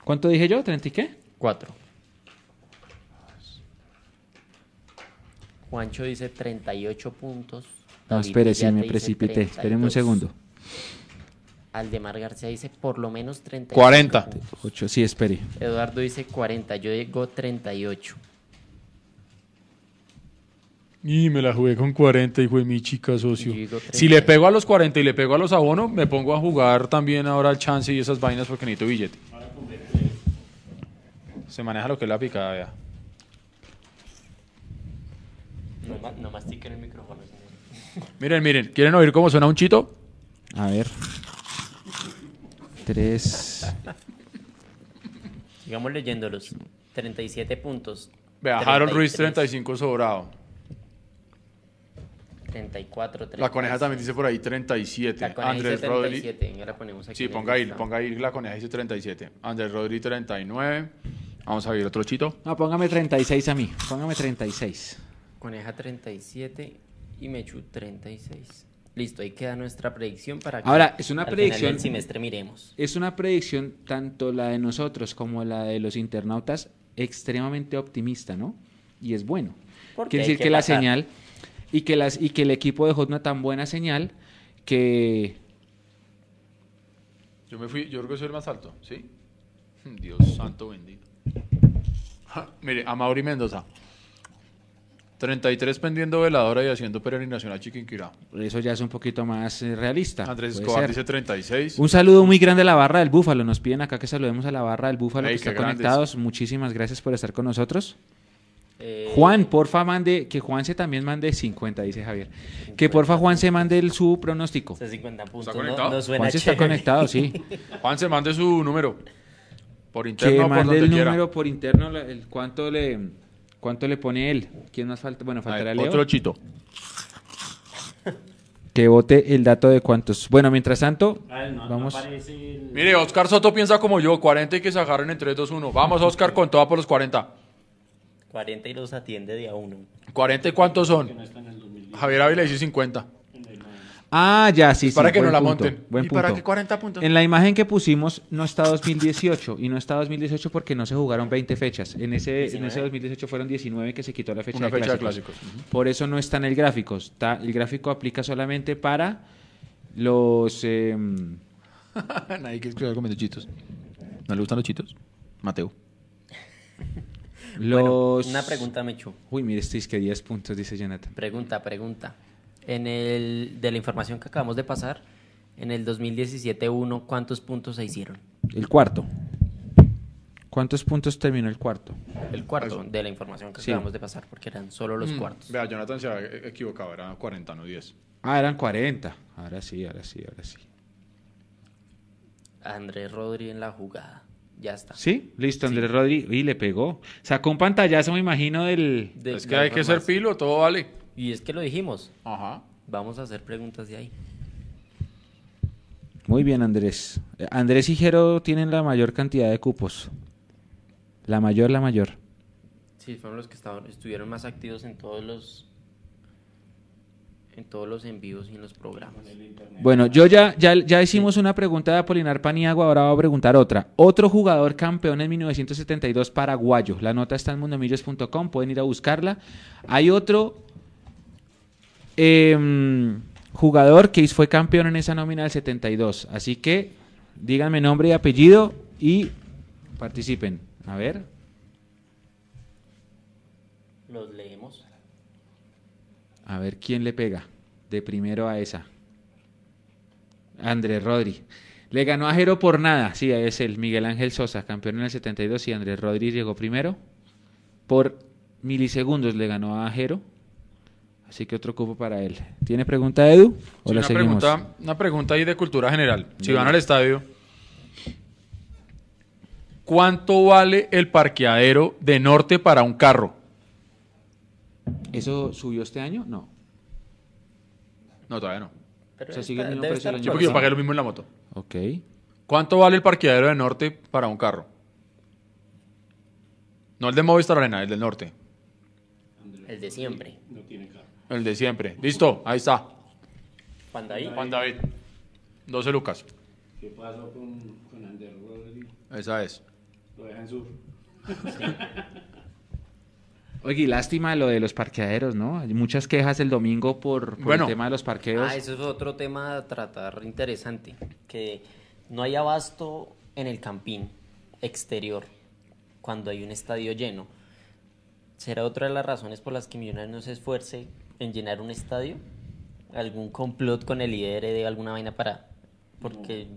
¿Cuánto dije yo? ¿30 y qué? 4. Juancho dice 38 puntos. No, David espere, sí, me precipité. Espéreme un 32. segundo. Aldemar García dice por lo menos 30. 40. 8, sí, espere. Eduardo dice 40, yo digo 38. Y me la jugué con 40 y fue mi chica socio. Si le pego a los 40 y le pego a los abonos, me pongo a jugar también ahora al chance y esas vainas porque necesito billete. Se maneja lo que es la picada, vea. No, no mastiquen el micrófono. señor. Miren, miren, ¿quieren oír cómo suena un chito? A ver. Tres. Sigamos leyéndolos. 37 puntos. Vea, Harold Ruiz 33, 35 sobrado. 34, La coneja también dice por ahí 37. La coneja Andrés dice Rodri. 37. venga, la ponemos aquí Sí, ponga ahí, ponga ahí la coneja dice 37. Andrés Rodri 39. Vamos a ver otro chito. No, póngame 36 a mí. Póngame 36. Coneja 37 y Mechu 36. Listo, ahí queda nuestra predicción para que Ahora, es una al final predicción- del semestre miremos. Es una predicción, tanto la de nosotros como la de los internautas, extremadamente optimista, ¿no? Y es bueno. Porque Quiere decir que que, la señal y que, las, y que el equipo dejó una tan buena señal que Yo me fui, yo creo que soy el más alto, ¿sí? Dios santo bendito. Ja, mire, a Mauri Mendoza. 33 pendiendo veladora y haciendo peregrinación a Chiquinquirá. eso ya es un poquito más eh, realista. Andrés Escobar ser. dice 36. Un saludo muy grande a la barra del Búfalo. Nos piden acá que saludemos a la barra del Búfalo Ey, que está grandes. conectados. Muchísimas gracias por estar con nosotros. Eh, Juan, porfa, mande, que Juan se también mande 50, dice Javier. Que porfa, Juan se mande el, su pronóstico. 50 puntos. ¿Está conectado? No, suena Juan se está conectado, sí. Juan, se mande su número. Por Que interno por mande donde el quiera. número por interno, el, cuánto le cuánto le pone él. ¿Quién más falta? Bueno, faltará Leo. otro chito. Que vote el dato de cuántos. Bueno, mientras tanto, A ver, no, no vamos. aparece el- Mire, Oscar Soto piensa como yo. 40 y que se agarren en 3, 2, 1. Vamos, Oscar, con toda por los 40. 40 y los atiende de a uno. ¿40 y cuántos son? que no está en el 2010. Javier Ávila dice 50. Ah, ya, sí, sí. para que no buen la punto, monten. Buen ¿Y para qué 40 puntos? En la imagen que pusimos no está 2018 y no está 2018 porque no se jugaron 20 fechas. En ese, en ese 19. 2018 fueron 19 que se quitó la fecha, Una de, fecha de clásicos. Por eso no está en el gráfico. Está, el gráfico aplica solamente para los... em, Nadie quiere escuchar comiendo chitos. ¿No le gustan los chitos? Mateo. los... Una pregunta, Mechu. Uy, mire, este es que 10 puntos, dice Jonathan. Pregunta, pregunta. En el de la información que acabamos de pasar, en el 2017-1, ¿cuántos puntos se hicieron? El cuarto. ¿Cuántos puntos terminó el cuarto? El cuarto de la información que Sí. acabamos de pasar, porque eran solo los cuartos. Vea, Jonathan se había equivocado. Era 40, no 10. Ah, eran 40. Ahora sí, ahora sí, ahora sí. Andrés Rodri en la jugada. Ya está. ¿Sí? Listo, Andrés Rodri. Y le pegó. Sacó un pantallazo, me imagino, del... De- es que hay que ser pilo, todo vale. Y es que lo dijimos. Ajá. Vamos a hacer preguntas de ahí. Muy bien, Andrés. Andrés y Jero tienen la mayor cantidad de cupos. La mayor, la mayor. Sí, fueron los que estaban, estuvieron más activos en todos los en todos los envíos y en los programas. Bueno, yo ya, ya, ya hicimos una pregunta de Apolinar Paniagua, ahora voy a preguntar otra. Otro jugador campeón en 1972 paraguayo. La nota está en mundomillos.com, pueden ir a buscarla. Hay otro em, jugador que fue campeón en esa nómina del 72. Así que díganme nombre y apellido y participen. A ver. Los leemos. A ver quién le pega de primero a esa. Andrés Rodri. Le ganó a Jero por nada. Sí, es el Miguel Ángel Sosa, campeón en el 72 y Andrés Rodri llegó primero. Por milisegundos le ganó a Jero. Así que otro cupo para él. ¿Tiene pregunta, Edu? ¿O Sí, la una, seguimos? pregunta, una pregunta ahí de cultura general. Si van al estadio, ¿cuánto vale el parqueadero de norte para un carro? ¿Eso subió este año? No. No, todavía no. Pero O sea, sigue el mismo precio Sí, año porque yo pagué lo mismo en la moto. Ok. ¿Cuánto vale el parqueadero de norte para un carro? No el de Movistar Arena, el del norte. El de siempre. No tiene carro. El de siempre. Listo, ahí está. Juan David. Juan David. 12 lucas. ¿Qué pasó con, con Ander Rodri? Esa es. Lo dejan sur. Oye, y lástima lo de los parqueaderos, ¿no? Hay muchas quejas el domingo por, por Bueno. el tema de los parqueos. Ah, eso es otro tema a tratar interesante. Que no hay abasto en el campín exterior cuando hay un estadio lleno. ¿Será otra de las razones por las que Millonarios no se esfuerce en llenar un estadio? ¿Algún complot con el líder de alguna vaina para...? Porque...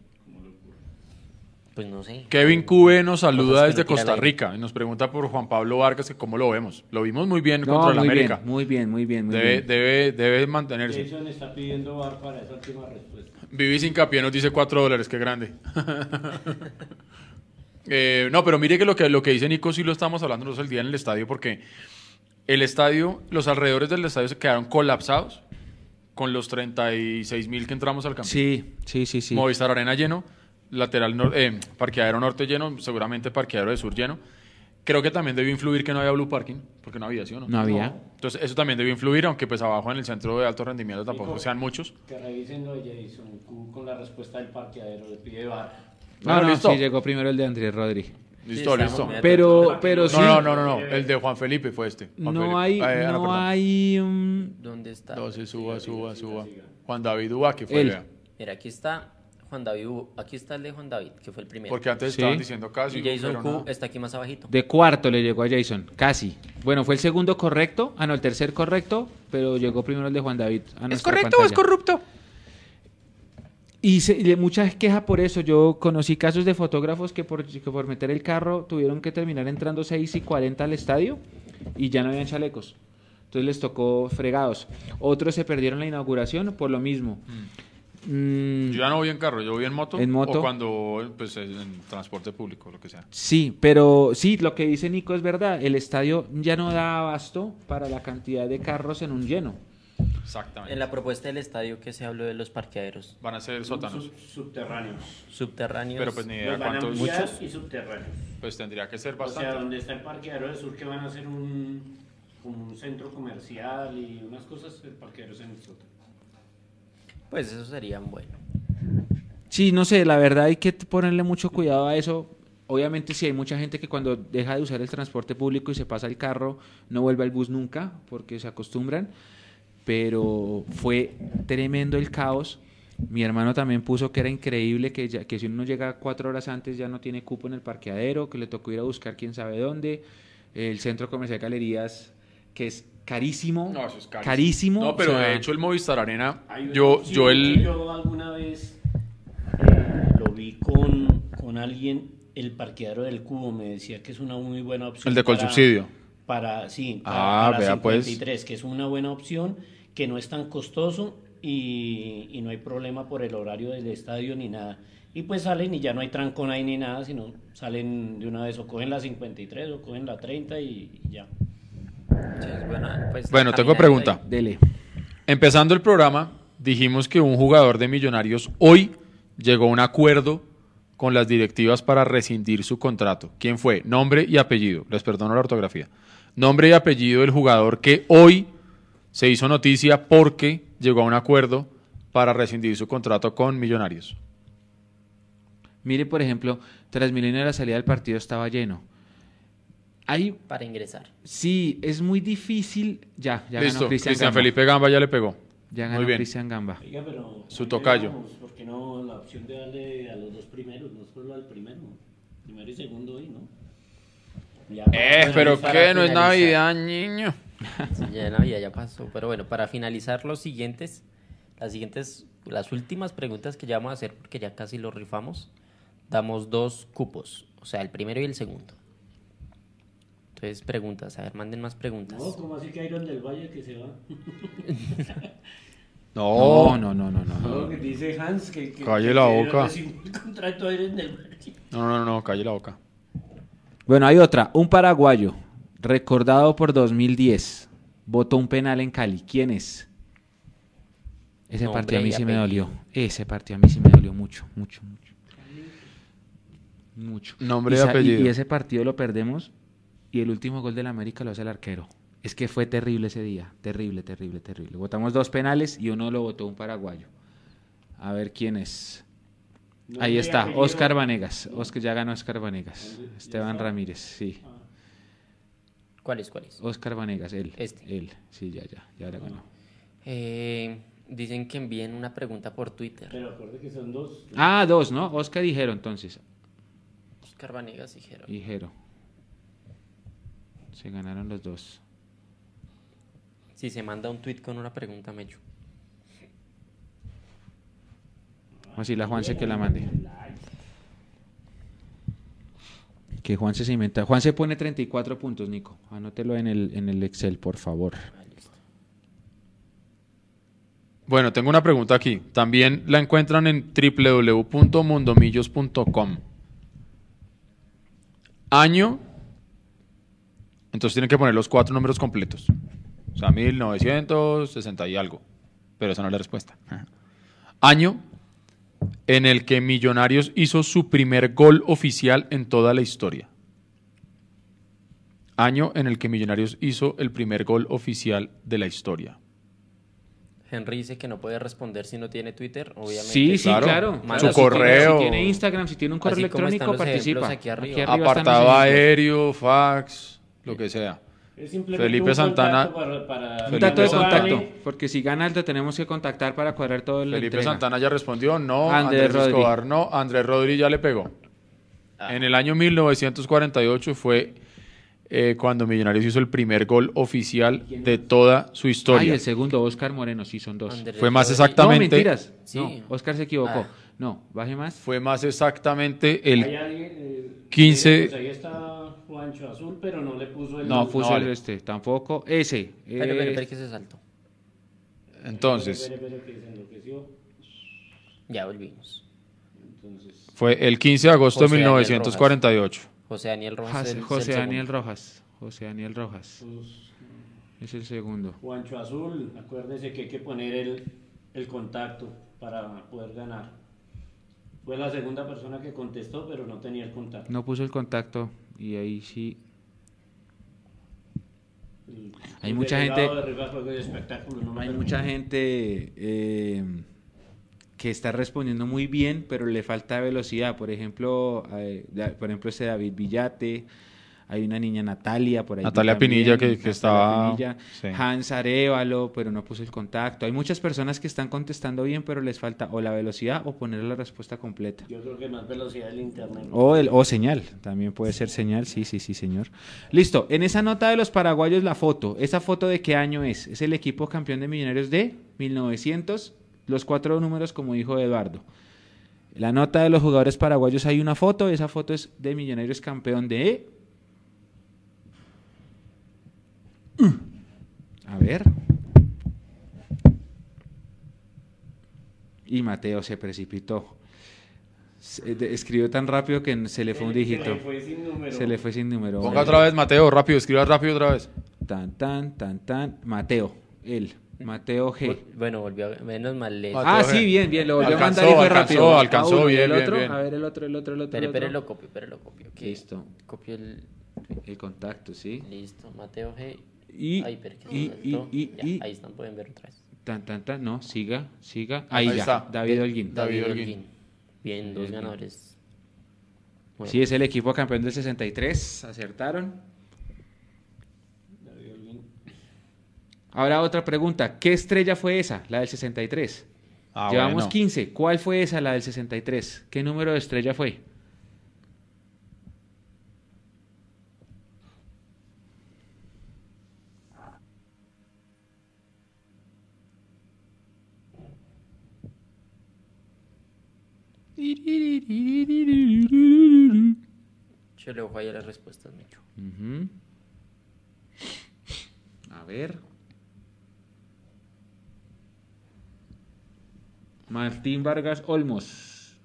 Pues no sé. Kevin Cube nos saluda desde Costa Rica y nos pregunta por Juan Pablo Vargas que cómo lo vemos. Lo vimos muy bien No, contra el América. bien, muy bien, muy bien, muy Debe, bien. debe, debe mantenerse. Jason está pidiendo bar para esa última respuesta. Vivi sin capié nos dice 4 dólares, qué grande. Eh, no, pero mire que lo, que lo que dice Nico sí lo estamos hablando nosotros el día en el estadio porque el estadio, los alrededores del estadio se quedaron colapsados con los 36 mil que entramos al campo. Sí, sí, sí, sí. Movistar Arena lleno, lateral nor- eh, parqueadero norte lleno, seguramente parqueadero de sur lleno. Creo que también debió influir que no había blue parking, porque no había, ¿sí o no? No había. Entonces eso también debió influir, aunque pues abajo en el centro de alto rendimiento tampoco Nico. sean muchos. Que revisen lo de Jason Q con la respuesta del parqueadero. Le pide bar. No, Bueno, no, listo. sí, llegó primero el de Andrés Rodríguez. Listo, estamos listo. Pero, pero sí. No, no, no, no, no, el de Juan Felipe fue este. Juan Felipe. No hay, Eh, ah, no hay. um, ¿Dónde está? Entonces suba, suba, suba. Juan David Uba, que fue, Él. Mira, aquí está Juan David. Hugo. Aquí está el de Juan David, que fue el primero. Porque antes Sí. estaban diciendo casi. y Jason Q está aquí más abajito. de cuarto le llegó a Jason, casi. Bueno, fue el segundo correcto. Ah, no, el tercer correcto, pero llegó primero el de Juan David. a nuestra pantalla. corrupto? Y, se, y mucha queja por eso. Yo conocí casos de fotógrafos que por, que por meter el carro tuvieron que terminar entrando 6 y 40 al estadio y ya no habían chalecos. Entonces les tocó fregados. Otros se perdieron la inauguración por lo mismo. Mm, Yo ya no voy en carro, yo voy en moto. En moto. O cuando, pues, en transporte público, lo que sea. Sí, pero sí, lo que dice Nico es verdad. El estadio ya no da abasto para la cantidad de carros en un lleno. Exactamente. En la propuesta del estadio que se habló de los parqueaderos Van a ser sótanos. Sub- subterráneos. subterráneos. Pero pues ni idea Los van a cuántos. ampliar y subterráneos. Pues tendría que ser O sea, bastante. donde está el parqueadero de sur que van a hacer un, un centro comercial y unas cosas, el parqueadero es en el sótano. Pues eso sería bueno. Sí, no sé, la verdad hay que ponerle mucho cuidado a eso. Obviamente sí hay mucha gente que cuando deja de usar el transporte público y se pasa el carro, no vuelve al bus nunca porque se acostumbran. Pero fue tremendo el caos. Mi hermano también puso que era increíble que, ya- que si uno llega cuatro horas antes ya no tiene cupo en el parqueadero, que le tocó ir a buscar quién sabe dónde. El centro comercial de galerías, que es carísimo. No, eso es carísimo. carísimo. No, pero o sea, de hecho el Movistar Arena, yo, opción yo el... Yo alguna vez eh, lo vi con, con alguien, el parqueadero del cubo, me decía que es una muy buena opción. El de para- Colsubsidio. Para, sí, Ah, para, para vea, pues. 53, que es una buena opción, que no es tan costoso y, y no hay problema por el horario del estadio ni nada. Y pues salen y ya no hay trancón ahí ni nada, sino salen de una vez o cogen la 53 o cogen la 30 y, y ya. Buena, pues, Bueno, tengo pregunta. ahí. Dele. Empezando el programa, dijimos que un jugador de Millonarios hoy llegó a un acuerdo con las directivas para rescindir su contrato. ¿Quién fue? Nombre y apellido. Les perdono la ortografía. Nombre y apellido del jugador que hoy se hizo noticia porque llegó a un acuerdo para rescindir su contrato con Millonarios. Mire, por ejemplo, Transmilenio a la salida del partido estaba lleno. Hay, Para ingresar. sí, es muy difícil. Ya, ya Listo, ganó Cristian Cristian Gamba. Felipe Gamba ya le pegó. Ya Muy ganó bien. Cristian Gamba. Oiga, pero... Su tocayo. ¿Por qué no la opción de darle a los dos primeros, no solo al primero? Primero y segundo hoy, ¿no? Ya, Eh, pero ¿qué? No es. Navidad, niño. Sí, ya la vida ya pasó. Pero bueno, para finalizar los siguientes, las siguientes, las últimas preguntas que ya vamos a hacer, porque ya casi lo rifamos, damos dos cupos, o sea, el primero y el segundo. Entonces, preguntas, a ver, manden más preguntas. No, ¿cómo así que Iron del Valle que se va? No, no, no, no, no. No, que dice Hans que... que Calle que la boca. contrato a Iron del Valle. No, no, no, calle la boca. Bueno, hay otra. Un paraguayo, recordado por 2010, votó un penal en Cali. ¿Quién es? Ese Nombre partido a mí sí me dolió. Ese partido a mí sí me dolió mucho, mucho, mucho. Mucho. Nombre y apellido. Y ese partido lo perdemos y el último gol del América lo hace el arquero. Es que fue terrible ese día. Terrible, terrible, terrible. Votamos dos penales y uno lo votó un paraguayo. A ver quién es. Nombre Ahí está. Oscar Vanegas. Oscar, ya ganó Oscar Vanegas. ¿Ya Esteban? Ramírez, sí. ¿Cuál es? ¿Cuál es? Oscar Vanegas, él. Este. Él, sí, ya, ya, ya la ganó. Eh, dicen que envíen una pregunta por Twitter. Pero acuerde que son dos. Ah, dos, ¿no? Oscar y Jero, entonces. Oscar Vanegas. Y Jero. Se ganaron los dos. Si se manda un tweet con una pregunta, Mecho. Así la Juanse que la mande. Que Juanse se inventa. Juanse pone 34 puntos, Nico. Anótelo en el, en el Excel, por favor. Bueno, tengo una pregunta aquí. También la encuentran en www.mundomillos.com. Año. Entonces tienen que poner los cuatro números completos. O sea, 1960 y algo. Pero esa no es la respuesta. Año en el que Millonarios hizo su primer gol oficial en toda la historia. Año en el que Millonarios hizo el primer gol oficial de la historia. Henry dice que no puede responder si no tiene Twitter, obviamente. Sí, sí, claro. claro. Manda Su si correo. Si tiene Instagram, si tiene un correo Así electrónico, participa. aquí arriba. Apartado aéreo, fax, lo que sea. Es simplemente Felipe un Santana- contacto para, para- Un dato de contacto, porque si gana alto tenemos que contactar para cuadrar todo el Felipe. Santana ya respondió, no. Andrés. Escobar, no. Andrés Rodri ya le pegó. Ah. En el año 1948 fue eh, cuando Millonarios hizo el primer gol oficial de toda su Ay, historia. el segundo, Oscar Moreno, sí, son dos. Andrés Fue más Rodri. exacta- No, exactamente- mentiras. Sí. No, Oscar se equivocó. Ah. No, baje más. Fue más exactamente Hay el... alguien, eh, 15 pues ahí está Juancho Azul, pero no le puso el... No, puso el este, tampoco. Ese. Espera, eh, espera que se saltó. Entonces. Ya volvimos. Entonces, fue el 15 de agosto José de Daniel 1948. José Daniel Rojas. José, el-. Daniel Rojas. José Daniel Rojas. pues, Es el segundo. Juancho Azul, acuérdese que hay que poner el, el contacto para poder ganar. Fue la segunda persona que contestó, pero no tenía el contacto. No puso el contacto y ahí sí. El- Hay el mucha gente- Hay permite. mucha gente eh, que está respondiendo muy bien, pero le falta velocidad. Por ejemplo, eh, por ejemplo ese David Villate, hay una niña Natalia por ahí. Natalia también, Pinilla, que- estaba- Pinilla, sí. Hans Arevalo, pero no puso el contacto. Hay muchas personas que están contestando bien, pero les falta o la velocidad o poner la respuesta completa. Yo creo que más velocidad del internet. O, el, o señal, también puede ser señal, sí, sí, sí, señor. Listo, en esa nota de los paraguayos la foto, ¿esa foto de qué año es? Es el equipo campeón de Millonarios de 1900, los cuatro números como dijo Eduardo. La nota de los jugadores paraguayos hay una foto, esa foto es de Millonarios campeón de... A ver. Y Mateo se precipitó. Se- Escribió tan rápido que se le fue un dígito. Se le fue sin número. Se le fue sin número. Ponga otra vez, Mateo, rápido, escriba rápido otra vez. Tan, tan, tan, tan. Mateo. Él. Mateo G. Bueno, volvió a... Menos mal. le- Ah, G. sí, bien, bien. Lo volvió Alcanzó, a mandar y fue alcanzó, rápido. alcanzó, Ah, uno, ¿y bien, el bien, otro? bien. A ver, el otro, el otro, el otro. Espere, el lo copio, espere, lo copio. Listo. Copio el... El contacto, sí. Listo, Mateo G. Y, Ay, pero que se y, y, y, Ya, y- Ahí están, pueden ver otra vez. Tan, tan, tan. No, siga, siga. Ahí, Ahí ya. está. David Holguín. David Holguín. Bien, dos ganadores. Bueno, Sí, es el equipo campeón del 63. Acertaron. Ahora otra pregunta. ¿Qué estrella fue esa? La del 63. Ah, Llevamos bueno. 15. ¿Cuál fue esa, la del 63? ¿Qué número de estrella fue? Yo le ojo ahí a las respuestas, Micho. Ujú. A ver. Martín Vargas Olmos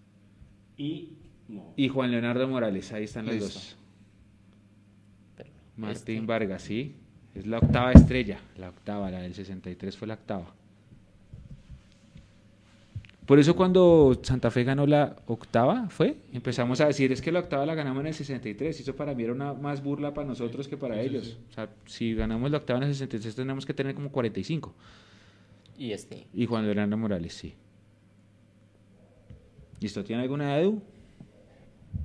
Y no. y Juan Leonardo Morales. Ahí están los Listo. dos. Pero Martín este- Vargas, sí. Es la octava estrella. La octava, la del 63 fue la octava. Por eso cuando Santa Fe ganó la octava, ¿fue? Empezamos a decir, es que la octava la ganamos en el 63. Eso para mí era una más burla para nosotros que para ellos. O sea, si ganamos la octava en el 63 tenemos que tener como 45. Y este. Y Juan Leonardo Morales, sí. ¿Listo? ¿Tiene alguna Edu?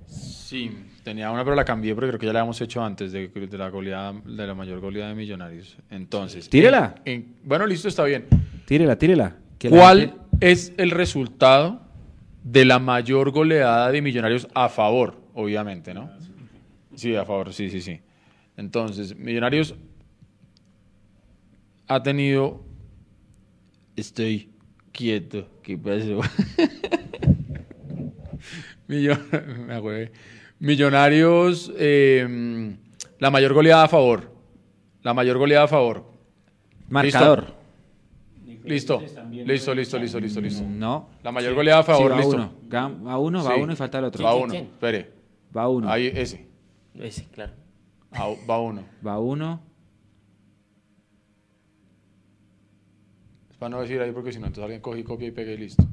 Sí, tenía una, pero la cambié porque creo que ya la habíamos hecho antes de, de la goleada, de la mayor goleada de Millonarios. Entonces. Tírela. en- en- bueno, listo, está bien. Tírela, tírela. Que ¿Cuál gente- es el resultado de la mayor goleada de Millonarios a favor, obviamente, ¿no? Sí, a favor, sí, sí, sí. Entonces, Millonarios ha tenido. Estoy quieto. ¿Qué pasó? Me. Millonarios, eh, la mayor goleada a favor. La mayor goleada a favor. Marcador. Listo, listo, listo, listo, listo, listo. No. La mayor goleada a Sí, favor, va listo. uno. Va uno, va Sí. uno y falta el otro. Va ¿Quién, uno, espere. Va uno. Ahí, ese. Ese, claro. Ah, Va uno. Va uno. Es para no decir ahí porque si no, entonces alguien coge y copia y pega y listo.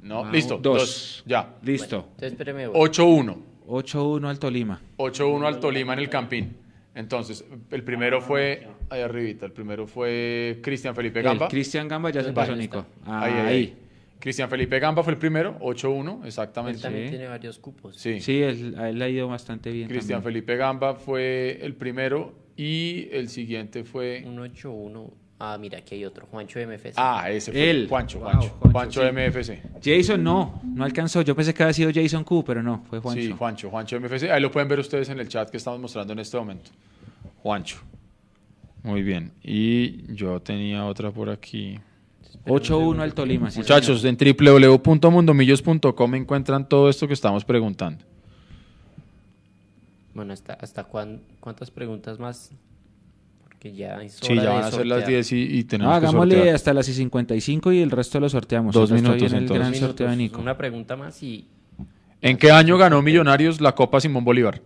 No, Va listo. un- Dos. dos. Ya. Listo. Entonces, espéreme. voy. 8-1. 8-1 al Tolima. 8-1 al Tolima en el Campín. Entonces, el primero fue, ahí arribita, el primero fue Cristian Felipe El Gamba. Cristian Gamba ya se pasó, Nico. Ahí, Ahí. ahí, ahí. Cristian Felipe Gamba fue el primero, 8-1, Él exactamente. también Sí. tiene varios cupos. Sí. Sí, él- a él le ha ido bastante bien. Cristian. Felipe Gamba fue el primero y el siguiente fue... Un 8-1. Ah, mira, aquí hay otro. Juancho MFC. Ah, ese fue Él. Juancho, Wow, Juancho. Juancho, Juancho sí. MFC. Jason no, no alcanzó. Yo pensé que había sido Jason Q, pero no, fue Juancho. Sí, Juancho, Juancho MFC. Ahí lo pueden ver ustedes en el chat que estamos mostrando en este momento. Juancho. Muy bien. Y yo tenía otra por aquí. 8-1 al Tolima. sí, Muchachos, señor. en www.mundomillos.com encuentran todo esto que estamos preguntando. Bueno, ¿hasta, hasta cuán- cuántas preguntas más? Porque ya es Sí, ya van a ser las sortear. 10 y, y tenemos que hagámosle sortear. hasta las 55 y el resto lo sorteamos. Dos minutos, en el entonces. gran Dos sorteo de Nico. Una pregunta más y ¿En qué año ganó Millonarios la Copa Simón Bolívar?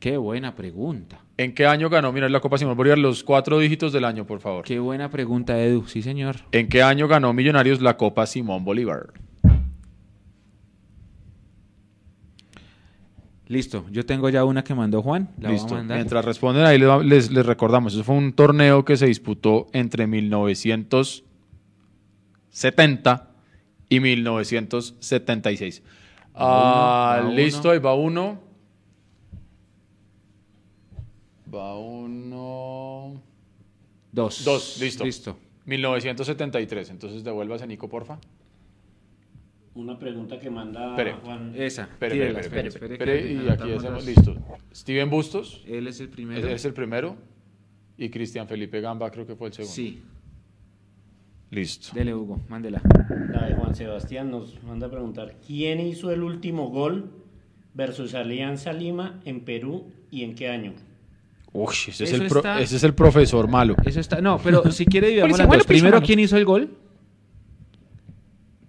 Qué buena pregunta. ¿En qué año ganó Millonarios la Copa Simón Bolívar? Los cuatro dígitos del año, por favor. Qué buena pregunta, Edu. Sí, señor. ¿En qué año ganó Millonarios la Copa Simón Bolívar? Listo. Yo tengo ya una que mandó Juan. La voy a Listo. Mientras responden ahí les, les- recordamos, eso fue un torneo que se disputó entre 1970 y 1976. Ah, Va uno, va listo, uno. ahí va uno. Va uno. Dos. Dos, listo. Listo. 1973. Entonces devuélvase, Nico, porfa. Una pregunta que manda. Juan. Esa. Espere, tírela, espere, espere, espere, espere, que y aquí hacemos, listo. Steven Bustos Él es el primero. es el primero y Cristian Felipe Gamba creo que fue el segundo. Sí. Listo. Dele, Hugo. Mándela. La de Juan Sebastián nos manda a preguntar: ¿Quién hizo el último gol versus Alianza Lima en Perú y en qué año? Uy, ese, es el pro- está- ese es el profesor malo. Eso está. No, pero si quiere, dividamos las dos. Primero. ¿quién hizo el gol?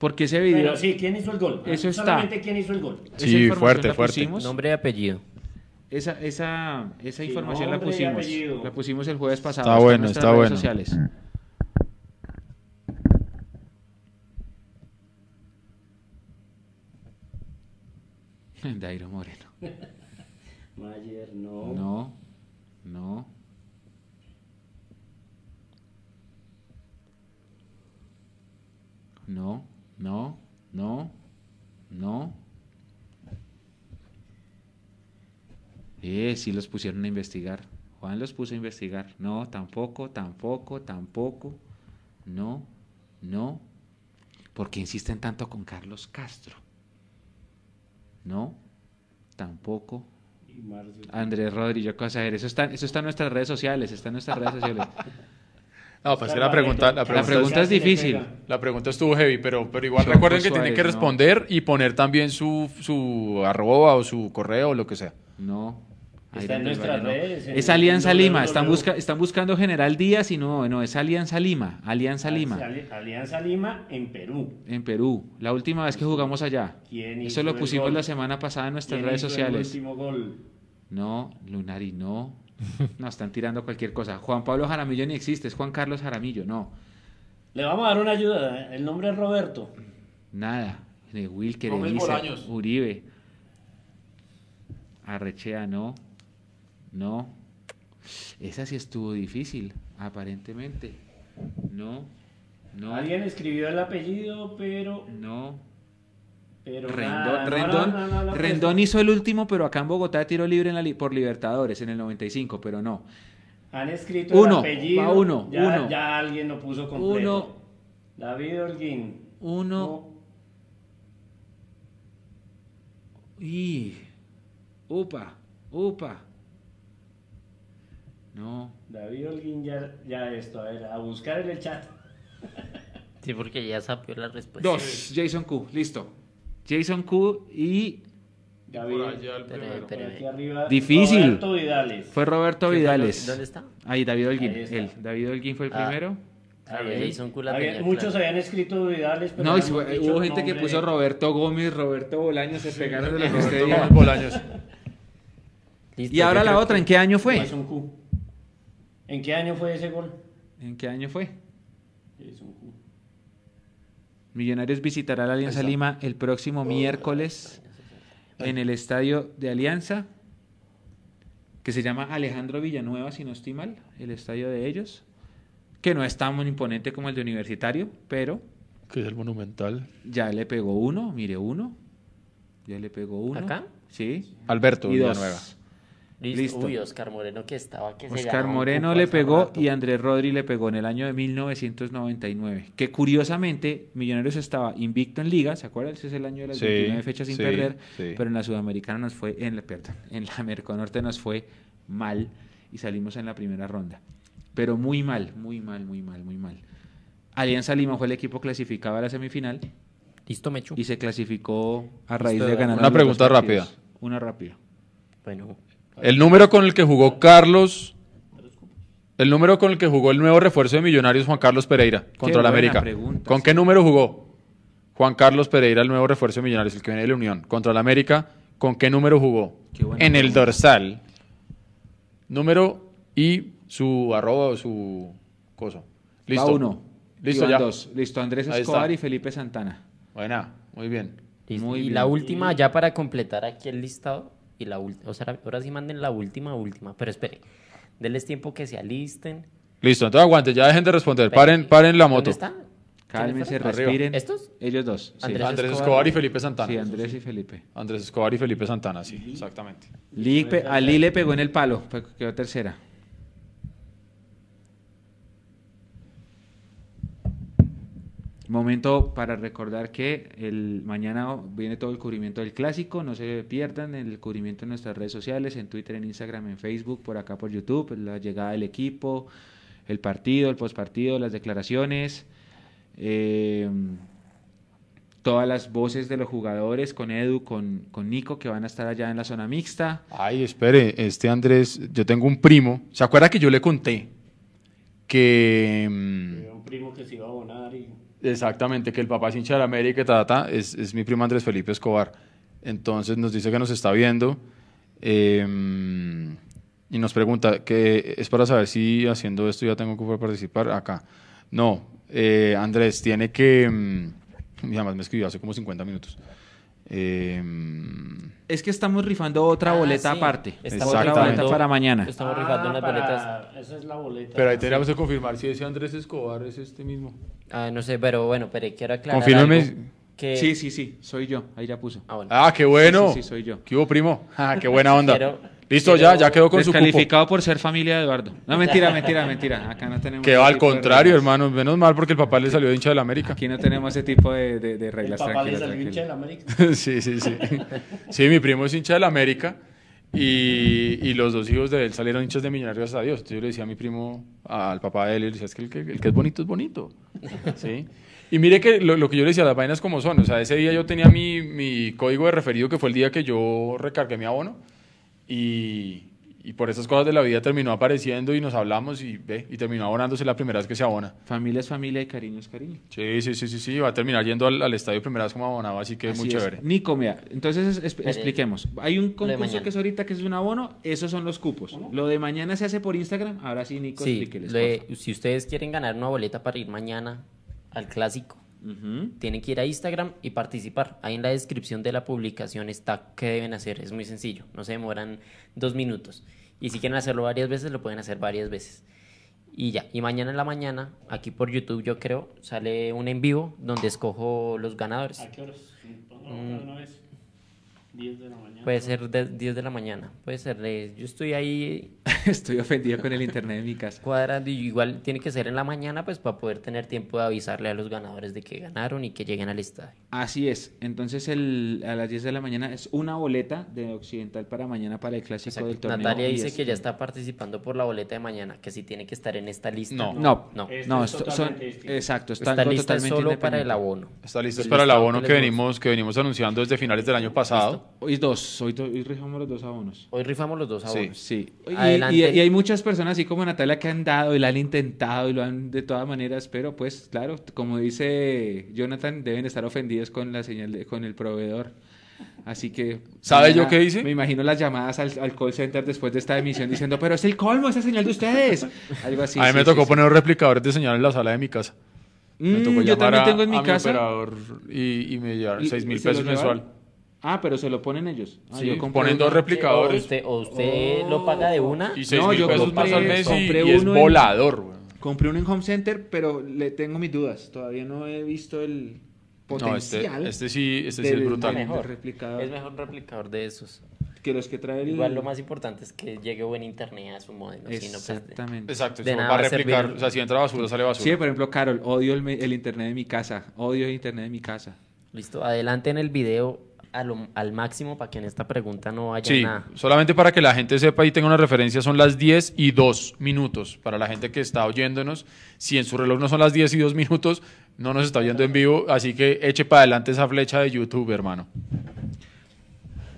Porque ese video. Pero sí, ¿quién hizo el gol? Eso está. Solamente quién hizo el gol. esa Sí, información fuerte, la fuerte. pusimos. nombre y apellido. Esa, esa, esa Sí, información la pusimos. La pusimos el jueves pasado. Está en bueno, nuestras está redes bueno. sociales. Dairo Moreno. Mayer, no. No, no. No, no, no, no. Eh, sí los pusieron a investigar. Juan los puso a investigar. No, tampoco, tampoco, tampoco. No, no. ¿Por qué insisten tanto con Carlos Castro? No, tampoco, Y. Andrés Rodríguez Cosager, eso está, eso está en nuestras redes sociales, está en nuestras redes sociales. No, pues que la pregunta, la La pregunta, es difícil. la pregunta estuvo heavy, pero, pero igual Choco recuerden que tienen que no. responder y poner también su, su arroba o su correo o lo que sea. No. Está en nuestras no. redes, en Es Alianza. Lima, están, busca, están buscando General Díaz y no, no, es Alianza Lima, Alianza Lima, Ali- Alianza Lima en Perú. en Perú. La última vez que jugamos allá. ¿Quién hizo Eso lo el pusimos gol? la semana pasada en nuestras ¿Quién redes hizo sociales. El último gol. No, Lunari, no. No, están tirando cualquier cosa. Juan Pablo Jaramillo ni existe, es Juan Carlos Jaramillo, no. Le vamos a dar una ayuda. El nombre es Roberto. Nada. De Wilker, Elisa. Uribe. Arrechea, no. No. Esa sí estuvo difícil, aparentemente. No. No. Alguien escribió el apellido, pero. No. Pero Rendón, nada, no, Rendón, no, no, no, no, Rendón hizo el último, pero acá en Bogotá tiró libre en la li- por Libertadores en el 95, pero no. Han escrito Uno, el apellido. va uno, ya, uno. ya alguien lo puso completo. Uno. David Holguín. Uno. Y. Upa, upa. No. David Holguín ya, ya esto, a ver, a buscar en el chat. Sí, porque ya sabió la respuesta. Dos, Jason Q, listo. Jason Q y David, Por allá el Espere, primero. espere. aquí arriba. Difícil. Roberto Vidales. fue Roberto ¿Quién fue el- Vidales. ¿Dónde está? Ahí, David Holguín. Él. David Holguín fue el Ah. primero. Claro, Ahí. Jason Q la Había- tenía muchos clara. habían escrito Vidales, pero No, habíamos fue- hubo gente que puso Roberto Gómez, Roberto Bolaños, se pegaron de los que Roberto usted dijo. Gómez Bolaños. Listo, Y ahora la otra, ¿en qué año fue? Jason Q. ¿En qué año fue ese gol? ¿En qué año fue? Millonarios visitará la Alianza Lima el próximo miércoles en el estadio de Alianza, que se llama Alejandro Villanueva, si no estoy mal, el estadio de ellos, que no es tan imponente como el de Universitario, pero Que es el monumental. ya le pegó uno, mire uno, ya le pegó uno. ¿Acá? Sí. Alberto Y dos. Listo. Listo. Uy, Oscar Moreno que estaba que Oscar Moreno le pegó rato. y Andrés Rodri le pegó en el año de 1999. Que curiosamente, Millonarios estaba invicto en Liga, ¿se acuerdan? Ese es el año de las Sí, 29 fechas sin sí, perder. sí. Pero en la Sudamericana nos fue, en la, perdón, en la Merconorte nos fue mal y salimos en la primera ronda. Pero muy mal, muy mal, muy mal, muy mal. Alianza Lima fue el equipo clasificado a la semifinal Listo, Mechu. y se clasificó a raíz Listo, de ganar. Una pregunta rápida. Una rápida. Bueno, El número con el que jugó Carlos. El número con el que jugó el nuevo refuerzo de Millonarios Juan Carlos Pereira contra la América. pregunta, ¿Con sí. qué número jugó? Juan Carlos Pereira, el nuevo refuerzo de Millonarios, el que viene de la Unión. Contra la América, ¿con qué número jugó? Qué En el dorsal. Número y su arroba o su cosa. Listo. Va uno. Listo, ya. dos. Listo, Andrés Escobar y Felipe Santana. Buena, muy bien. Muy y bien. la última, ya para completar aquí el listado. Y la última, o sea, ahora sí manden la última, última. Pero espere, denles tiempo que se alisten. Listo, entonces aguante, ya dejen de responder. Paren, paren la moto. ¿Dónde está? Cálmense, respiren. ¿Estos? Ellos dos. Sí, Andrés Andrés Escobar. Escobar y Felipe Santana. Sí, Andrés y Felipe. Andrés Escobar y Felipe Santana, sí, exactamente. Lee a Lee le pegó en el palo, quedó tercera. Momento para recordar que el mañana viene todo el cubrimiento del clásico, no se pierdan el cubrimiento en nuestras redes sociales, en Twitter, en Instagram, en Facebook, por acá por YouTube, la llegada del equipo, el partido, el postpartido, las declaraciones, eh, todas las voces de los jugadores con Edu, con, con Nico, que van a estar allá en la zona mixta. Ay, espere, este Andrés, yo tengo un primo, ¿se acuerda que yo le conté? Que... mm, un primo que se iba a abonar y Exactamente, que el papá es hincha de América y ta, ta, ta, es, es mi primo Andrés Felipe Escobar. Entonces nos dice que nos está viendo eh, y nos pregunta que es para saber si haciendo esto ya tengo que participar acá. No, eh, Andrés, tiene que... mm, y además me escribió hace como 50 minutos. Eh, Es que estamos rifando otra Ah, boleta sí. aparte. Estamos Otra boleta para mañana. Estamos Ah, rifando unas para- boletas. Esa es la boleta. pero ahí Sí. tendríamos que confirmar si ese Andrés Escobar es este mismo. Ah, no sé, pero bueno, pero quiero aclarar Confírmeme. algo, que Sí, sí, sí, soy yo. Ahí ya puso. Ah, bueno. Ah, qué bueno. Sí, sí, sí, soy yo. ¿Qué hubo, primo? Ah, qué buena onda. Quiero- Listo, ya, ya quedó con su cupo. Descalificado por ser familia de Eduardo. No, mentira, mentira, mentira. Acá no tenemos. Que ese va al contrario, reglas. hermano. Menos mal porque el papá le salió de hincha de la América. Aquí no tenemos ese tipo de, de- de El reglas. papá le tranquilo, salió hincha de tranquilo. la América. sí, sí, sí. Sí, mi primo es hincha de la América y, y los dos hijos de él salieron hinchas de Millonarios a Dios. Entonces yo le decía a mi primo, al papá de él, le decía, es que el que, el que es bonito es bonito. ¿Sí? Y mire que lo, lo que yo le decía, las vainas como son. O sea, ese día yo tenía mi, mi código de referido, que fue el día que yo recargué mi abono. Y, y por esas cosas de la vida terminó apareciendo y nos hablamos y ve, y terminó abonándose la primera vez que se abona. Familia es familia y cariño es cariño. Sí, sí, sí, sí, sí, va a terminar yendo al, al estadio primera vez como abonado, así que es muy Así es. chévere. Nico, mira, entonces es- expliquemos. Hay un concurso que es ahorita que es un abono, esos son los cupos. Lo de mañana se hace por Instagram. Ahora sí, Nico, Sí, explíqueles. si ustedes quieren ganar una boleta para ir mañana al clásico, tienen que ir a Instagram y participar. Ahí en la descripción de la publicación está qué deben hacer. Es muy sencillo, no se demoran dos minutos. Y si quieren hacerlo varias veces, lo pueden hacer varias veces. Y ya, y mañana en la mañana, aquí por YouTube yo creo, sale un en vivo donde escojo los ganadores. ¿A qué horas? Sí, ponlo Mm. otra una vez. 10 de la mañana. Puede ser de 10 de la mañana. Puede ser de. Yo estoy ahí Estoy ofendido con el internet de mi casa. cuadrando y igual tiene que ser en la mañana, pues para poder tener tiempo de avisarle a los ganadores de que ganaron y que lleguen al estadio. Así es. Entonces el, a las 10 de la mañana es una boleta de Occidental para mañana para el clásico Exacto. del torneo. Natalia dice es- que ya está participando por la boleta de mañana, que si tiene que estar en esta lista. No. No, No. Esto no, es son, exacto, está Esta lista es solo para el abono. Está listo El para el abono que venimos, que venimos anunciando desde finales del año pasado. Hoy dos, hoy, rifamos los dos abonos. Hoy rifamos los dos Sí. abonos. Sí. Y, Adelante. y- y hay muchas personas así como Natalia que han dado y lo han intentado y lo han de todas maneras, pero pues claro, como dice Jonathan, deben estar ofendidos con la señal de- con el proveedor. Así que ¿Sabe yo qué hice? Me imagino las llamadas al, al call center después de esta emisión diciendo, pero es el colmo esa señal de ustedes. Algo así. a mí sí, me sí, tocó sí. poner los replicadores de señal en la sala de mi casa. Me Mm, tocó yo llamar también a- tengo en mi a casa. operador y, y me llevaron ¿Y- 6 mil pesos mensual. Ah, pero se lo ponen ellos. Ah, Sí, yo ponen dos replicadores. O usted, o usted lo paga de una. Y 6 No, mil yo pesos compré- al mes y, compré y es volador. güey. Compré uno en Home Center, pero le tengo mis dudas. Todavía no he visto el No, este, potencial. este sí, este sí es del- brutal. del mejor. replicador. Es mejor replicador de esos. que los que trae el... Igual lo más importante es que llegue buen internet a su modelo. pues, Exactamente. Exacto, De eso nada va a replicar. servir. O sea, si entra basura, sale basura. Sí, por ejemplo, Carol, odio el, internet de mi casa. Odio el internet de mi casa. Listo, adelante en el video lo- al máximo para que en esta pregunta no haya Sí, nada. solamente para que la gente sepa y tenga una referencia, son las 10 y 2 minutos. Para la gente que está oyéndonos, si en su reloj no son las 10 y 2 minutos, no nos está oyendo en vivo, así que eche para adelante esa flecha de YouTube, hermano.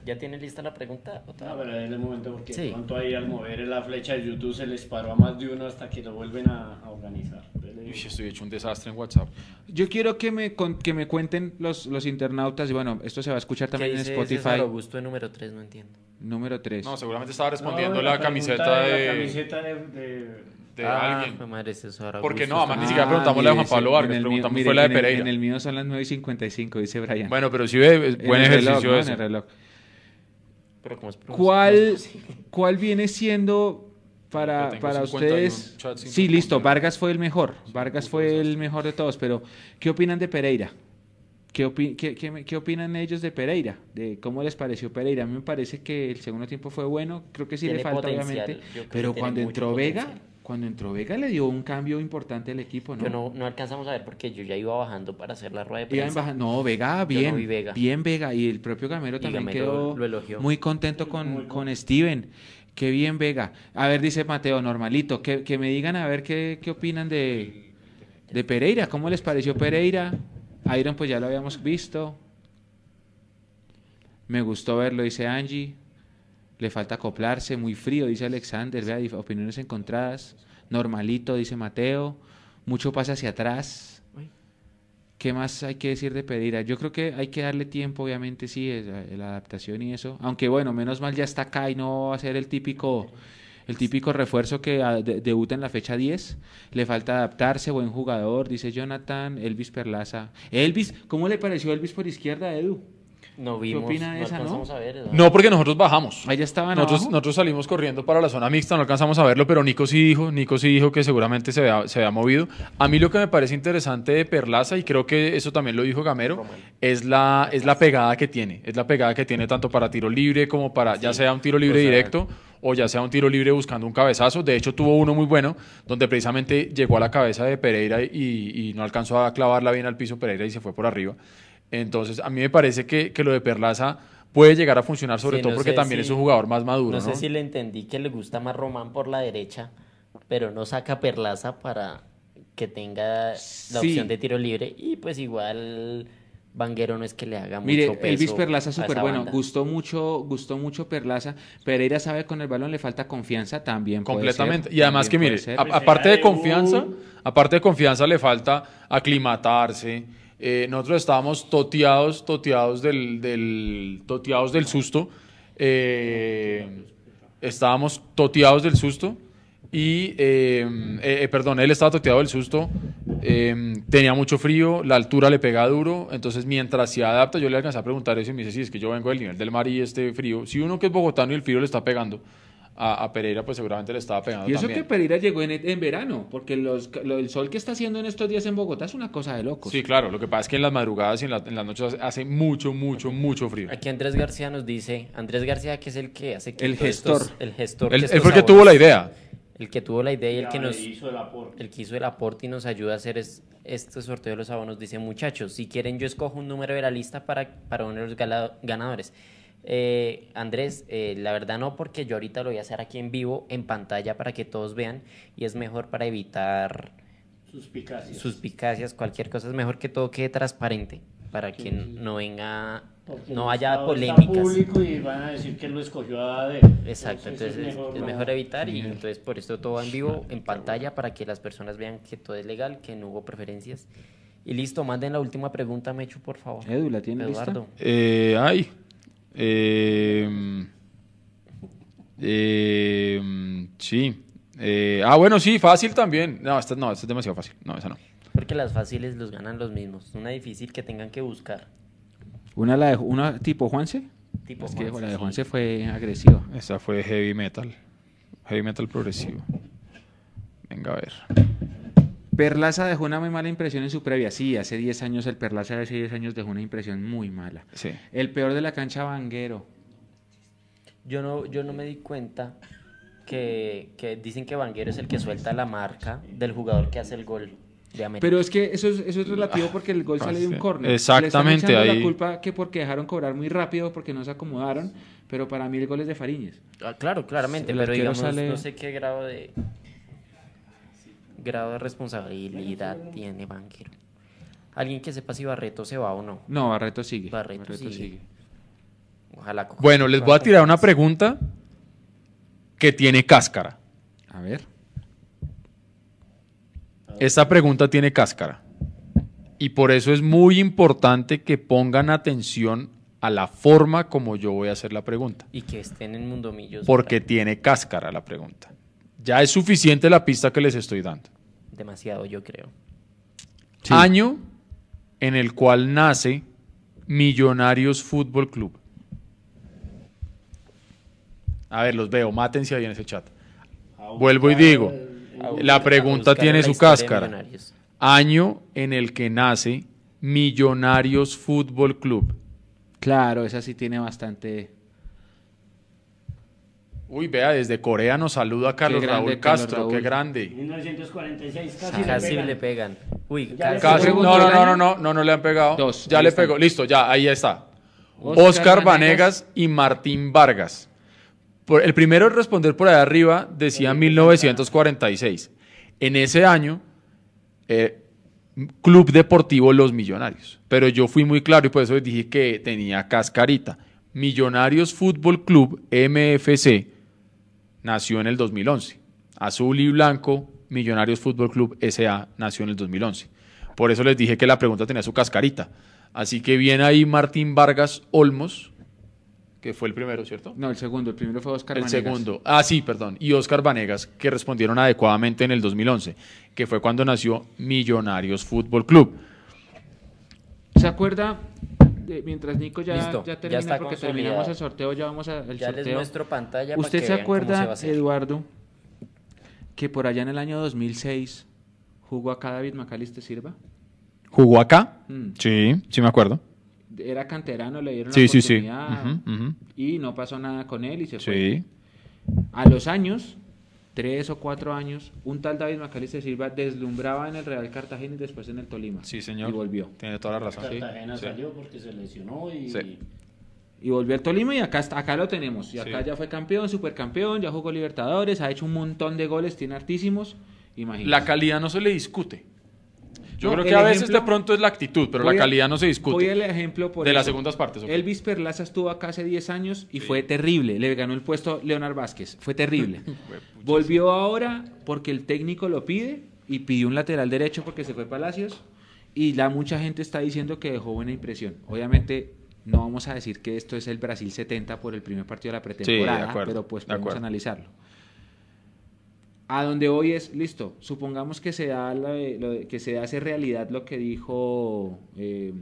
¿Ya tiene lista la pregunta? ¿O Ah, todavía? pero en el momento porque Sí. de pronto ahí al mover la flecha de YouTube se les paró a más de uno hasta que lo vuelven a, a organizar. Uy, estoy hecho un desastre en WhatsApp. Yo quiero que me, con- que me cuenten los, los internautas, y bueno, esto se va a escuchar ¿Qué también en dice Spotify. César Augusto de número 3? No entiendo. Número 3. No, seguramente estaba respondiendo No, la, pregunta camiseta de, La camiseta de... de- de ah, alguien. madre, César Porque no, además ni siquiera preguntamos la de Juan Pablo Vargas, preguntamos fue la de Pereira. En el mío son las 9 y 55, dice Brian. Bueno, pero sí ve, es En buen el reloj, ejercicio ¿no? En el reloj. Pero ¿cómo es ¿Cuál, es? ¿Cuál viene siendo para, para 51 ustedes? Sí, listo. Vargas fue el mejor. Vargas fue el mejor de todos, pero ¿qué opinan de Pereira? ¿Qué, opi- qué- qué- qué opinan ellos de Pereira? ¿De cómo les pareció Pereira? A mí me parece que el segundo tiempo fue bueno. Creo que sí le Tiene falta, potencial, obviamente. Pero cuando entró Vega, potencial. Cuando entró Vega le dio un cambio importante al equipo, ¿no? Yo no, no alcanzamos a ver porque yo ya iba bajando para hacer la rueda de prensa. No, Vega, Yo bien. no vi Vega. Bien Vega. Y el propio Gamero también Gamero quedó lo elogió. muy contento con, Muy con Steven. Qué bien Vega. A ver, dice Mateo, normalito. Que, que me digan a ver qué, qué opinan de, de Pereira. ¿Cómo les pareció Pereira? Iron, pues ya lo habíamos visto. Me gustó verlo, dice Angie. Le falta acoplarse, muy frío, dice Alexander. Vea, opiniones encontradas. Normalito, dice Mateo. Mucho pasa hacia atrás. ¿Qué más hay que decir de Pereira? Yo creo que hay que darle tiempo, obviamente, sí, es la, adaptación y eso. Aunque bueno, menos mal ya está acá y no va a ser el típico, el típico refuerzo que ah, de- debuta en la fecha 10. Le falta adaptarse, buen jugador, dice Jonathan, Elvis Perlaza. Elvis, ¿cómo le pareció Elvis por izquierda, Edu? No vimos, opina de no esa, no? alcanzamos a ver. No, porque nosotros bajamos. Allá estaban Nosotros, abajo. nosotros salimos corriendo para la zona mixta, no alcanzamos a verlo, pero Nico sí dijo, Nico sí dijo que seguramente se había, se había movido. A mí lo que me parece interesante de Perlaza, y creo que eso también lo dijo Gamero, es la, es la pegada que tiene. Es la pegada que tiene tanto para tiro libre como para, ya sea un tiro libre o sea- directo o ya sea un tiro libre buscando un cabezazo. De hecho, tuvo uno muy bueno, donde precisamente llegó a la cabeza de Pereira y, y no alcanzó a clavarla bien al piso Pereira y se fue por arriba. Entonces, a mí me parece que, que lo de Perlaza puede llegar a funcionar, sobre Sí, todo no porque también si- es un jugador más maduro. No No, sé si le entendí que le gusta más Román por la derecha, pero no saca Perlaza para que tenga la Sí. opción de tiro libre. Y pues igual Vanguero no es que le haga mucho Mire, peso Elvis Perlaza súper bueno, banda. gustó mucho, gustó mucho Perlaza. Pereira sabe con el balón le falta confianza también. puede completamente. ser, y además que mire, a- aparte de confianza, aparte de confianza le falta aclimatarse. Eh, nosotros estábamos toteados, toteados del, del, toteados del susto. Eh, estábamos toteados del susto. Y, eh, eh, perdón, él estaba toteado del susto. eh, tenía mucho frío, la altura le pega duro. Entonces, mientras se adapta, yo le alcancé a preguntar eso y me dice: Sí, es que yo vengo del nivel del mar y este frío. Si uno que es bogotano y el frío le está pegando, a, a Pereira, pues seguramente le estaba pegando Y eso también. que Pereira llegó en, en verano, porque los, lo- el sol que está haciendo en estos días en Bogotá es una cosa de locos. Sí, claro, lo que pasa es que en las madrugadas y en, la- en las noches hace, mucho, mucho, mucho frío. Aquí Andrés García nos dice, Andrés García que es el que hace que El gestor. estos- el gestor. Él, que él estos fue el que abonos- tuvo la idea. El que tuvo la idea y el que nos hizo el aporte. el que hizo el aporte y nos ayuda a hacer es, este sorteo de los abonos. Dice, muchachos, si quieren yo escojo un número de la lista para, para uno de los ganadores. Eh, Andrés, eh, la verdad no, porque yo ahorita lo voy a hacer aquí en vivo, en pantalla, para que todos vean. Y es mejor para evitar Suspicacias. suspicacias, cualquier cosa. Es mejor que todo quede transparente, para que no venga, Porque no haya polémicas. público y van a decir que él lo escogió a dedo. Exacto, entonces es, es no- mejor evitar y entonces por esto todo va en vivo, en pantalla, para que las personas vean que todo es legal, que no hubo preferencias. Y listo, manden la última pregunta, Mechu, por favor. Edu, ¿la tiene Eduardo. lista? Eh, ay. Eh, eh, sí. Eh, ah, bueno, sí, fácil también. No, esta no, esta es demasiado fácil. No, esa no. Porque las fáciles los ganan los mismos. Una difícil que tengan que buscar. Una, la de, una tipo Juanse. Tipo es que Juanse, la de sí. Juanse fue agresiva. Esa fue heavy metal. Heavy metal progresivo. Venga, a ver. Perlaza dejó una muy mala impresión en su previa. Sí, hace 10 años el Perlaza de hace 10 años dejó una impresión muy mala. Sí. El peor de la cancha Vanguero. Yo no, yo no me di cuenta que, que dicen que Vanguero es el que suelta la marca del jugador que hace el gol de América. Pero es que eso es, eso es relativo porque el gol sale de un sí. córner. Exactamente, Le están ahí- la culpa que porque dejaron cobrar muy rápido, porque no se acomodaron, pero para mí el gol es de Fariñez. Ah, claro, claramente, El pero digamos, sale- no sé qué grado de grado de responsabilidad tiene Banquero. Alguien que sepa si Barreto se va o no. No, Barreto sigue. Barreto sigue. Ojalá coja- Bueno, les voy a tirar una pregunta que tiene cáscara. A ver. Esta pregunta tiene cáscara. Y por eso es muy importante que pongan atención a la forma como yo voy a hacer la pregunta. y que estén en Mundo Millos. Porque tiene cáscara la pregunta. Ya es suficiente la pista que les estoy dando. Demasiado, yo creo. Sí. Año en el cual nace Millonarios Fútbol Club. A ver, los veo, mátense ahí en ese chat. Vuelvo y digo, la pregunta tiene la su cáscara. Año en el que nace Millonarios Fútbol Club. Claro, esa sí tiene bastante. Uy, vea, desde Corea nos saluda Carlos grande, Raúl Carlos Castro, Raúl. qué grande. 1946, casi, Casi le le pegan. Uy, Ya le casi. Casi- no, no, no, no, no, no, no le han pegado. Dos, Ya ahí le están. pegó, listo, ya, ahí está. Oscar Oscar, Vanegas. Vanegas y Martín Vargas. Por- el primero en responder por allá arriba decía 1946. En ese año, eh, Club Deportivo Los Millonarios. Pero yo fui muy claro y por eso les dije que tenía cascarita. Millonarios Fútbol Club MFC nació en el 2011. Azul y Blanco, Millonarios Fútbol Club SA nació en el 2011. Por eso les dije que la pregunta tenía su cascarita. Así que viene ahí Martín Vargas Olmos, que fue el primero, ¿cierto? No, el segundo. El primero fue Oscar el Vanegas. segundo. Ah, sí, perdón. Y Oscar Vanegas, que respondieron adecuadamente en el 2011, que fue cuando nació Millonarios Fútbol Club. ¿Se acuerda? De- mientras Nico ya, Listo, ya ya termina, está porque terminamos el sorteo, ya vamos al Ya les sorteo. muestro pantalla para ¿Usted que se acuerda. Eduardo, que por allá en el año 2006 jugó acá David Macalister Silva? ¿Jugó acá? Mm. Sí, sí me acuerdo. Era canterano, le dieron Sí, la sí, sí. y no pasó nada con él y se fue. Sí. A los años, tres o cuatro años, un tal David Macalister Silva deslumbraba en el Real Cartagena y después en el Tolima. Sí, señor. Y volvió. Tiene toda la razón. Cartagena Sí. salió porque se lesionó y... Sí. Y volvió al Tolima y acá, acá lo tenemos. Y acá Sí. ya fue campeón, supercampeón, ya jugó Libertadores, ha hecho un montón de goles, tiene hartísimos. Imagínate. La calidad no se le discute. Yo No, creo el que a veces ejemplo- de pronto es la actitud, pero Voy la calidad no se Voy discute. al ejemplo por De las eso. segundas partes. ok. Elvis Perlaza estuvo acá hace 10 años y fue terrible. Le ganó el puesto Leonard Vázquez. Fue terrible. Volvió ahora porque el técnico lo pide y pidió un lateral derecho porque se fue Palacios. Y la mucha gente está diciendo que dejó buena impresión. Obviamente no vamos a decir que esto es el Brasil 70 por el primer partido de la pretemporada, de acuerdo, pero pues de podemos analizarlo. A donde hoy es, listo, supongamos que se, da la lo que se hace realidad lo que dijo, eh,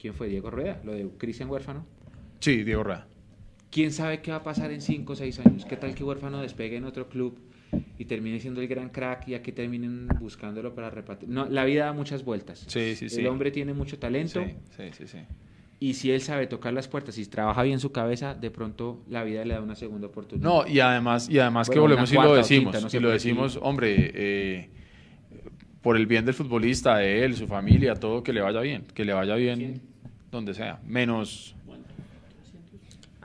¿quién fue? Diego Rueda, lo de Cristian Huérfano. Sí, Diego Rueda. ¿Quién sabe qué va a pasar en 5 o 6 años? ¿Qué tal que Huérfano despegue en otro club y termine siendo el gran crack y aquí terminen buscándolo para repartir? No, la vida da muchas vueltas. Sí, sí, sí. El hombre tiene mucho talento Sí, sí, sí, sí. Y si él sabe tocar las puertas y trabaja bien su cabeza, de pronto la vida le da una segunda oportunidad. No, y además, y además que volvemos y lo decimos, quinta, no y lo decimos, hombre, eh, por el bien del futbolista, de él, su familia, todo, que le vaya bien, que le vaya bien donde sea, menos...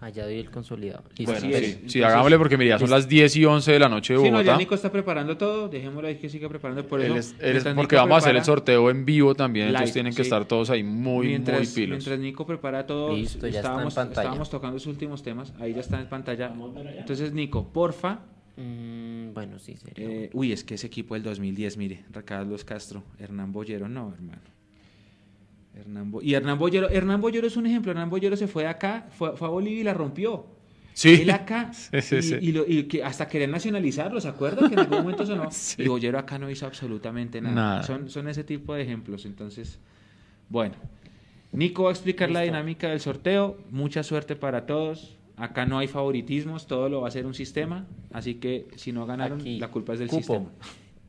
Allá doy el consolidado. Listo. Bueno, sí, es. sí, Entonces- hagámosle porque mira, son las 10 y 11 de la noche de Sí, no, Bogotá. ya Nico está preparando todo, dejémoslo ahí que siga preparando por eso. Él es- él es- porque Nico vamos a hacer el sorteo en vivo también, entonces Live, tienen que sí. estar todos ahí muy, mientras, muy pilos. Mientras Nico prepara todo, Listo, ya está en estábamos, pantalla. estábamos tocando los últimos temas, ahí ya está en pantalla. Entonces, Nico, porfa. Mm, bueno, sí, sería. eh, uy, es que ese equipo del 2010, mire, Carlos Castro, Hernán Bollero, no, hermano. Hernán Bo- y Hernán Bollero, Hernán Bollero es un ejemplo, Hernán Bollero se fue de acá, fue, fue a Bolivia y la rompió. Sí. Él acá, Sí, sí, y, sí. y lo- y que hasta querer nacionalizarlo, ¿se acuerdan? Que en algún momento sonó. Sí. Y Bollero acá no hizo absolutamente nada. Nada. Son, son ese tipo de ejemplos. Entonces, bueno. Nico va a explicar la dinámica del sorteo. Mucha suerte para todos. Acá no hay favoritismos, todo lo va a hacer un sistema. Así que si no ganaron, Aquí, la culpa es del cupo. sistema.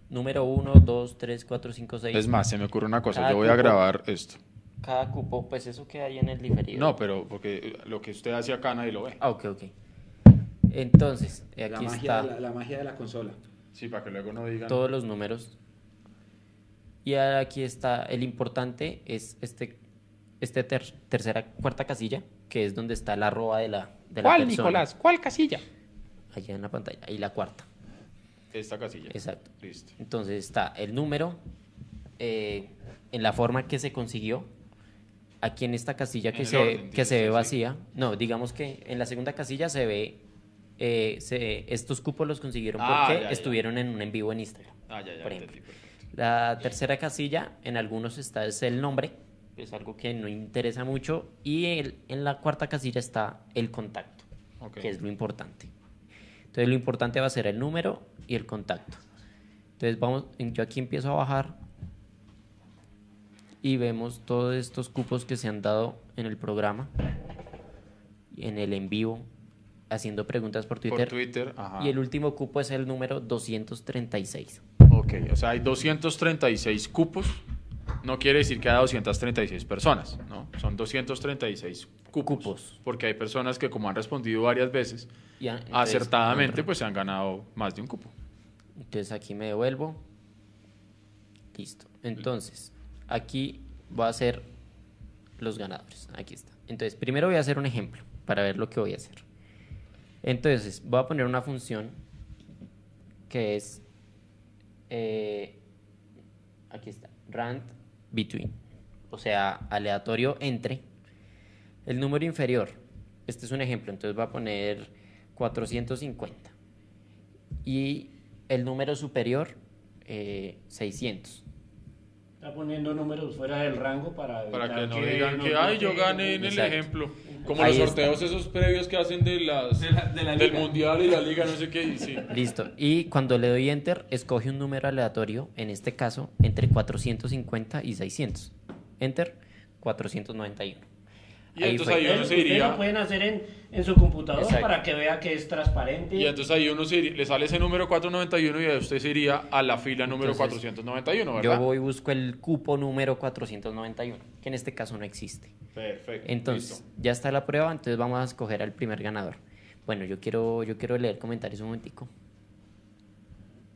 Número 1, 2, 3, 4, 5, 6. Es más, se me ocurre una cosa, Cada yo voy a grabar esto. Cada cupo, pues eso queda ahí en el diferido. No, pero porque lo que usted hace acá nadie lo ve. Ah, ok, ok. Entonces, La aquí magia, está de la, la magia de la consola. Sí, para que luego no digan... todos los números. Y aquí está, el importante es este, este ter- tercera, cuarta casilla, que es donde está la arroba de la, de la ¿Cuál, persona. Nicolás? ¿Cuál casilla? Allá en la pantalla, ahí la cuarta. Esta casilla. Exacto. Listo. Entonces está el número eh, en la forma que se consiguió. Aquí en esta casilla que se, orden, que se ve sí. vacía. No, digamos que en la segunda casilla se ve. eh, se- estos cupos los consiguieron Ah, porque ya, ya. estuvieron en un en vivo en Instagram. Ah, ya, por entendí, ejemplo. perfecto. La tercera casilla, en algunos está es el nombre, que es algo que no interesa mucho. Y el- en la cuarta casilla está el contacto, Ok. que es lo importante. Entonces lo importante va a ser el número y el contacto. Entonces vamos, yo aquí empiezo a bajar y vemos todos estos cupos que se han dado en el programa, en el en vivo, haciendo preguntas por Twitter. Por Twitter, ajá. Y el último cupo es el número 236. Ok, o sea, hay 236 cupos. No quiere decir que haya 236 personas, ¿no? Son 236 cupos. Cupos. Porque hay personas que como han respondido varias veces, Y a- entonces, acertadamente, pues se han ganado más de un cupo. Entonces aquí me devuelvo. Listo. Entonces, aquí voy a hacer los ganadores. Aquí está. Entonces, primero voy a hacer un ejemplo para ver lo que voy a hacer. Entonces, voy a poner una función que es. eh, aquí está. Rand between. O sea, aleatorio entre el número inferior. Este es un ejemplo. Entonces, voy a poner 450 y el número superior eh, 600. Está poniendo números fuera del rango para Para que no digan que, ay, yo bloqueen". gané en el ejemplo. Como Ahí los está. sorteos esos previos que hacen de las, del Mundial y la Liga, no sé qué. y sí. Listo. Y cuando le doy enter, escoge un número aleatorio, en este caso, entre 450 y 600. Enter 491. Y entonces fue. ahí uno se Ustedes iría- lo pueden hacer en, en su computador Exacto. para que vea que es transparente. Y entonces ahí uno se iría- le sale ese número 491 y ahí usted se iría a la fila número Entonces, 491, Yo ¿verdad? voy y busco el cupo número 491, que en este caso no existe. Perfecto. Entonces, listo. ya está la prueba, entonces vamos a escoger al primer ganador. Bueno, yo quiero, yo quiero leer comentarios un momentico.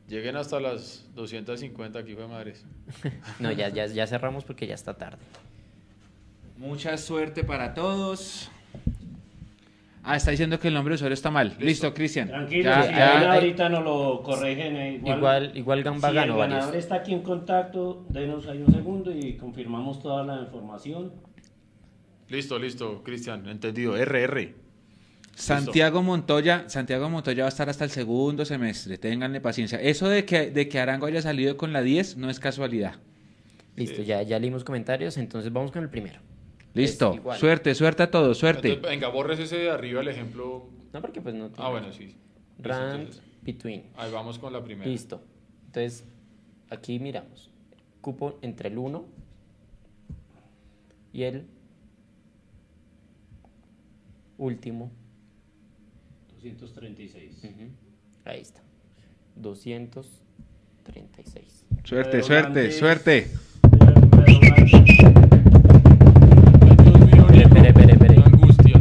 Lleguen hasta las 250 aquí, fue madres. No, ya, ya, ya cerramos porque ya está tarde. Mucha suerte para todos. Ah, está diciendo que el nombre de usuario está mal. Listo, Cristian. Tranquilo, Ya- si ya- ahorita nos lo corrigen. eh, igual, Igual, igual Gamba si ganó el varios. ganador está aquí en contacto, denos ahí un segundo y confirmamos toda la información. Listo, listo, Cristian, entendido. RR. Santiago Montoya, Santiago Montoya va a estar hasta el segundo semestre, ténganle paciencia. Eso de que, de que Arango haya salido con la 10 no es casualidad. Listo, ya, ya leímos comentarios, entonces vamos con el primero. Listo, suerte, suerte a todos, suerte. Entonces, venga, borres ese de arriba, el ejemplo. No, porque pues no tiene- Ah, bueno, sí. Rand entonces, between. ahí vamos con la primera. Listo. Entonces, aquí miramos. Cupo entre el 1 y el último 236. Ujú. Ahí está. 236. Suerte, suerte, suerte. Espere, espere, espere, espere. Qué angustia.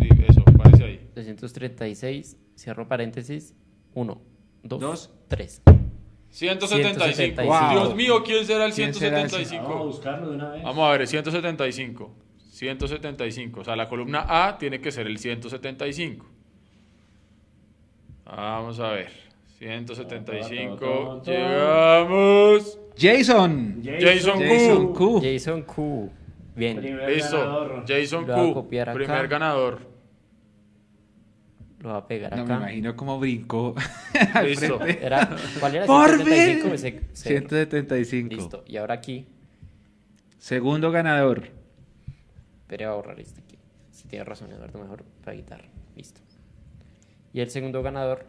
Sí, eso, parece ahí. 236, cierro paréntesis, 1, 2, Dos. 3. 175. 175. Dios mío, ¿quién será el ¿Quién será el- 175? Vamos a buscarlo de una vez. Vamos a ver, 175. 175. O sea, la columna A tiene que ser el 175. Vamos a ver. 175. Ta, ta, ta, ta. Llegamos. Jason. Jason Jason Q. Q. Jason Q. Bien. Primer Listo. ganador. Jason Lo voy a Q. copiar acá. Primer ganador. Lo va a pegar No me acá. imagino cómo brincó. Listo. Era, ¿Cuál era? ¡Por 175. fin! Ese- ese- 175. Listo. Y ahora aquí. Segundo ganador. Espere, voy a borrar este aquí. Si tiene razón, Eduardo, mejor para guitarra. Listo. Y el segundo ganador.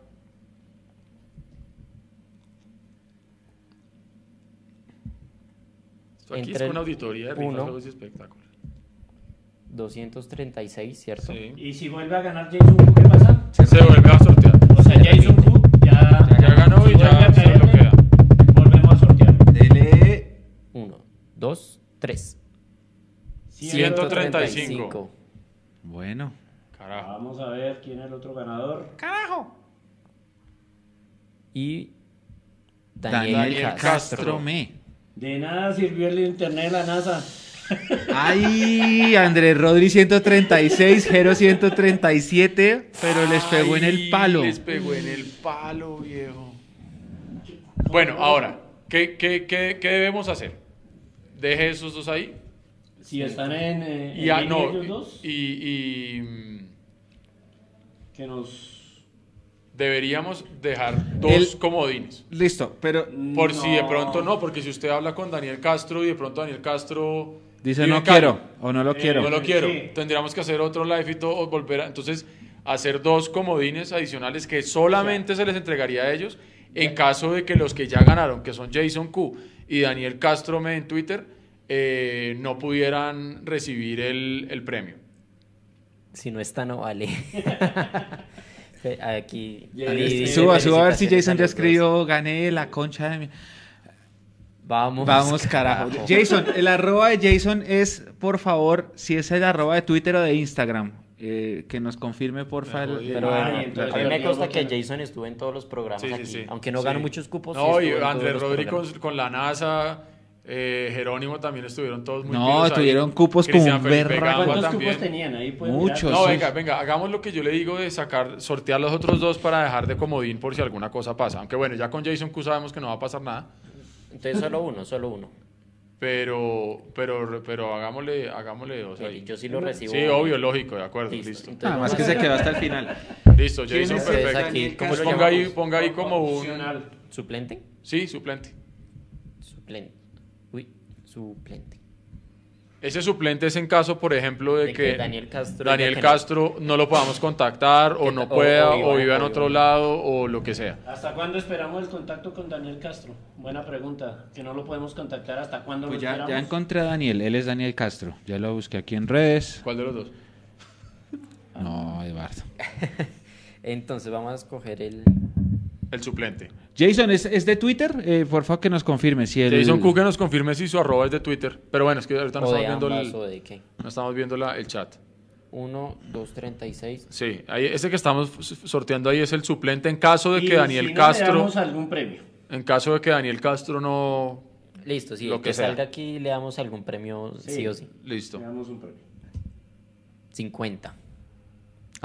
Aquí es Entre con el auditoría de rifas, uno. juegos y espectáculos. 236, ¿cierto? Sí. Y si vuelve a ganar Jason Q, ¿qué pasa? Se vuelve a sortear. O sea, Jason Q ya, Ya ganó y ya a se caer, bloquea. Volvemos a sortear. Dele. 1, 2, 3. 135. Bueno. Carajo. Vamos a ver quién es el otro ganador. Y Daniel, Daniel Castro. Castro Me. De nada sirvió el internet de la NASA. Ay, Andrés Rodri 136, Jero 137, pero les pegó en el palo. Les pegó en el palo, viejo. Bueno, ahora, ¿qué, qué, qué, qué debemos hacer? Deje esos dos ahí. Si están en, eh, Y, ah, no, ellos dos, y, y, mm, que nos... deberíamos dejar dos El- comodines. Listo, pero Por si de pronto no, porque si usted habla con Daniel Castro y de pronto Daniel Castro dice no quiero o no lo Eh, quiero. No lo quiero. Sí. Tendríamos que hacer otro live y todo, o volver a, entonces hacer dos comodines adicionales que solamente se les entregaría a ellos en caso de que los que ya ganaron, que son Jason Q y Daniel Castro me en Twitter, eh, no pudieran recibir el, el premio. Si no está, no vale. Aquí. Suba, suba a ver si Jason ya escribió, gané la concha de mi... Vamos. Vamos, carajo. Jason, el arroba de Jason es, por favor, si es el arroba de Twitter o de Instagram, eh, que nos confirme, porfa. el- jodí. Pero Ay, bueno, entonces a mí me consta que Jason estuvo en todos los programas Sí, sí, aquí. sí. Aunque no Sí. ganó muchos cupos. sí No, y Andrés Rodríguez con la NASA, eh, Jerónimo también estuvieron todos muy No, ahí. tuvieron cupos como Cristian un Felipe. Gamba ¿Cuántos también. cupos tenían ahí? Pueden Muchos. mirar. No, venga, venga, hagamos lo que yo le digo de sacar, sortear los otros dos para dejar de comodín por si alguna cosa pasa. Aunque bueno, ya con Jason Q sabemos que no va a pasar nada. Entonces solo uno, solo uno. Pero, pero, pero hagámosle, hagámosle dos ahí. yo sí lo recibo. Sí, obvio, lógico, de acuerdo, Listo. listo. Entonces Nada más vamos que se quedó hasta el final. Listo, ¿Quién Jason, perfecto. aquí, ¿cómo Pues ponga ahí, ponga ahí como un... ¿Suplente? Sí, suplente. Suplente. Suplente. Ese suplente es en caso, por ejemplo, de, De que, que Daniel Castro Daniel no. Castro no. lo podamos contactar o no pueda o viva- o viva en otro lado o lo que sea. ¿Hasta cuándo esperamos el contacto con Daniel Castro? Buena pregunta. Que no lo podemos contactar. ¿Hasta cuándo Pues lo ya, esperamos? ya encontré a Daniel, él es Daniel Castro. Ya lo busqué aquí en redes. ¿Cuál de los dos? No, Eduardo. Entonces vamos a escoger el. El suplente. Jason, ¿es, es de Twitter? Eh, por favor, que nos confirme si el... Jason Cook que nos confirme si su arroba es de Twitter. Pero bueno, es que ahorita no estamos viendo, el, o de qué. no estamos viendo la- el chat. 1, 2, 36. Sí, ahí, ese que estamos sorteando ahí es el suplente en caso de Y que Daniel si no, Castro, Le damos algún premio. en caso de que Daniel Castro no, Listo, sí, Lo el que salga aquí le damos algún premio sí, Sí. o sí. listo. Le damos un premio. 50.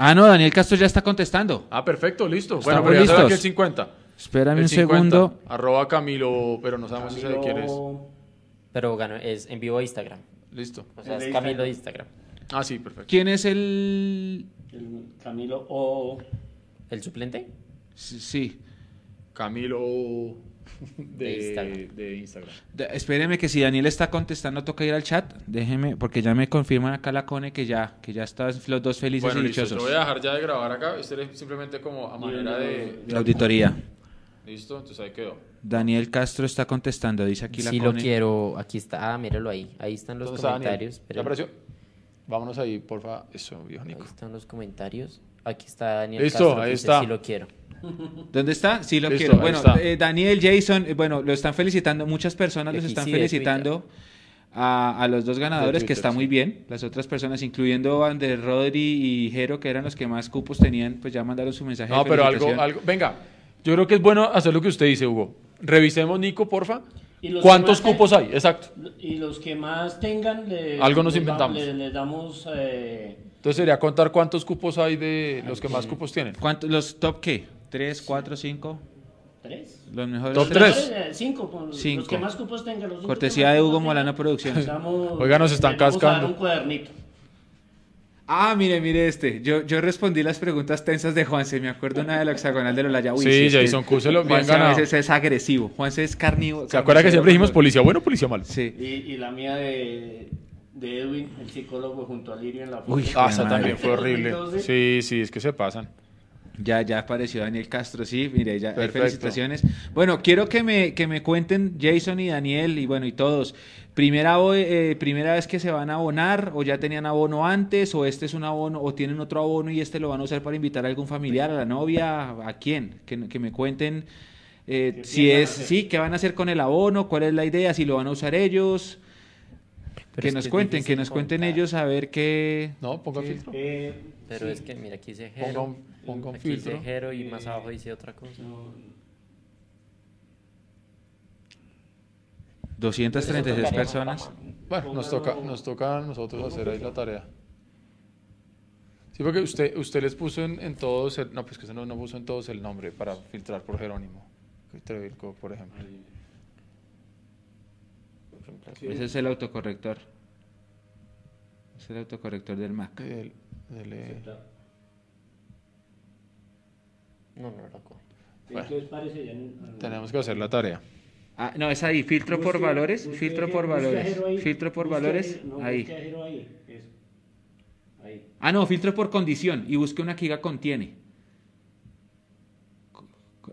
Ah, no, Daniel Castro ya está contestando. Ah, perfecto, listo. Estamos Bueno, pero ya será aquí el listos. 50. Espérame El un 50, segundo. Arroba Camilo, pero no sabemos si sabe quién es. Camilo- Pero ganó, es en vivo Instagram. Listo. O sea, es Camilo de Instagram. Instagram. Ah, sí, perfecto. ¿Quién es el...? el Camilo O. ¿El suplente? Sí, Sí. Camilo de, De Instagram. de Instagram. De- espéreme que si Daniel está contestando toca ir al chat. Déjeme, porque ya me confirman acá la Cone que ya, que ya están los dos felices Bueno, y listo. Yo dichosos. voy a dejar ya de grabar acá. Este es simplemente como a manera de... La auditoría. Listo, entonces ahí quedó. Daniel Castro está contestando, dice aquí la Sí lo Cone. quiero. Aquí está. Ah, míralo ahí. Ahí están los comentarios. ¿Ya Espere. apareció? Vámonos ahí, porfa. Eso, viejo Ahí Nico. están los comentarios. Aquí está Daniel Listo, Castro, ahí dice, está. Sí lo quiero. ¿Dónde está? Sí, lo Listo, quiero. Bueno, eh, Daniel, Jason, eh, bueno, lo están felicitando, muchas personas los están felicitando a, a los dos ganadores, que está sí. muy bien. Las otras personas, incluyendo Andrés Rodri y Jero, que eran los que más cupos tenían, pues ya mandaron su mensaje. No, de pero algo, algo. Venga, yo creo que es bueno hacer lo que usted dice, Hugo. Revisemos, Nico, porfa. Y los ¿Cuántos cupos hay? Exacto. Y los que más tengan, le- Algo nos da- inventamos. le- damos eh, Entonces sería contar cuántos cupos hay de los que más cupos tienen. ¿Cuántos, ¿Los top qué? ¿Tres, cuatro, cinco? tres. Los mejores. Top tres. tres. Cinco, con Cinco. Los que más cupos tengan. Los cinco Cortesía que de Hugo tengan, Molano Producciones. damos- Oiga, nos están a dar cascando. un cuadernito. Ah, mire, mire este. Yo, yo respondí las preguntas tensas de Juanse. Me acuerdo una de la hexagonal de Lolaya. Uy, Sí, es que Jason Q se lo- bien Juanse a ganado. veces es agresivo. Juanse es carnívoro. ¿Se acuerda que siempre dijimos policía bueno, policía malo? Sí. Y, y la mía de, de Edwin, el psicólogo, junto a Lirio en la foto. Uy, Ah, esa Madre. también fue horrible. 2012. Sí, sí, es que se pasan. Ya, ya apareció Daniel Castro, sí, mire, ya hay felicitaciones. Bueno, quiero que me, que me cuenten Jason y Daniel y bueno, y todos. Primera, eh, primera vez que se van a abonar o ya tenían abono antes o este es un abono o tienen otro abono y este lo van a usar para invitar a algún familiar, a la novia, a quién, que, que me cuenten eh, ¿Qué si es, sí, qué van a hacer con el abono, cuál es la idea, si lo van a usar ellos, Pero que nos cuenten, que nos cuenten ellos a ver qué... No, ponga filtro. Eh, Pero sí. es que, mira, aquí dice Ponga un, ponga un Aquí dice filtro. Jero y más abajo dice otra cosa. No, 236 personas. Bueno, nos toca, nos toca a nosotros hacer ahí la tarea. Sí, porque usted, usted les puso en, en todos, el, no, pues que usted no, no puso en todos el nombre para filtrar por Jerónimo. Trevilco, por ejemplo. Ese es el autocorrector. Es el autocorrector del Mac. Del- del, eh, No, no lo coge. Entonces parece ya en- tenemos que hacer la tarea. Ah, no, es ahí, filtro por valores, busque filtro por valores, ahí, filtro por valores, no, ahí. ahí, eso. Ahí. Ah, no, filtro por condición y busque una que diga contiene.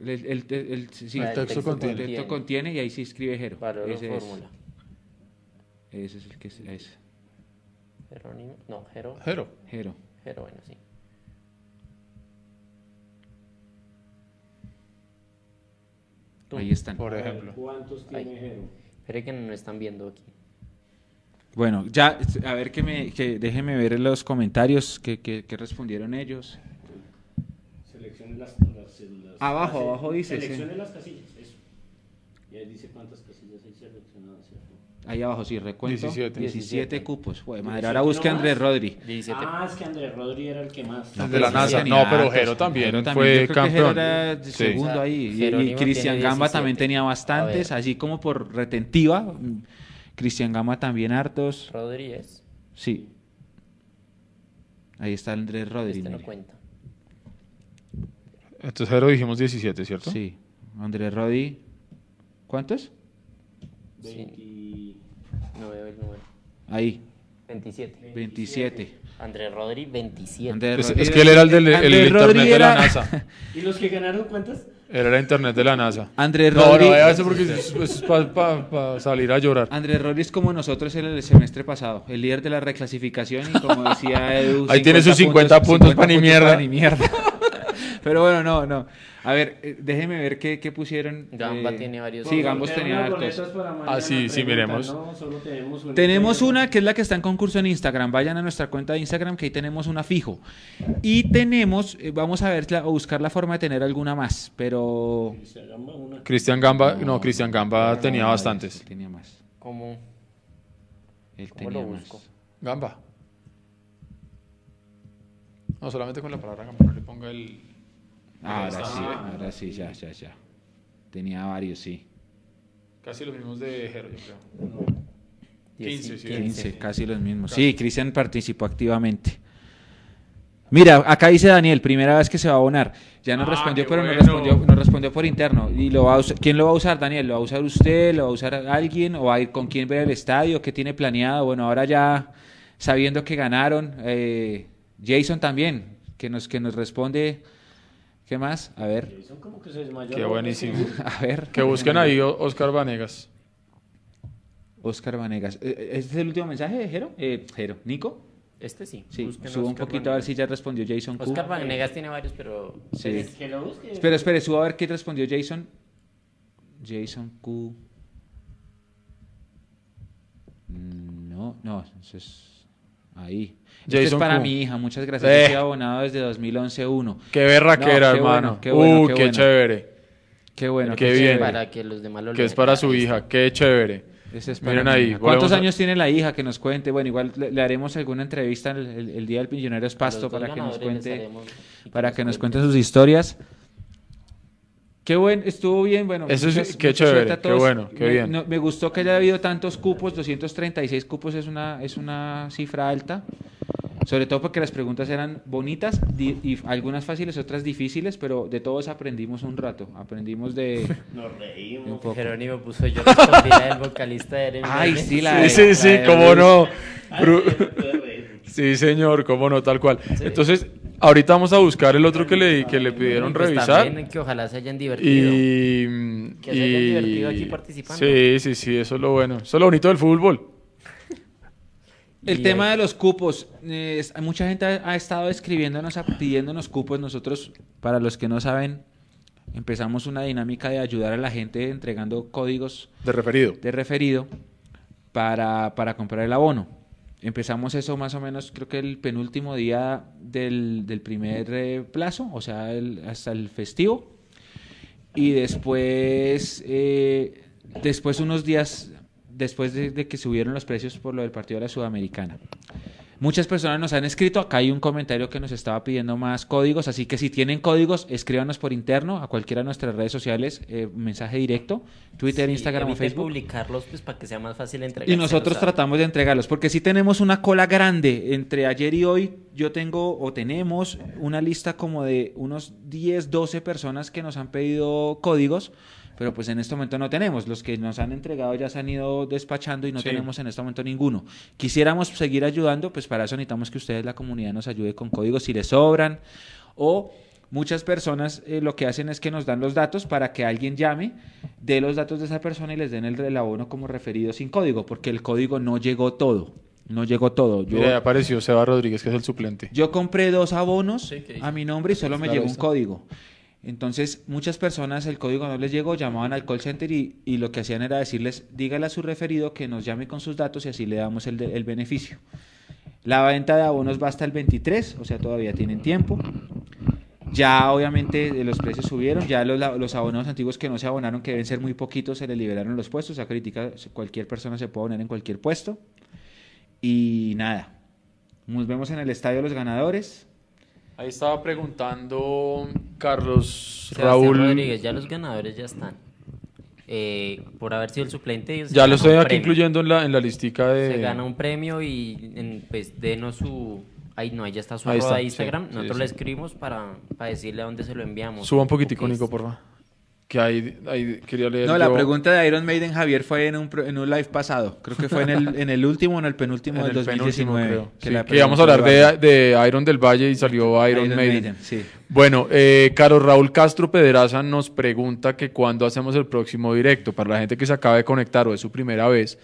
El, el- el- el- sí, Ah, El texto contiene. el texto contiene y ahí sí escribe Jero. Valor o Ese es, fórmula. ese es el que es, Jerónimo. No, Jero. Jero. Jero. Jero, bueno, sí. Tú. Ahí están. Por ejemplo. ¿Cuántos tiene. Jero? Espere que no están viendo aquí. Bueno, ya, a ver que me, que déjenme ver los comentarios que, que, que respondieron ellos. Seleccione las, las, las- Abajo, las- abajo dice, Seleccione sí. las casillas, eso. Y ahí dice cuántas casillas hay seleccionadas, ¿cierto? Ahí abajo, sí, recuento. 17. 17 cupos. Joder, madre, 17 ahora busque a nomás. Andrés Rodri. 17. Ah, es que Andrés Rodri era el que más. No, de la pero NASA. No, pero. Jero también Jero fue Yo creo que campeón. Jero era Sí. segundo O sea, ahí. Y- Cristian Gamba 17. también tenía bastantes, así como por retentiva. Cristian Gamba también hartos. Rodríguez. Sí. Ahí está Andrés Rodri. Este no cuenta. Entonces Jero dijimos 17, ¿cierto? Sí. Andrés Rodri. ¿Cuántos? 20 No veo el número. Ahí. 27. 27. Andrés Rodri, 27. Andrés Es, Rodri- es que él era el del el internet Rodri de la era- NASA. ¿Y los que ganaron cuántas? Él era internet de la NASA. Andrés No, Rodri. no, vaya eso porque es, para salir a llorar. Andrés Rodri es como nosotros en el semestre pasado, el líder de la reclasificación y como decía Edu, Ahí tiene sus 50 puntos pa' ni mierda. pa' ni mierda. Pero bueno, no, no. A ver, eh, déjeme ver qué, qué pusieron. Gamba eh, tiene varios. Sí, Gambos tenía hartos. boletas para mañana, Ah, sí, sí, miremos. No, solo tenemos una. Tenemos una que es la que está en concurso en Instagram. Vayan a nuestra cuenta de Instagram que ahí tenemos una fijo. Y tenemos, eh, vamos a ver, la- a buscar la forma de tener alguna más, pero... Cristian Gamba, no, Cristian Gamba tenía No, bastantes. Tenía más. ¿Cómo? Él ¿Cómo tenía lo más. busco? Gamba. No, solamente con la palabra Gamba, no le ponga el... Ahora sí, ahora sí, ya, ya, ya. Tenía varios, sí. Casi los mismos de Jero, yo creo. 15, sí. 15, casi los mismos. Sí, Cristian participó activamente. Mira, acá dice Daniel, primera vez que se va a abonar. Ya nos Ah, respondió, pero nos bueno. respondió, nos respondió por interno. ¿Y lo va a usar- quién lo va a usar, Daniel? ¿Lo va a usar usted? ¿Lo va a usar alguien? ¿O va a ir con quién ver el estadio? ¿Qué tiene planeado? Bueno, ahora ya sabiendo que ganaron, eh, Jason también, que nos, que nos responde. ¿Qué más? A ver, como que se desmayó. Qué buenísimo. a ver. Que busquen ahí Oscar Vanegas. Oscar Vanegas. Eh, ¿Este es el último mensaje de Jero? Eh, Jero, ¿Nico? Este sí. Sí, busquen subo un Oscar poquito a ver si ya respondió Jason Q. Oscar Vanegas tiene varios, pero... Sí. Que lo busque. Espera, espera, subo a ver qué respondió Jason. Jason Q. Mm, No, no, eso ahí. Esto es Jason para Q. mi hija, muchas gracias. Eh. Yo soy abonado desde 2011-1. Qué berraquera, No, qué hermano. bueno, qué bueno, uh, qué qué, bueno. chévere. Qué bueno. Qué qué bien. Para que los demás lo Que es para su hija. Qué chévere. Ese es Miren mi ahí. hija. ¿Cuántos volvemos a- años tiene la hija? Que nos cuente. Bueno, igual le, le haremos alguna entrevista el, el- el día del los Pasto para que nos cuente. para que nos cuenten sus historias. Qué buen, estuvo bien, bueno. Eso sí, muchas- qué chévere, qué bueno, qué me, bien. no- me gustó que haya habido tantos cupos, 236 cupos es una, es una cifra alta, sobre todo porque las preguntas eran bonitas di- y algunas fáciles, otras difíciles, pero de todos aprendimos un rato, aprendimos de... Nos un reímos. poco. Jerónimo puso yo respondí la del vocalista de Eren Ay, sí, la Sí, de- sí, la sí, de cómo Luis. no. Ay, sí, señor, cómo no, tal cual. Entonces, ahorita vamos a buscar el otro que le, que le pidieron pues revisar. también que ojalá se hayan divertido. Y, Que se hayan y- divertido aquí participando. Sí, sí, sí, eso es lo bueno. Eso es lo bonito del fútbol. El Y tema hay- de los cupos, eh, mucha gente ha, ha estado escribiéndonos, a- pidiéndonos cupos. Nosotros, para los que no saben, empezamos una dinámica de ayudar a la gente entregando códigos De referido. de referido para, para comprar el abono. Empezamos eso más o menos, creo que el penúltimo día del, del primer eh, plazo, o sea, hasta el festivo. Y después, eh, después unos días, después de, de que subieron los precios por lo del partido de la Sudamericana. Muchas personas nos han escrito, acá hay un comentario que nos estaba pidiendo más códigos, así que si tienen códigos, escríbanos por interno a cualquiera de nuestras redes sociales, eh, mensaje directo, Twitter, Sí, Instagram o Facebook. publicarlos pues para que sea más fácil entregar. Y nosotros tratamos de entregarlos, porque si tenemos una cola grande entre ayer y hoy, yo tengo o tenemos una lista como de unos 10, 12 personas que nos han pedido códigos, pero pues en este momento no tenemos. Los que nos han entregado ya se han ido despachando y no Sí. tenemos en este momento ninguno. Quisiéramos seguir ayudando, pues para eso necesitamos que ustedes, la comunidad, nos ayude con códigos si les sobran o... Muchas personas eh, lo que hacen es que nos dan los datos para que alguien llame, dé los datos de esa persona y les den el, el abono como referido sin código, porque el código no llegó todo. No llegó todo. Yo, Mira, apareció Seba Rodríguez, que es el suplente. yo compré dos abonos a mi nombre y solo me llegó un código. Entonces, muchas personas el código no les llegó, llamaban al call center y, lo que hacían era decirles, dígale a su referido que nos llame con sus datos y así le damos el, beneficio. La venta de abonos va hasta el 23, o sea, todavía tienen tiempo. Ya obviamente eh, los precios subieron, ya los, los abonos antiguos que no se abonaron, que deben ser muy poquitos, se les liberaron los puestos. O sea, cualquier persona se puede abonar en cualquier puesto. Y nada, nos vemos en el estadio de los ganadores. Ahí estaba preguntando Carlos Sebastián Raúl. Rodríguez, ya los ganadores ya están. Eh, por haber sido el suplente. Ya lo estoy aquí premio. incluyendo en la, en la listica de. Se gana un premio y en- pues denos su. Ahí no, ahí ya está su Ahí está, de Instagram. sí, Nosotros sí. le escribimos para, para decirle a dónde se lo enviamos. Suba un poquitico. Nico, porfa. Que ahí, ahí quería leer. No, la pregunta de Iron Maiden Javier fue en un, en un live pasado. Creo que fue en el, en el último o en el penúltimo en del el penúltimo, 2019. creo. que Sí, la que íbamos a hablar de, de Iron del Valle y salió Iron, Maiden. sí. Bueno, eh, Carlos Raúl Castro Pedraza nos pregunta que cuándo hacemos el próximo directo. Para la gente que se acaba de conectar o es su primera vez,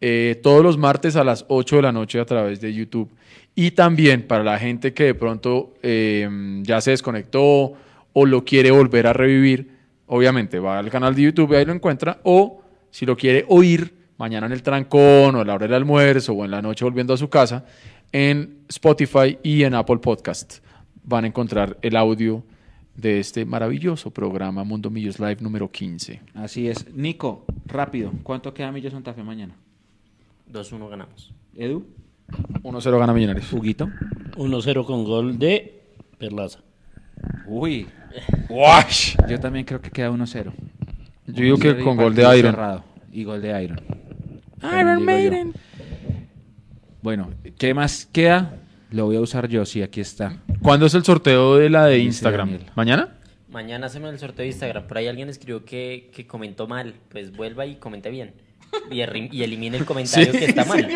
eh, todos los martes a las 8 de la noche a través de YouTube. Y también para la gente que de pronto eh, ya se desconectó o lo quiere volver a revivir, obviamente va al canal de YouTube y ahí lo encuentra. O si lo quiere oír mañana en el trancón o a la hora del almuerzo o en la noche volviendo a su casa, en Spotify y en Apple Podcast van a encontrar el audio de este maravilloso programa Mundo Millos Live número 15. Así es. Nico, rápido. ¿Cuánto queda Millo Santa Fe mañana? 2-1 ganamos. Edu, 1-0 gana Millonarios. Huguito. 1-0 con gol de Perlaza. Uy, ¡Wash! yo también creo que queda 1-0. Yo digo que 1-0 y con gol de Iron. cerrado. Y gol de Iron. Iron Maiden. Bueno, ¿qué más queda? Lo voy a usar yo, sí, aquí está. ¿Cuándo es el sorteo de la de Dice Instagram? Daniel. ¿Mañana? Mañana hacemos el sorteo de Instagram. Por ahí alguien escribió que, que comentó mal. Pues vuelva y comente bien. Y, elimine el comentario Sí, que está mal.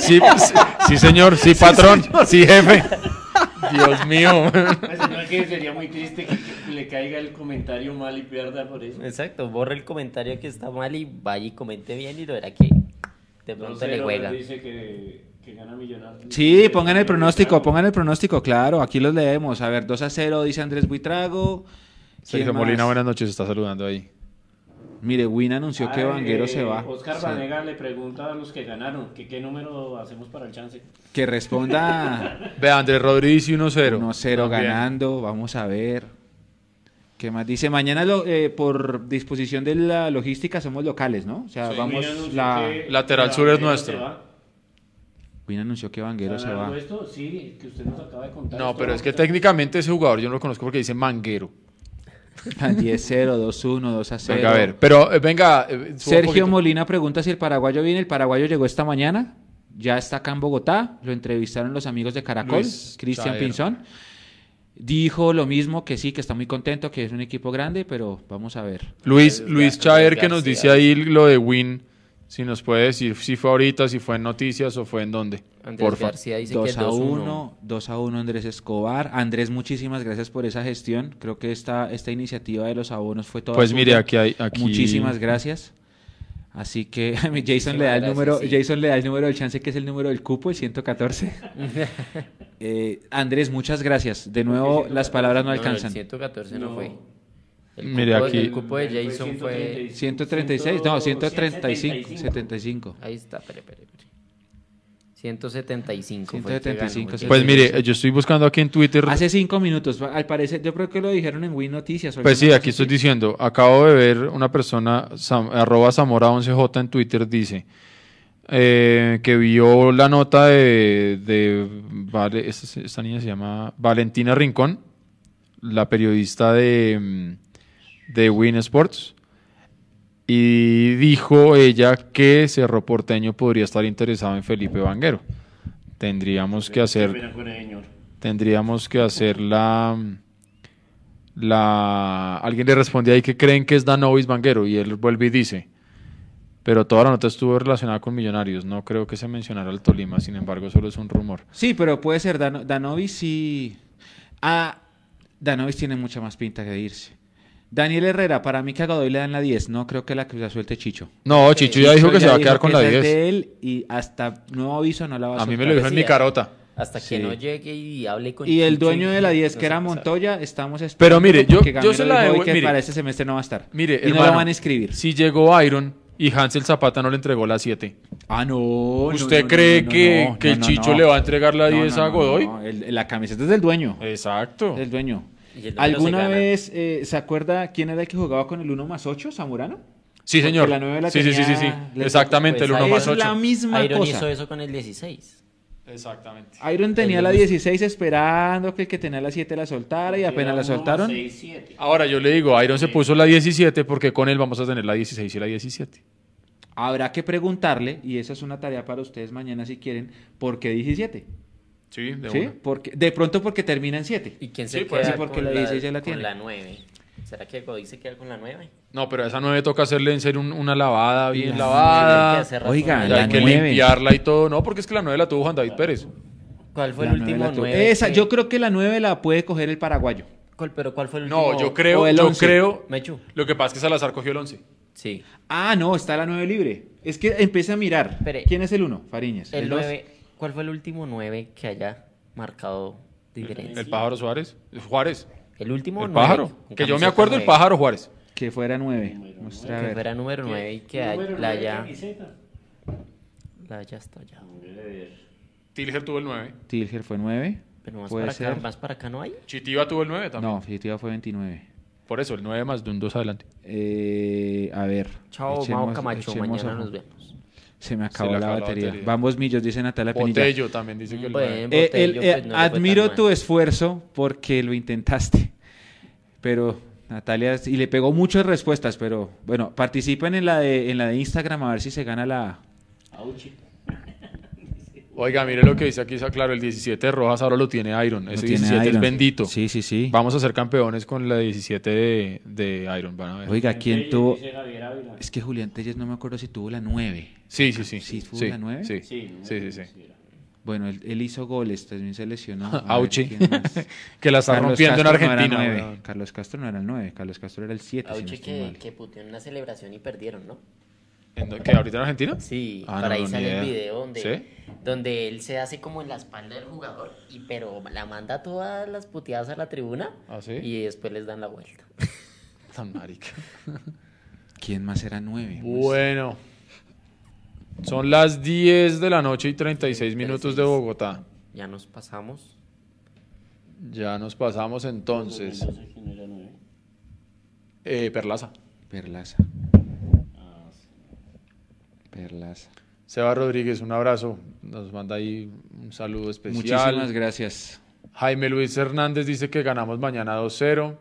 Sí, sí, sí, señor, sí, patrón, sí, jefe. Dios mío. Pues, que sería muy triste que, que le caiga el comentario mal y pierda por eso. Exacto, borre el comentario que está mal y vaya y comente bien y lo verá que de pronto le 2-0 juega. Dice que, Que gana Millonarios. Sí, pongan el pronóstico, pongan el pronóstico, claro, aquí los leemos. A ver, 2 a 0, dice Andrés Buitrago. ¿Quién Sergio más? Molina, buenas noches, está saludando ahí. Mire, Win anunció que Ah, Vanguero eh, se va. Oscar Sí. Vanega le pregunta a los que ganaron que qué número hacemos para el chance. Que responda Ve, Andrés Rodríguez 1-0. 1-0 También. ganando, vamos a ver. ¿Qué más dice? Mañana lo- eh, por disposición de la logística somos locales, ¿no? O sea, Sí, vamos la Lateral sur es nuestro. Win anunció que Vanguero se ¿Ganarlo va. esto? Sí, que usted nos acaba de contar. No, esto pero es que técnicamente ese jugador yo no lo conozco porque dice manguero. 10-0, 2-1, 2-0. Venga, a ver. Pero eh, venga. eh, Sergio. Molina pregunta si el paraguayo viene. El paraguayo llegó esta mañana. Ya está acá en Bogotá. Lo entrevistaron los amigos de Caracol, Cristian. Pinzón. Dijo lo mismo, que sí, que está muy contento, que es un equipo grande, pero vamos a ver. Luis, Luis Chaer que nos dice ahí lo de Win. Si nos puede decir si fue ahorita, si fue en noticias o fue en dónde. Andrés Porfa. García dice que 2 es a 2-1. 1, 2 a 1 Andrés Escobar. Andrés, muchísimas gracias por esa gestión. Creo que esta, esta iniciativa de los abonos fue toda Pues mire, aquí hay. Aquí... Muchísimas gracias. Así que Jason le da el gracias, número, sí. Jason le da el número del chance que es el número del cupo, el 114. Eh, Andrés, muchas gracias. De nuevo, las palabras no No, el alcanzan. 114 no, No. fue. El Mire, cupo, aquí- el cupo de Jason fue... 136, no, 135, 175. 75. Ahí está, espere, espere, espere. 175 fue el que 175, ganó. sí. Pues mire, yo estoy buscando aquí en Twitter. Hace cinco minutos, al parecer, yo creo que lo dijeron en Win Noticias. Pues sí, aquí estoy diciendo, acabo de ver una persona, Sam- arroba Zamora11J en Twitter, dice eh, que vio la nota de, de Vale- esta, esta niña se llama Valentina Rincón, la periodista de, mm, de Win Sports, y dijo ella que Cerro Porteño podría estar interesado en Felipe Vanguero. Tendríamos que hacer señor. tendríamos que hacer la la alguien le responde ahí que creen que es Danovis Vanguero y él vuelve y dice pero toda la nota estuvo relacionada con Millonarios no creo que se mencionara al Tolima sin embargo solo es un rumor Sí, pero puede ser Dano- Danovis sí. Ah, Danovis tiene mucha más pinta que irse. Daniel Herrera, para mí que a Godoy le dan la 10. No creo que la que la suelte Chicho. no Chicho ya dijo que se va a quedar con la esa es 10 de él y hasta nuevo aviso no la va a a mí me lo dijo en mi carota Hasta Sí. que no llegue y hable con Y el Chicho dueño de la 10, no que era. Montoya, estamos esperando. Pero mire, yo- yo se la devu- que mire. para este semestre no va a estar. mire y no lo van a escribir. si llegó Iron y Hansel Zapata no le entregó la 7 Ah, no. no, ¿Usted no, cree no, no, que, no, que el Chicho no. le va a entregar la No, 10 no, a Godoy? el- la camiseta es del dueño. exacto Del dueño. ¿Alguna vez eh, se acuerda quién era el que jugaba con el 1 más 8, Zamorano? sí Porque señor la nueve la sí, sí, sí, sí, sí. tenía- le- exactamente pues el 1 ahí más es 8 la misma Iron cosa. hizo eso con el 16. exactamente Iron tenía El la mismo. 16 esperando que el que tenía la 7 la soltara y apenas la soltaron. seis, siete. Ahora yo le digo, Iron se puso la 17 porque con él vamos a tener la 16 y la 17. Habrá que preguntarle, y esa es una tarea para ustedes mañana si quieren, ¿por qué 17? Sí, de ¿Sí? una. Porque, de pronto porque termina en 7. ¿Y quién Sí, se pues, queda sí, porque con, la la, 16 ya la con tiene. la 9? ¿Será que Godoy se queda con la 9? No, pero a esa 9 toca hacerle en serio un- una lavada bien La lavada. Oiga, la hay que nueve. limpiarla y todo. No, porque es que la 9 la tuvo Juan David Pérez. ¿Cuál fue La el último la tuvo. 9? Esa, yo creo que la 9 la puede coger el paraguayo. ¿Pero cuál fue el último? No, yo creo, el yo 11. creo. Mechu. Lo que pasa es que Salazar cogió el 11. Sí. Ah, no, está la 9 libre. Es que empieza a mirar. ¿Quién es el 1? Fariñez. El dos? 9, ¿Cuál fue el último 9 que haya marcado diferencia? El pájaro Suárez. Juárez. El último El 9. pájaro. Que yo me acuerdo el 9, pájaro Juárez. Que fuera 9. Muestra a Que ver. fuera número 9 y que hay- Número la haya, la haya estallado. Tilger tuvo el 9. Tilger fue 9. Pero más Puede para, acá, más para acá no hay. Chitiva tuvo el 9 también. No, Definitiva fue 29. Por eso, el 9 más de un 2 adelante. Eh, a ver. Chao, echemos- Mao Camacho. Mañana nos vemos. Se me acabó la acabó la batería. batería. Vamos, Millos, dice Natalia Pinilla. Botello también dice que el Bueno. 9. Eh, el- Botello, eh, pues, no tan admiro mal. tu esfuerzo porque lo intentaste. Pero Natalia, y le pegó muchas respuestas, pero bueno, participen en la de, en la de Instagram a ver si se gana la. Auchi. Oiga, mire lo que dice aquí, claro, el 17 de Rojas ahora lo tiene Iron. Ese tiene 17 Iron. es bendito. Sí, sí, sí. Vamos a ser campeones con la 17 de, de Iron, van a ver. Oiga, ¿quién tuvo? Es que Julián Telles no me acuerdo si tuvo la 9. Sí, sí, sí. ¿Sí tuvo sí, la nueve? Sí, Sí, sí, sí. sí. era. Bueno, él, él hizo goles, también se lesionó. Auchi. que la está Carlos rompiendo en Castro no era Argentina. nueve. weón. Carlos Castro no era el 9, Carlos Castro era el 7. si no Auche estoy que, que puteó en una celebración y perdieron, ¿no? ¿En do- ¿Qué, ahorita en Argentina? Sí, Ah, para no, ahí no, sale el video donde, ¿Sí? donde él se hace como en la espalda del jugador, y pero la manda todas las puteadas a la tribuna ¿Ah, sí? y después les dan la vuelta. Tan marica. ¿Quién más era nueve? Bueno. Son las 10 de la noche y 36 minutos de 36. Bogotá. Ya nos pasamos. Ya nos pasamos entonces. Eh, Perlaza. Perlaza. Seba Rodríguez, un abrazo. Nos manda ahí un saludo especial. Muchísimas gracias. Jaime Luis Hernández dice que ganamos mañana 2-0.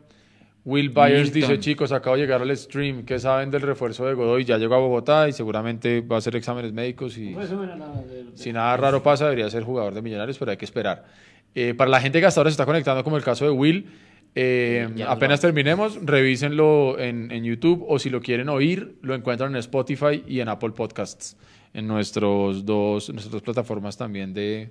Will Byers Milton. dice, chicos, acabo de llegar al stream. ¿Qué saben del refuerzo de Godoy? Ya llegó a Bogotá y seguramente va a hacer exámenes médicos y Pues, bueno, nada, de- de- si nada raro pasa debería ser jugador de Millonarios, pero hay que esperar. Eh, para la gente que hasta ahora se está conectando, como el caso de Will, eh, apenas terminemos, revísenlo en, en YouTube o si lo quieren oír, lo encuentran en Spotify y en Apple Podcasts, en nuestros dos, nuestras dos plataformas también de,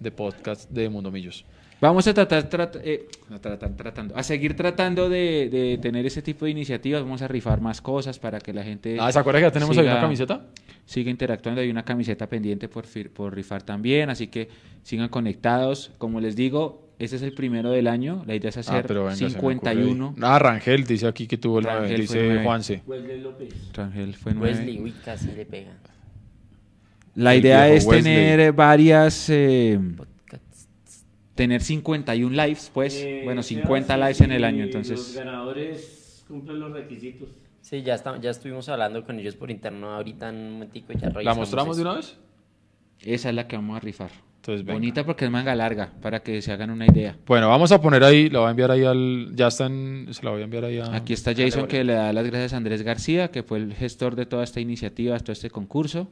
de podcast de Mundo Millos. Vamos a tratar, trat- eh, tratar- tratando, a seguir tratando de, de tener ese tipo de iniciativas. Vamos a rifar más cosas para que la gente Ah, ¿se acuerdan que ya tenemos ahí siga- una camiseta? siga interactuando. Hay una camiseta pendiente por, por rifar también, así que sigan conectados. Como les digo, este es el primero del año. La idea es hacer Ah, pero venga, ocurre 51. ahí. Ah, Rangel dice aquí que tuvo el nueve, Rangel fue dice nueve. Juanse. Wesley López. Rangel fue nueve. Wesley, uy, casi le pega. La El idea es Wesley. tener varias, eh, tener 51 lives, pues, Eh, bueno, Sebas, 50 y lives en el año, Los entonces... ganadores cumplen los requisitos. Sí, ya, está, ya estuvimos hablando con ellos por interno ahorita en un momentico y ya ¿La mostramos de una vez? Esa es la que vamos a rifar. Entonces, venga. Bonita porque es manga larga, para que se hagan una idea. Bueno, vamos a poner ahí, la voy a enviar ahí al... Ya está en... Se la voy a enviar ahí a... Aquí está Jason que le da las gracias a Andrés García, que fue el gestor de toda esta iniciativa, todo este concurso.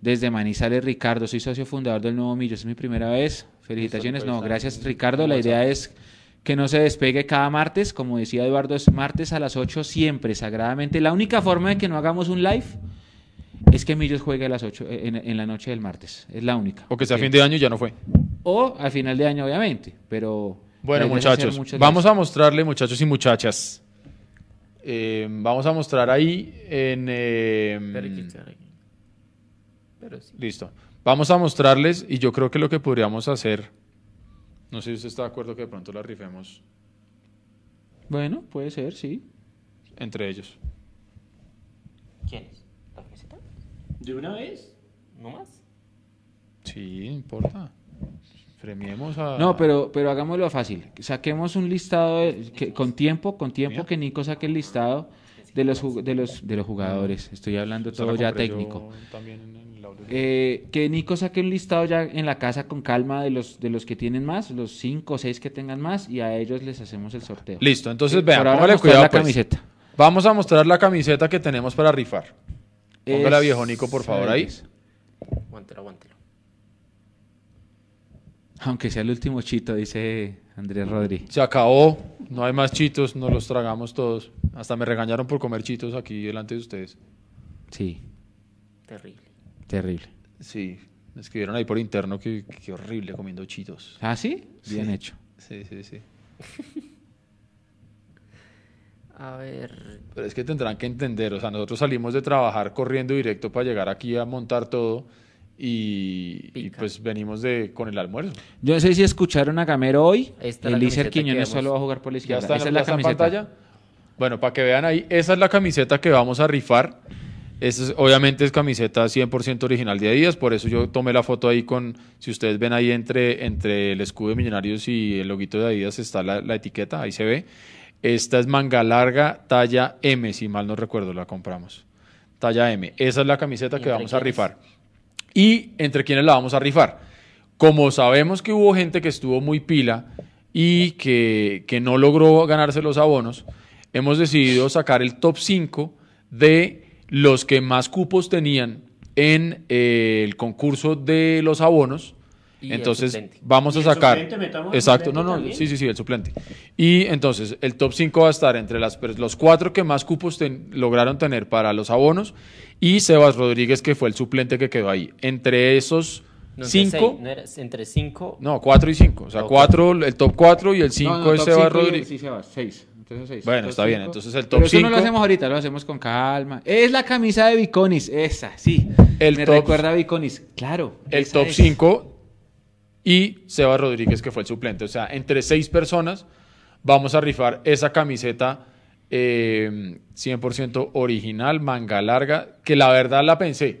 Desde Manizales, Ricardo, soy socio fundador del Nuevo Millo, es mi primera vez. Felicitaciones. No, gracias Ricardo. La idea es que no se despegue cada martes. Como decía Eduardo, es martes a las 8 siempre, sagradamente. La única forma de que no hagamos un live es que Millos juegue a las 8 en, en la noche del martes. Es la única. O que sea Porque- fin de año y ya no fue. O al final de año, obviamente. Pero. Bueno, muchachos, muchos vamos a mostrarle, muchachos y muchachas. eh, vamos a mostrar ahí en... eh, Pero aquí. Pero sí. listo. Vamos a mostrarles y yo creo que lo que podríamos hacer... No sé si usted está de acuerdo que de pronto la rifemos Bueno, puede ser, sí. entre ellos. ¿Quién es? ¿La camiseta? ¿De una vez? ¿No más? Sí, no importa. Premiemos a... No, pero, pero hagámoslo fácil. Saquemos un listado de- que, con tiempo, con tiempo Mira. que Nico saque el listado de los, de los, de los jugadores. Estoy hablando todo ya técnico. también en el audio. Eh, que Nico saque un listado ya en la casa con calma de los, de los que tienen más, los cinco o seis que tengan más, y a ellos les hacemos el sorteo. Listo, entonces Sí, vean, póngale mostrar cuidado la pues. camiseta. Vamos a mostrar la camiseta que tenemos para rifar. Póngala, Es- viejo Nico, por favor, ahí. es. Aguántelo, aguántelo. Aunque sea el último chito, dice Andrés Rodri. Se acabó, no hay más chitos, nos los tragamos todos. Hasta me regañaron por comer chitos aquí delante de ustedes. Sí, Terrible. terrible. Sí, me escribieron ahí por interno que, que horrible comiendo chitos. ¿Ah, sí? Bien Sí. hecho. Sí, sí, sí. A ver. Pero es que tendrán que entender, o sea, nosotros salimos de trabajar corriendo directo para llegar aquí a montar todo y, pues venimos de con el almuerzo. Yo no sé si escucharon a Gamero hoy. Esta camiseta que Quiñones solo va a jugar por la ¿Ya izquierda. está, Esa ya es la está en camiseta. pantalla? Bueno, para que vean ahí, esa es la camiseta que vamos a rifar. Esa es- obviamente es camiseta 100% original de Adidas, por eso yo tomé la foto ahí con, si ustedes ven ahí entre, entre el escudo de Millonarios y el loguito de Adidas está la, la etiqueta, ahí se ve. Esta es manga larga, talla M, si mal no recuerdo, la compramos. Talla M. Esa es la camiseta ¿Y que vamos a rifar. ¿Y entre quiénes la vamos a rifar? Como sabemos que hubo gente que estuvo muy pila y que, que no logró ganarse los abonos, hemos decidido sacar el top 5 de los que más cupos tenían en eh, el concurso de los abonos. Y entonces vamos ¿Y a el sacar. suplente Exacto, no, no, también? sí, sí, sí, el suplente. Y entonces el top 5 va a estar entre las, los cuatro que más cupos ten- lograron tener para los abonos y Sebas Rodríguez, que fue el suplente que quedó ahí. Entre esos No, entre cinco, seis, no era- entre cinco. no, cuatro y cinco. O sea, Ok. cuatro, el top 4 y el 5 No, no, es Sebas cinco y el- Rodríguez. Sí, Sebas, seis. 3 o 6. Bueno, está bien, entonces el top Pero eso no lo hacemos ahorita, lo hacemos con calma. Es la camisa de Viconis, esa, sí. El Me top- recuerda a Viconis, claro. el top es. 5 y Seba Rodríguez, que fue el suplente. O sea, entre seis personas vamos a rifar esa camiseta eh, 100% original, manga larga, que la verdad la pensé.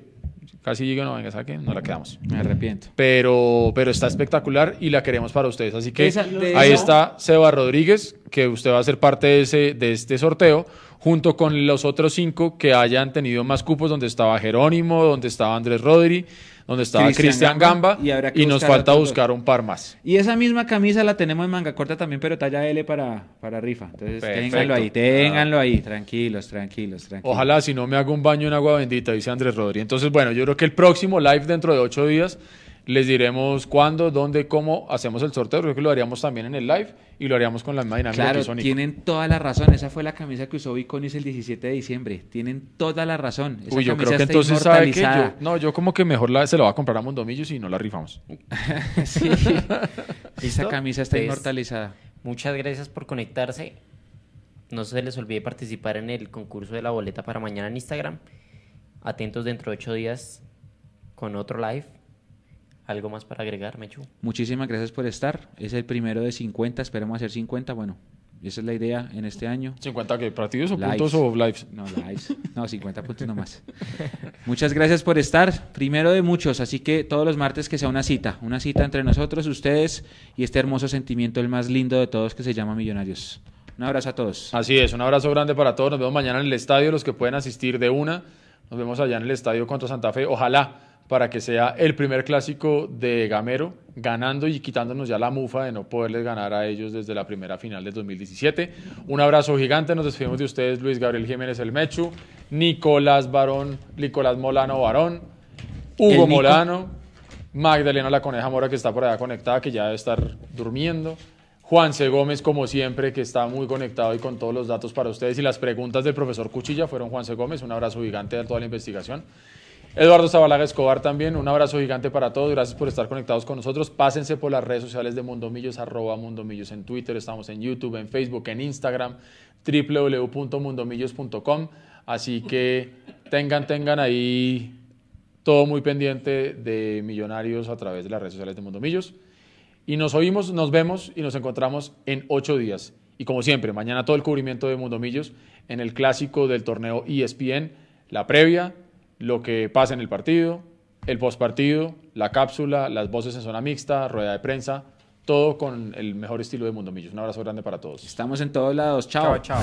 Casi digo, no, venga, saque, no la quedamos. Me arrepiento. Pero, pero está espectacular y la queremos para ustedes. Así que Esa- ahí esa- está Seba Rodríguez, que usted va a ser parte de, ese, de este sorteo, junto con los otros cinco que hayan tenido más cupos, donde estaba Jerónimo, donde estaba Andrés Rodri, donde estaba Cristian Gamba, y habrá que y nos falta buscar un par más. Y esa misma camisa la tenemos en manga corta también, pero talla L para, para rifa. Entonces, Perfecto. ténganlo ahí, ténganlo ahí. Tranquilos, tranquilos, tranquilos. Ojalá si no me hago un baño en agua bendita, dice Andrés Rodri. Entonces, bueno, yo creo que el próximo live dentro de ocho días les diremos cuándo, dónde, cómo hacemos el sorteo. Creo que lo haríamos también en el live y lo haríamos con la misma dinámica que Claro, hizo Nico. tienen toda la razón. Esa fue la camisa que usó Viconis el 17 de diciembre. Tienen toda la razón. Esa Uy, yo camisa creo que está entonces sabe que yo, no, yo como que mejor la, se lo va a comprar a Mondomillos y no la rifamos. Sí. Esa camisa está Pues, inmortalizada. Muchas gracias por conectarse. No se les olvide participar en el concurso de la boleta para mañana en Instagram. Atentos dentro de ocho días con otro live. ¿Algo más para agregar, Mechu? Muchísimas gracias por estar. Es el primero de 50. Esperemos hacer 50. Bueno, esa es la idea en este año. ¿50 qué? ¿Partidos o Lives. puntos o lives? No, lives. No, 50 puntos nomás. Muchas gracias por estar. Primero de muchos, así que todos los martes que sea una cita. Una cita entre nosotros, ustedes y este hermoso sentimiento, el más lindo de todos, que se llama Millonarios. Un abrazo a todos. Así es, un abrazo grande para todos. Nos vemos mañana en el estadio, los que pueden asistir de una. Nos vemos allá en el estadio contra Santa Fe. Ojalá para que sea el primer clásico de Gamero, ganando y quitándonos ya la mufa de no poderles ganar a ellos desde la primera final del 2017. Un abrazo gigante, nos despedimos de ustedes, Luis Gabriel Jiménez El Mechu, Nicolás Barón, Nicolás Molano Barón, Hugo. Molano, Magdalena La Coneja Mora, que está por allá conectada, que ya debe estar durmiendo. Juanse Gómez, como siempre, que está muy conectado y con todos los datos para ustedes. Y las preguntas del profesor Cuchilla fueron Juanse Gómez. Un abrazo gigante a toda la investigación. Eduardo Zabalaga Escobar también, un abrazo gigante para todos, gracias por estar conectados con nosotros. Pásense por las redes sociales de Mundomillos, arroba Mundomillos en Twitter, estamos en YouTube, en Facebook, en Instagram, www.mundomillos.com. Así que tengan, tengan ahí todo muy pendiente de Millonarios a través de las redes sociales de Mundomillos. Y nos oímos, nos vemos y nos encontramos en ocho días. Y como siempre, mañana todo el cubrimiento de Mundomillos en el clásico del torneo ESPN, la previa, lo que pasa en el partido, el postpartido, la cápsula, las voces en zona mixta, rueda de prensa, todo con el mejor estilo de Mundomillos. Un abrazo grande para todos. Estamos en todos lados. Chao. chao.